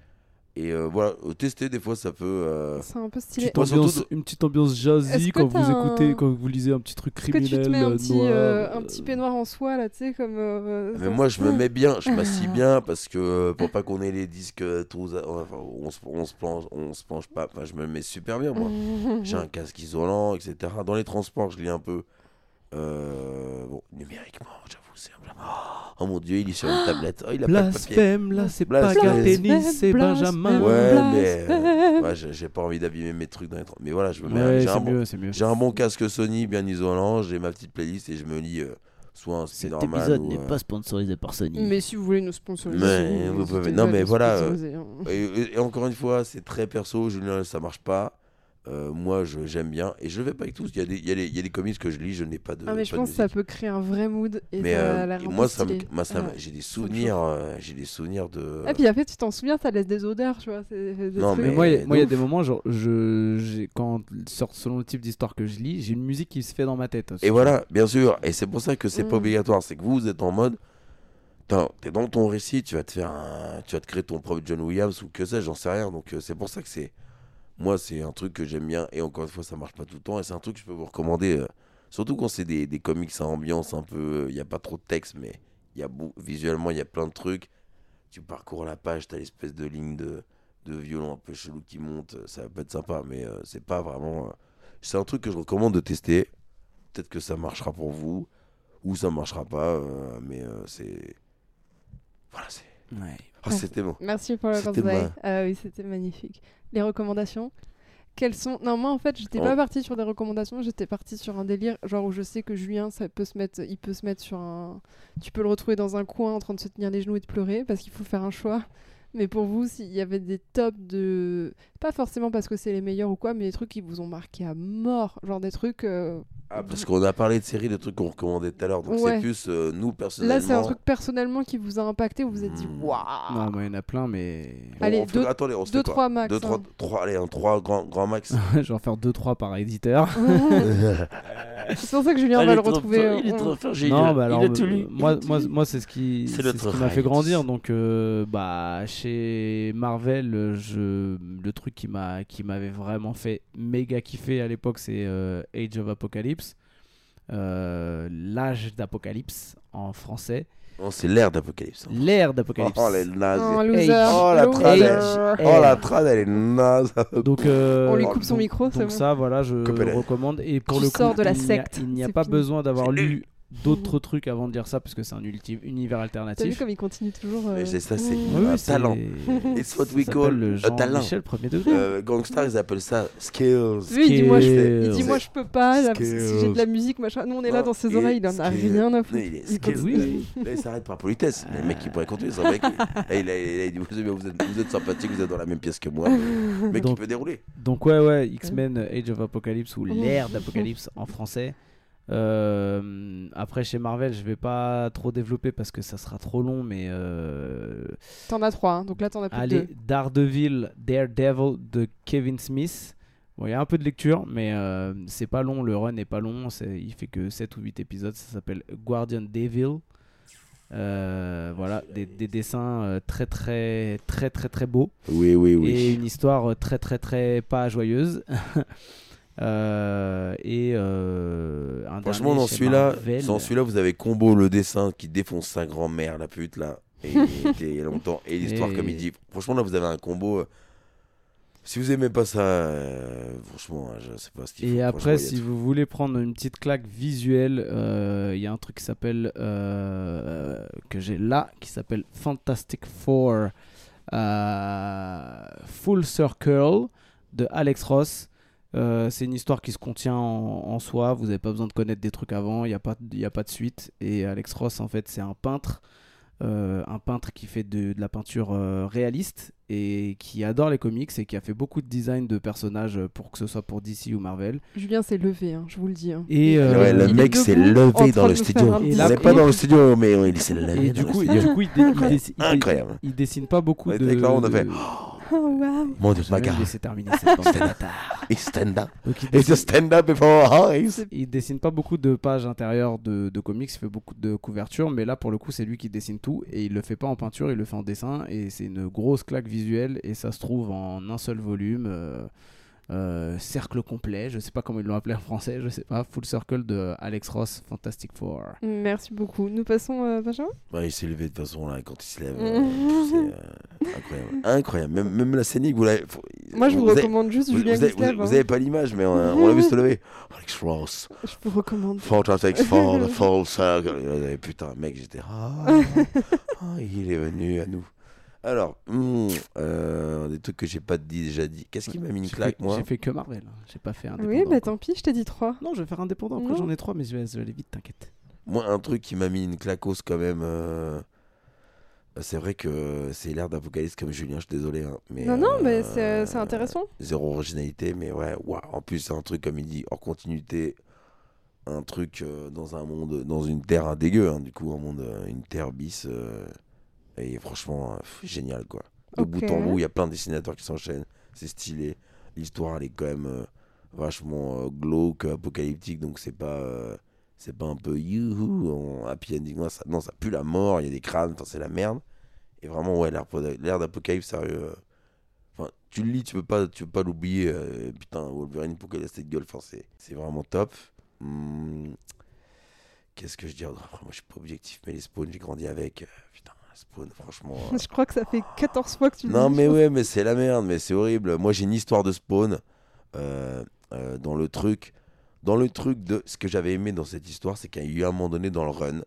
Et euh, voilà, euh, tester, des fois, ça peut. euh, C'est un peu stylé. Petite ambiance- Une petite ambiance jazzy que quand vous écoutez, un- quand vous lisez un petit truc que criminel. tu te mets un petit, noir, euh, euh, un petit peignoir en soie, là, tu sais, comme. euh, Mais ça- moi, je me mets bien, je m'assis Ah. bien parce que pour pas qu'on ait les disques tous. Enfin, on se, on se planche, on se penche pas. Enfin, je me mets super bien, moi. J'ai un casque isolant, etc. Dans les transports, je lis un peu. Euh, bon, numériquement, j'avoue, c'est peu- Oh mon dieu, il est sur une tablette. Oh, il a pas de papier. Blasphème, là, c'est pas Blasphème. Tennis, c'est Benjamin. Ouais, Blasphème. mais euh, ouais, j'ai pas envie d'abîmer mes trucs dans les. Mais voilà, je me mets. Ouais, j'ai un c'est bon- mieux, c'est mieux. J'ai un bon casque Sony bien isolant, j'ai ma petite playlist et je me lis euh, soit un Cet Spider-Man épisode n'est euh, pas sponsorisé par Sony. Mais si vous voulez nous sponsoriser. Mais vous pouvez- non, mais voilà, euh, hein. Et, et- et encore une fois, c'est très perso, Julien, ça marche pas. Euh, moi, je- j'aime bien. Et je vais pas avec tous. Il y, a des- il y, a des- il y a des comics que je lis, je n'ai pas de. Ah, mais je pense que ça peut créer un vrai mood. Et Mais euh, et moi, ça me, moi, ça Ouais. j'ai des souvenirs. euh, j'ai des souvenirs de. Et puis après, tu t'en souviens, ça laisse des odeurs, tu vois. Non, trucs. Mais mais- moi, il y a- des moments, genre, je, quand sort selon le type d'histoire que je lis, j'ai une musique qui se fait dans ma tête. Et voilà, bien sûr. Et c'est pour ça que c'est pas Mm. obligatoire. C'est que vous, vous êtes en mode. T'es dans ton récit, tu vas te faire un, tu vas te créer ton propre John Williams ou que sais, j'en sais rien. Donc euh, c'est pour ça que c'est, moi c'est un truc que j'aime bien. Et encore une fois, ça marche pas tout le temps. Et c'est un truc que je peux vous recommander, euh, surtout quand c'est des, des comics à ambiance un peu, il y a pas trop de texte, mais y a visuellement, il y a plein de trucs. Tu parcours la page, t'as l'espèce de ligne de, de violon un peu chelou qui monte. Ça peut être sympa, mais euh, c'est pas vraiment. euh, C'est un truc que je recommande de tester. Peut-être que ça marchera pour vous, ou ça marchera pas, euh, mais euh, c'est. Voilà, c'est. Ouais. Ah, c'était bon. Merci pour le conseil. ma- Ah oui, c'était magnifique. Les recommandations quelles sont Non, moi en fait, j'étais Oh. pas partie sur des recommandations, j'étais partie sur un délire genre où je sais que Julien, ça peut se mettre il peut se mettre sur un tu peux le retrouver dans un coin en train de se tenir les genoux et de pleurer parce qu'il faut faire un choix. Mais pour vous, s'il y avait des tops de pas forcément parce que c'est les meilleurs ou quoi, mais des trucs qui vous ont marqué à mort, genre des trucs euh, Ah, parce qu'on a parlé de séries, de trucs qu'on recommandait tout à l'heure. Donc Ouais. c'est plus euh, nous personnellement. Là, c'est un truc personnellement qui vous a impacté, où vous vous êtes dit Hmm. waouh. Non, mais il y en a plein, mais. Bon, Allez, on fait- deux- attendez, on se deux, fait quoi trois max, Deux, trois, hein. trois, allez, un trois grand, grand max. je vais en faire 2-3 par éditeur. c'est pour ça que Julien va le retrouver. euh, Il est on- trop fort, j'ai non, bah alors, il a tout lu. moi, moi, moi c'est ce qui, C'est ce qui m'a fait grandir. Donc, euh, bah, chez Marvel, je, le truc qui m'a, qui m'avait vraiment fait méga kiffer à l'époque, c'est euh, Age of Apocalypse, Euh, l'âge d'Apocalypse en français, Non, c'est l'ère d'Apocalypse. hein. l'ère d'Apocalypse. Oh, elle. Oh, loser. Oh, la trad, Oh, la trad, elle est naze. Donc, euh, On lui coupe son micro, c'est Donc bon. ça, voilà, je Coupez-le. le recommande. Et pour Tu le coup, de la il n'y a- secte, il n'y a pas fini. besoin d'avoir lu d'autres trucs avant de dire ça, parce que c'est un univers T'as vu alternatif. comme il continue toujours euh, Mais c'est ça, c'est mmh. Oui, un oui, c'est- talent. It's what we call le a talent. Jean-Michel premier degré. Euh, Gangstar, ils appellent ça skills. Lui, il dit moi je fais. Il Skills. dit moi je peux pas. là, parce que si j'ai Skills. de la musique, machin. Nous on est là Non, dans ses oreilles, il en a skills. rien à foutre. il. Oui. Là, il s'arrête par politesse. Le mec, il pourrait continuer. C'est vrai qu'il là, il, dit vous êtes, vous, êtes, vous êtes sympathique, vous êtes dans la même pièce que moi. Le mec, il Donc- peut dérouler. Donc ouais, ouais, X-Men Age of Apocalypse ou l'ère d'Apocalypse en français. Euh, après chez Marvel, je vais pas trop développer parce que ça sera trop long, mais euh, T'en as trois, hein, donc là t'en as plus allez, deux. Daredevil, Daredevil de Kevin Smith. Bon, il y a un peu de lecture, mais euh, c'est pas long, le run est pas long, c'est- il fait que 7 ou 8 épisodes, ça s'appelle Guardian Devil. Euh, voilà, des, des dessins euh, très très très très très beaux Oui, oui, et oui. une histoire très très très pas joyeuse. Euh, et euh, un Franchement, dans celui-là, Marvel. dans celui-là, vous avez combo le dessin qui défonce sa grand-mère, la pute là. Et il était longtemps. Et l'histoire, Et- comme il dit. Franchement, là, vous avez un combo. euh, Si vous aimez pas ça, euh, franchement, je sais pas ce qu'il faut. Et après, si vous voulez prendre une petite claque visuelle, euh, il y a un truc qui s'appelle euh, que j'ai là, qui s'appelle Fantastic Four Full Circle de Alex Ross. Euh, c'est une histoire qui se contient en, en soi. Vous n'avez pas besoin de connaître des trucs avant. Il n'y a, pas y a pas de suite. Et Alex Ross, en fait, c'est un peintre. euh, un peintre qui fait de, de la peinture euh, réaliste et qui adore les comics et qui a fait beaucoup de design de personnages pour que ce soit pour DC ou Marvel. Julien s'est levé, hein, je vous le dis. hein. Et, Il- euh, Ouais, le mec s'est levé dans le studio. Il n'est pas dans le studio, mais il s'est levé. Et dans du coup, et studio. du coup, il, dé- il dessine- il dé- Incroyable. il dessine pas beaucoup de. là, on a fait, de- Oh, waouh. Mon dieu, gare. laissé terminer cette bande de stand up. Donc, il It's dessine- a stand up before eyes. Il dessine pas beaucoup de pages intérieures de, de comics, il fait beaucoup de couvertures, mais là pour le coup c'est lui qui dessine tout et il le fait pas en peinture, il le fait en dessin et c'est une grosse claque visuelle et ça se trouve en un seul volume, euh, euh, cercle complet, je sais pas comment ils l'ont appelé en français, je sais pas, Full Circle de Alex Ross, Fantastic Four. Merci beaucoup. Nous passons, euh, Benjamin? Ouais, il s'est levé de toute façon là quand il se lève. Euh, c'est euh, incroyable. Incroyable. Même, même la scénique, vous l'avez. faut- Moi, je vous, avez- recommande juste Vous, Julien vous avez, vous- hein. vous avez pas l'image, mais on, on l'a vu se lever. Alex Ross, Je vous recommande. Fantastic Four, the Full Circle. Putain, mec, j'étais. Ah, ah, il est venu à nous. Alors, hmm, euh, des trucs que j'ai pas dit, déjà dit. Qu'est-ce qui m'a mis une claque, fait- moi J'ai fait que Marvel, j'ai pas fait indépendant. Oui, bah quoi. tant pis, je t'ai dit trois. Non, je vais faire indépendant, après j'en ai trois, mais je vais, je vais aller vite, t'inquiète. Moi, un truc qui m'a mis une claquose quand même. euh, C'est vrai que c'est l'ère d'Apocalypse comme Julien, je suis désolé. hein, mais, Non, non, mais euh, c'est c'est intéressant. Zéro originalité, mais ouais, waouh. En plus, c'est un truc, comme il dit, hors continuité. Un truc euh, dans un monde, dans une terre un dégueu, hein, du coup, un monde, euh, une terre bis. Et franchement, euh, pff, génial, quoi. De bout en bout, il y a plein de dessinateurs qui s'enchaînent. C'est stylé. L'histoire, elle est quand même euh, vachement euh, glauque, apocalyptique, donc c'est pas. euh, c'est pas un peu youhou, en happy ending. Non, ça, non, ça pue la mort, il y a des crânes, c'est la merde. Et vraiment, ouais, l'ère d'Apocalypse, sérieux. Enfin, tu le lis, tu peux pas, tu peux pas l'oublier. putain, Wolverine, pourquoi il a cette gueule Enfin, c'est, vraiment top. Hum, qu'est-ce que je dis moi, je suis pas objectif, mais les Spawn, j'ai grandi avec. putain, Spawn, franchement. Je crois que ça fait 14 fois que tu Non, dis, mais ouais, mais c'est la merde, mais c'est horrible. Moi, j'ai une histoire de Spawn euh, euh, dans le truc. Dans le truc de. Ce que j'avais aimé dans cette histoire, c'est qu'il y a eu un moment donné dans le run.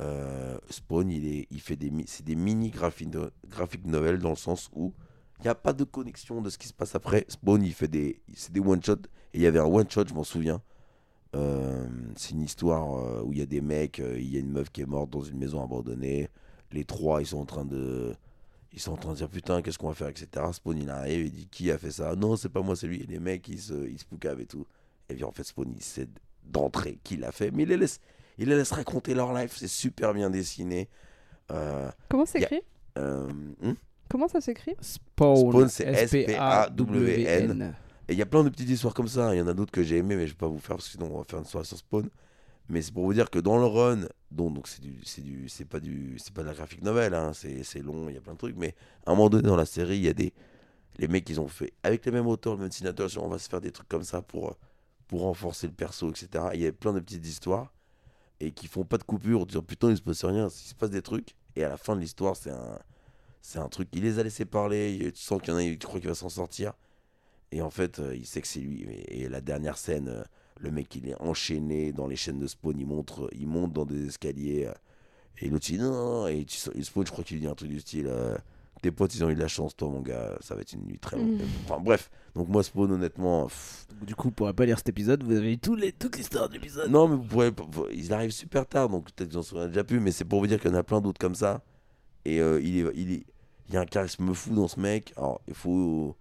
euh, Spawn, il, est, il fait des, c'est des mini graphiques, graphiques novels dans le sens où il n'y a pas de connexion de ce qui se passe après. Spawn, il fait des, c'est des one-shots. Et il y avait un one-shot, je m'en souviens. Euh, c'est une histoire euh, où il y a des mecs, euh, il y a une meuf qui est morte dans une maison abandonnée. Les trois, ils sont en train de, ils sont en train de dire putain, qu'est-ce qu'on va faire, etc. Spawn, il arrive, il dit qui a fait ça? Non, c'est pas moi, c'est lui. Et les mecs, ils se, ils se poucavent et tout. Et puis en fait, Spawn, il sait d'entrée qui l'a fait. Mais il les laisse, il les laisse raconter leur life. C'est super bien dessiné. Euh, Comment c'est a- écrit? euh, hum Comment ça s'écrit? Spawn, Spawn, c'est S-P-A-W-N. Et il y a plein de petites histoires comme ça. Il y en a d'autres que j'ai aimé, mais je vais pas vous faire parce que sinon on va faire une soirée sur Spawn. Mais c'est pour vous dire que dans le run, donc donc c'est c'est du, c'est pas du, c'est pas de la graphique novel, hein, c'est, long, il y a plein de trucs. Mais à un moment donné dans la série, il y a des, les mecs ils ont fait avec les mêmes auteurs, le même dessinateur, on va se faire des trucs comme ça pour, pour renforcer le perso, etc. Et Il y a plein de petites histoires et qui font pas de coupure, en disant putain il se passe rien, il se passe des trucs. Et à la fin de l'histoire, c'est un, c'est un truc. Il les a laissés parler. Tu sens qu'il y en a, tu crois qu'il va s'en sortir. Et en fait, euh, il sait que c'est lui. Et, et la dernière scène, euh, le mec, il est enchaîné dans les chaînes de spawn. Il, montre, il monte dans des escaliers. euh, et l'autre, il dit non, non, non. Et tu et spawn, je crois qu'il dit un truc du style euh, Tes potes, ils ont eu de la chance, toi, mon gars. Ça va être une nuit très longue. Mm. Enfin, bref. Donc, moi, spawn, honnêtement. pff, Du coup, pour pas lire cet épisode, vous avez eu tous les, toute l'histoire de l'épisode. non, mais vous pourrez, ils arrivent super tard, donc peut-être que vous en souvenez déjà plus, mais c'est pour vous dire qu'il y en a plein d'autres comme ça. Et euh, il, est, il, est, il y a un charisme fou dans ce mec. Alors, il faut.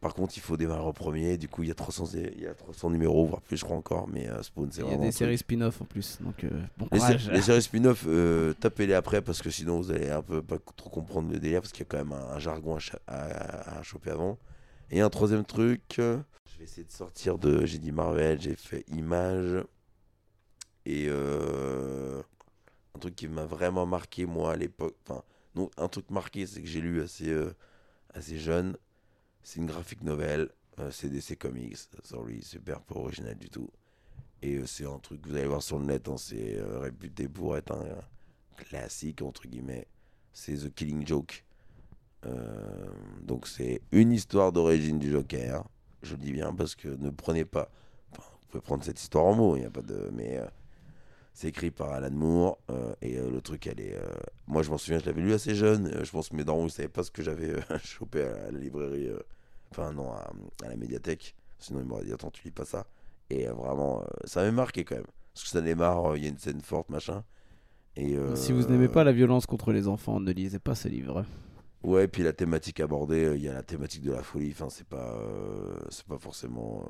Par contre, il faut démarrer au premier. Du coup, il y a 300, il y a 300 numéros, voire plus, je crois encore. Mais euh, Spawn, c'est Il y a vraiment. des séries spin-off en plus, donc euh, bon Les, courage. sé- les séries spin-off, euh, tapez-les après parce que sinon vous allez un peu pas trop comprendre le délire parce qu'il y a quand même un, un jargon à, à- à choper avant. Et un troisième truc, euh, je vais essayer de sortir de. J'ai dit Marvel, j'ai fait Image. Et un truc qui m'a vraiment marqué moi à l'époque. Enfin, non, un truc marqué, c'est que j'ai lu assez, assez jeune. C'est une graphique novel. euh, c'est DC Comics. Sorry, super pas original du tout. Et euh, c'est un truc que vous allez voir sur le net, hein, c'est euh, réputé pour être un, classique, entre guillemets. C'est The Killing Joke. Donc c'est une histoire d'origine du Joker. Je le dis bien parce que ne prenez pas... Enfin, vous pouvez prendre cette histoire en mots, il n'y a pas de... Mais c'est écrit par Alan Moore. et le truc, elle est... Moi, je m'en souviens, je l'avais lu assez jeune. je pense que mes darons, ils savaient pas ce que j'avais chopé à la librairie. Enfin, non, à, à la médiathèque. Sinon, ils m'auraient dit, attends, tu lis pas ça. Et euh, vraiment, euh, ça m'a marqué quand même. Parce que ça démarre, euh, il y a une scène forte, machin. Et, Si vous n'aimez pas la violence contre les enfants, ne lisez pas ce livre. Ouais, puis la thématique abordée, il y a la thématique de la folie. Enfin, c'est pas, euh, c'est pas forcément,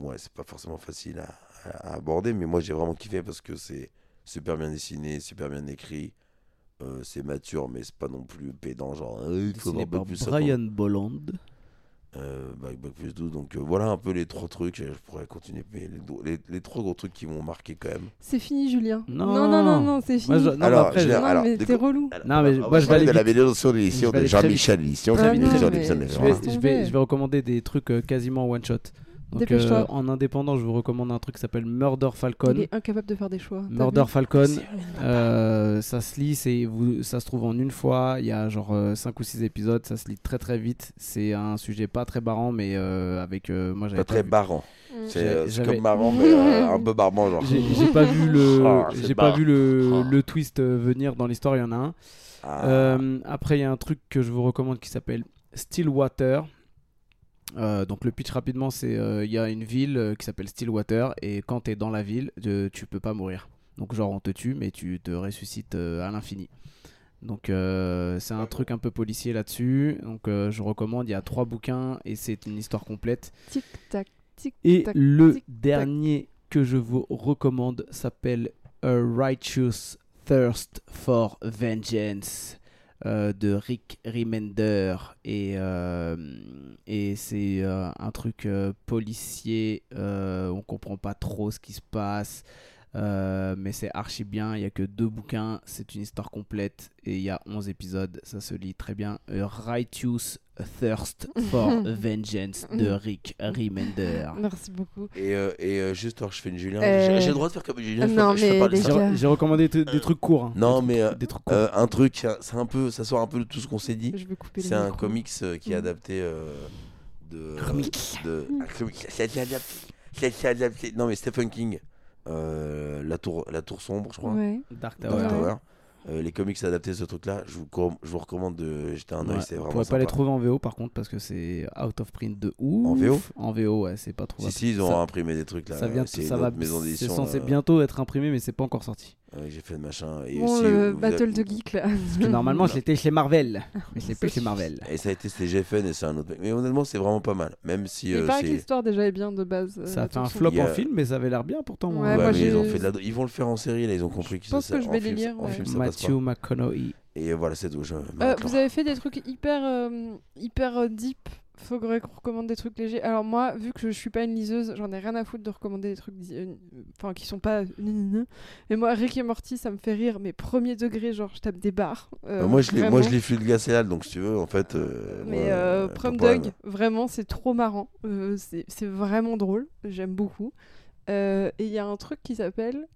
euh, ouais, c'est pas forcément facile à, à- à aborder. Mais moi, j'ai vraiment kiffé parce que c'est super bien dessiné, super bien écrit. Euh, c'est mature, mais c'est pas non plus pédant. Genre, il faut Bac par plus 50. Brian Bolland. Euh, Bac, Bac plus 12. Donc euh, voilà un peu les trois trucs. Je pourrais continuer, mais les, les, les trois gros trucs qui m'ont marqué quand même. C'est fini, Julien. Non. non, non, non, non, c'est fini. Moi, je- non, Alors, après, l'ai- Non, alors, mais t'es relou. Non, mais moi, va je vais aller de la de vais de Jean-Michel, l'édition de Ah de je vais, vais recommander des trucs euh, quasiment one shot. Donc euh, en indépendant, je vous recommande un truc qui s'appelle Murder Falcon. Il est incapable de faire des choix. Murder Falcon, euh, ça se lit, c'est vous, ça se trouve en une fois. Il y a genre 5 ou 6 épisodes, ça se lit très très vite. C'est un sujet pas très barrant, mais euh, avec euh, moi j'avais Pas très vu- barrant. Mm. C'est euh, comme marrant, mais euh, un peu barbant, genre. J'ai j'ai pas vu le, Ah, c'est j'ai pas barre. vu le, Ah. le twist euh, venir dans l'histoire. Il y en a un. Ah. Euh, après, il y a un truc que je vous recommande qui s'appelle Stillwater. Euh, donc le pitch rapidement, c'est euh, il y a une ville euh, qui s'appelle Stillwater et quand tu es dans la ville, euh, tu peux pas mourir. Donc genre on te tue mais tu te ressuscites à l'infini. Donc euh, c'est un truc un peu policier là-dessus. Donc euh, je recommande, il y a trois bouquins et c'est une histoire complète. Tic tac, tic Et tac. le tic, dernier que je vous recommande s'appelle A Righteous Thirst for Vengeance euh, de Rick Remender. Et, euh, et c'est euh, un truc policier. on comprend pas trop ce qui se passe. Euh, mais c'est archi bien, il y a que deux bouquins, c'est une histoire complète et il y a 11 épisodes, ça se lit très bien. A Righteous Thirst for Vengeance de Rick Remender. Merci beaucoup. Et, euh, et euh, juste, alors, je fais une Julien. Euh, J'ai le droit de faire comme Julien. non, fais- je fais mais les J'ai recommandé des trucs courts. hein. Non, mais, euh, des trucs courts. Euh, un truc, c'est un peu, ça sort un peu de tout ce qu'on s'est dit. C'est un micros. comics euh, qui est Mm. adapté euh, de. Comics. de un comics. Adapté. Été adapté. Non, mais Stephen King. Euh, la, tour, la Tour Sombre, je crois. Ouais. Dark Dark Tower. Ouais. Tower. Euh, les comics adaptés de ce truc-là, je vous, je vous recommande de jeter un œil. Ouais, c'est on vraiment pourrait pas les trouver en VO par contre parce que c'est out of print de ouf. En VO En VO, ouais, c'est pas trop. Si, si, ils ont ça, imprimé des trucs là. ça vient, c'est ça va. C'est censé là. bientôt être imprimé, mais c'est pas encore sorti. Ouais, J'ai fait le machin. Et Bon, aussi, le battle avez- de geek là. Parce que normalement, je l'étais chez Marvel, mais je l'ai plus chez Marvel. Et ça a été c'était GFN et c'est un autre mec. Mais honnêtement, c'est vraiment pas mal. Même si Il euh, paraît que c'est. l'histoire déjà est bien de base. euh, Ça a fait un flop a- en film, mais ça avait l'air bien pourtant. Ouais, Ouais, moi, ils, ont fait de la... ils vont le faire en série là, ils ont compris que Je pense ça, que je en vais film, lire, en film, ça Matthew. McConaughey. Et voilà, c'est tout. Je Euh, vous avez fait des trucs hyper, euh, hyper euh, deep. Faudrait qu'on recommande des trucs légers. Alors moi, vu que je suis pas une liseuse, j'en ai rien à foutre de recommander des trucs, euh, enfin qui sont pas. Mais moi, Rick et Morty, ça me fait rire. Mais premier degré, genre je tape des barres. euh, Euh, moi, je l'ai, moi, je l'ai glacial, donc si tu veux, en fait. euh, Mais moi, euh, euh, Prom. Dog, vraiment, c'est trop marrant. Euh, c'est vraiment drôle. J'aime beaucoup. Euh, et il y a un truc qui s'appelle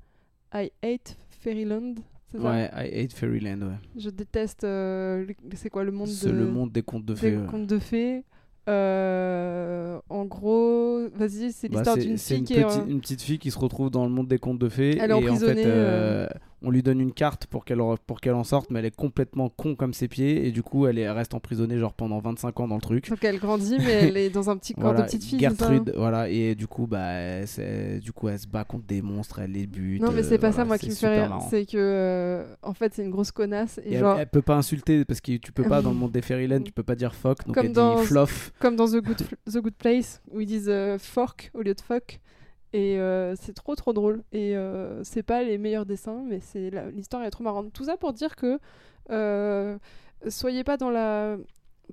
I Hate Fairyland. Ouais, I Hate Fairyland, ouais. Je déteste. euh, c'est quoi le monde C'est de... le monde des contes de des fées. ouais. contes de fées. Euh, en gros, vas-y, c'est Bah, l'histoire c'est d'une c'est fille une, qui est. petite- euh, une petite fille qui se retrouve dans le monde des contes de fées. Elle est et en fait, emprisonnée, euh, on lui donne une carte pour qu'elle en- pour qu'elle en sorte, mais elle est complètement con comme ses pieds. Et du coup, elle, est, elle reste emprisonnée genre pendant 25 ans dans le truc. Donc elle grandit, mais elle est dans un petit corps Voilà, de petite fille. Gertrude, voilà, et du coup, bah, elle, c'est- du coup, elle se bat contre des monstres, elle les bute. Non, mais c'est euh, pas ça, moi, qui me fait rire. C'est que, euh, en fait, c'est une grosse connasse. Et, Et elle, genre, elle peut pas insulter parce que tu peux pas dans le monde des Fairyland, tu peux pas dire fuck, donc Comme elle dans- dit fluff. comme dans The Good, The Good Place, où ils disent euh, fork au lieu de fuck. Et euh, c'est trop trop drôle. Et euh, c'est pas les meilleurs dessins, mais c'est l'histoire est trop marrante. Tout ça pour dire que euh, soyez pas dans la.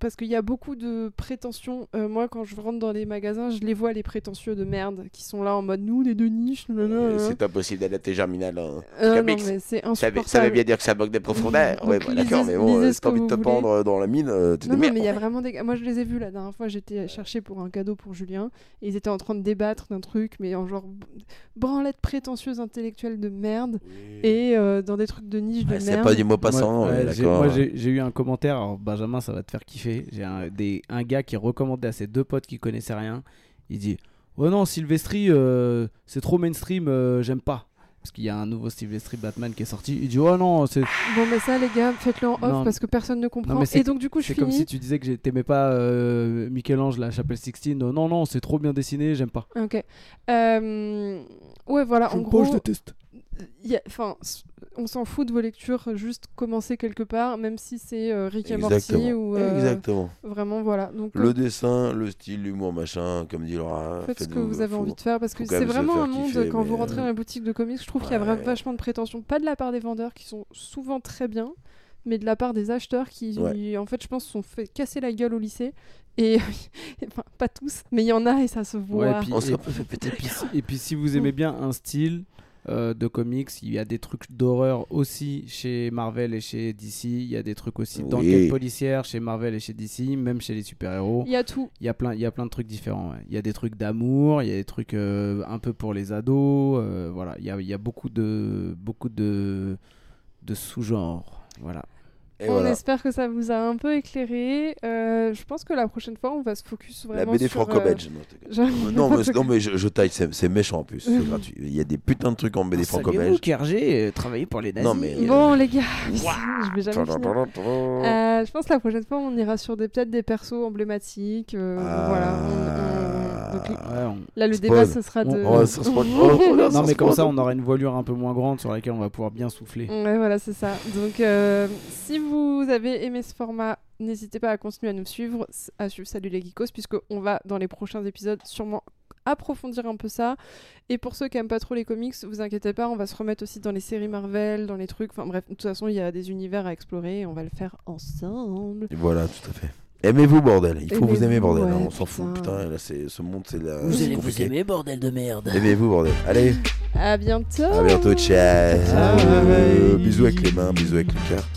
Parce qu'il y a beaucoup de prétentions. Euh, moi, quand je rentre dans les magasins, je les vois, les prétentieux de merde, qui sont là en mode nous, les deux niches. Euh. C'est impossible d'adapter Germinal. hein. Euh, non, mais c'est Ça, veut- insupportable. ça veut bien dire que ça manque de profondeur. Donc, Ouais, bah, d'accord, mais bon, euh, si t'as envie de te pendre dans la mine, euh, tu Non, mais il y a vraiment des. Moi, je les ai vus la dernière fois. J'étais chercher pour un cadeau pour Julien. Et ils étaient en train de débattre d'un truc, mais en genre branlette prétentieuse intellectuelle de merde. Et euh, dans des trucs de niche de Ouais, C'est merde. pas du mot passant, Moi, ouais, moi, j'ai j'ai eu un commentaire, alors Benjamin, ça va te faire kiffer. J'ai un, des- un gars qui recommandait à ses deux potes qui connaissaient rien. Il dit Oh non, Sylvestri, euh, c'est trop mainstream, euh, j'aime pas. Parce qu'il y a un nouveau Sylvestri Batman qui est sorti. Il dit Oh non, c'est Bon, mais ça, les gars, faites-le en off Non. parce que personne ne comprend. mais et donc, du coup, je c'est finis. comme si tu disais que t'aimais pas euh, Michel-Ange, la chapelle Sixtine. Euh, non, non, c'est trop bien dessiné, j'aime pas. Ok. Ouais, voilà, en J'aime pas, gros. je déteste. Enfin, on s'en fout de vos lectures, juste commencer quelque part, même si c'est euh, Rick et Morty Exactement. ou. euh, Exactement. Vraiment, voilà. Donc, Le dessin, le style, l'humour, machin, comme dit Laura. Faites ce que vous avez faut- envie de faire parce que c'est vraiment un monde kiffer, quand vous mais, rentrez euh, dans la boutique de comics je trouve qu'il y a vra- ouais. vachement de prétention pas de la part des vendeurs qui sont souvent très bien mais de la part des acheteurs qui Ouais. en fait je pense se sont fait casser la gueule au lycée et enfin pas tous mais il y en a et ça se voit Ouais, et- Et puis, si- et puis si vous aimez bien un style euh, de comics, il y a des trucs d'horreur aussi chez Marvel et chez DC. Il y a des trucs aussi Oui. d'enquête policière chez Marvel et chez DC, même chez les super-héros. il y a tout Il y a plein, il y a plein de trucs différents. ouais. Il y a des trucs d'amour, il y a des trucs euh, un peu pour les ados. euh, voilà, il y a, il y a beaucoup de, beaucoup de, de sous-genres. Voilà. Et on voilà. espère que ça vous a un peu éclairé Euh, je pense que la prochaine fois on va se focus La vraiment BD sur franco-belge. euh, non, Euh, Non, mais, non, mais je, je taille, c'est c'est méchant en plus, c'est gratuit. Il y a des putains de trucs en BD franco-belge. Kergé, travaillé pour les nazis. Non, mais- bon les gars je vais jamais finir Euh, je pense que la prochaine fois, on ira sur des peut-être des persos emblématiques. euh, Ah. Voilà. on- on- donc, Ouais, on- là, le Spoil. débat, ce sera On- de. Oh, ça Non, mais comme ça, on aura une voilure un peu moins grande sur laquelle on va pouvoir bien souffler. Ouais, voilà, c'est ça. Donc, euh, si vous avez aimé ce format, n'hésitez pas à continuer à nous suivre, à suivre Salut les Geekos, puisqu'on va, dans les prochains épisodes, sûrement approfondir un peu ça. Et pour ceux qui aiment pas trop les comics, vous inquiétez pas, on va se remettre aussi dans les séries Marvel, dans les trucs. Enfin bref, de toute façon, il y a des univers à explorer et on va le faire ensemble. Et Voilà, tout à fait. Aimez-vous, bordel. Il faut vous aimer, bordel. ouais, hein, on s'en fout. putain. Là, c'est ce monde, c'est la. Vous allez vous aimer, bordel de merde. Aimez-vous, bordel. Allez, À bientôt. à bientôt, ciao. Bisous avec les mains, bisous avec le cœur.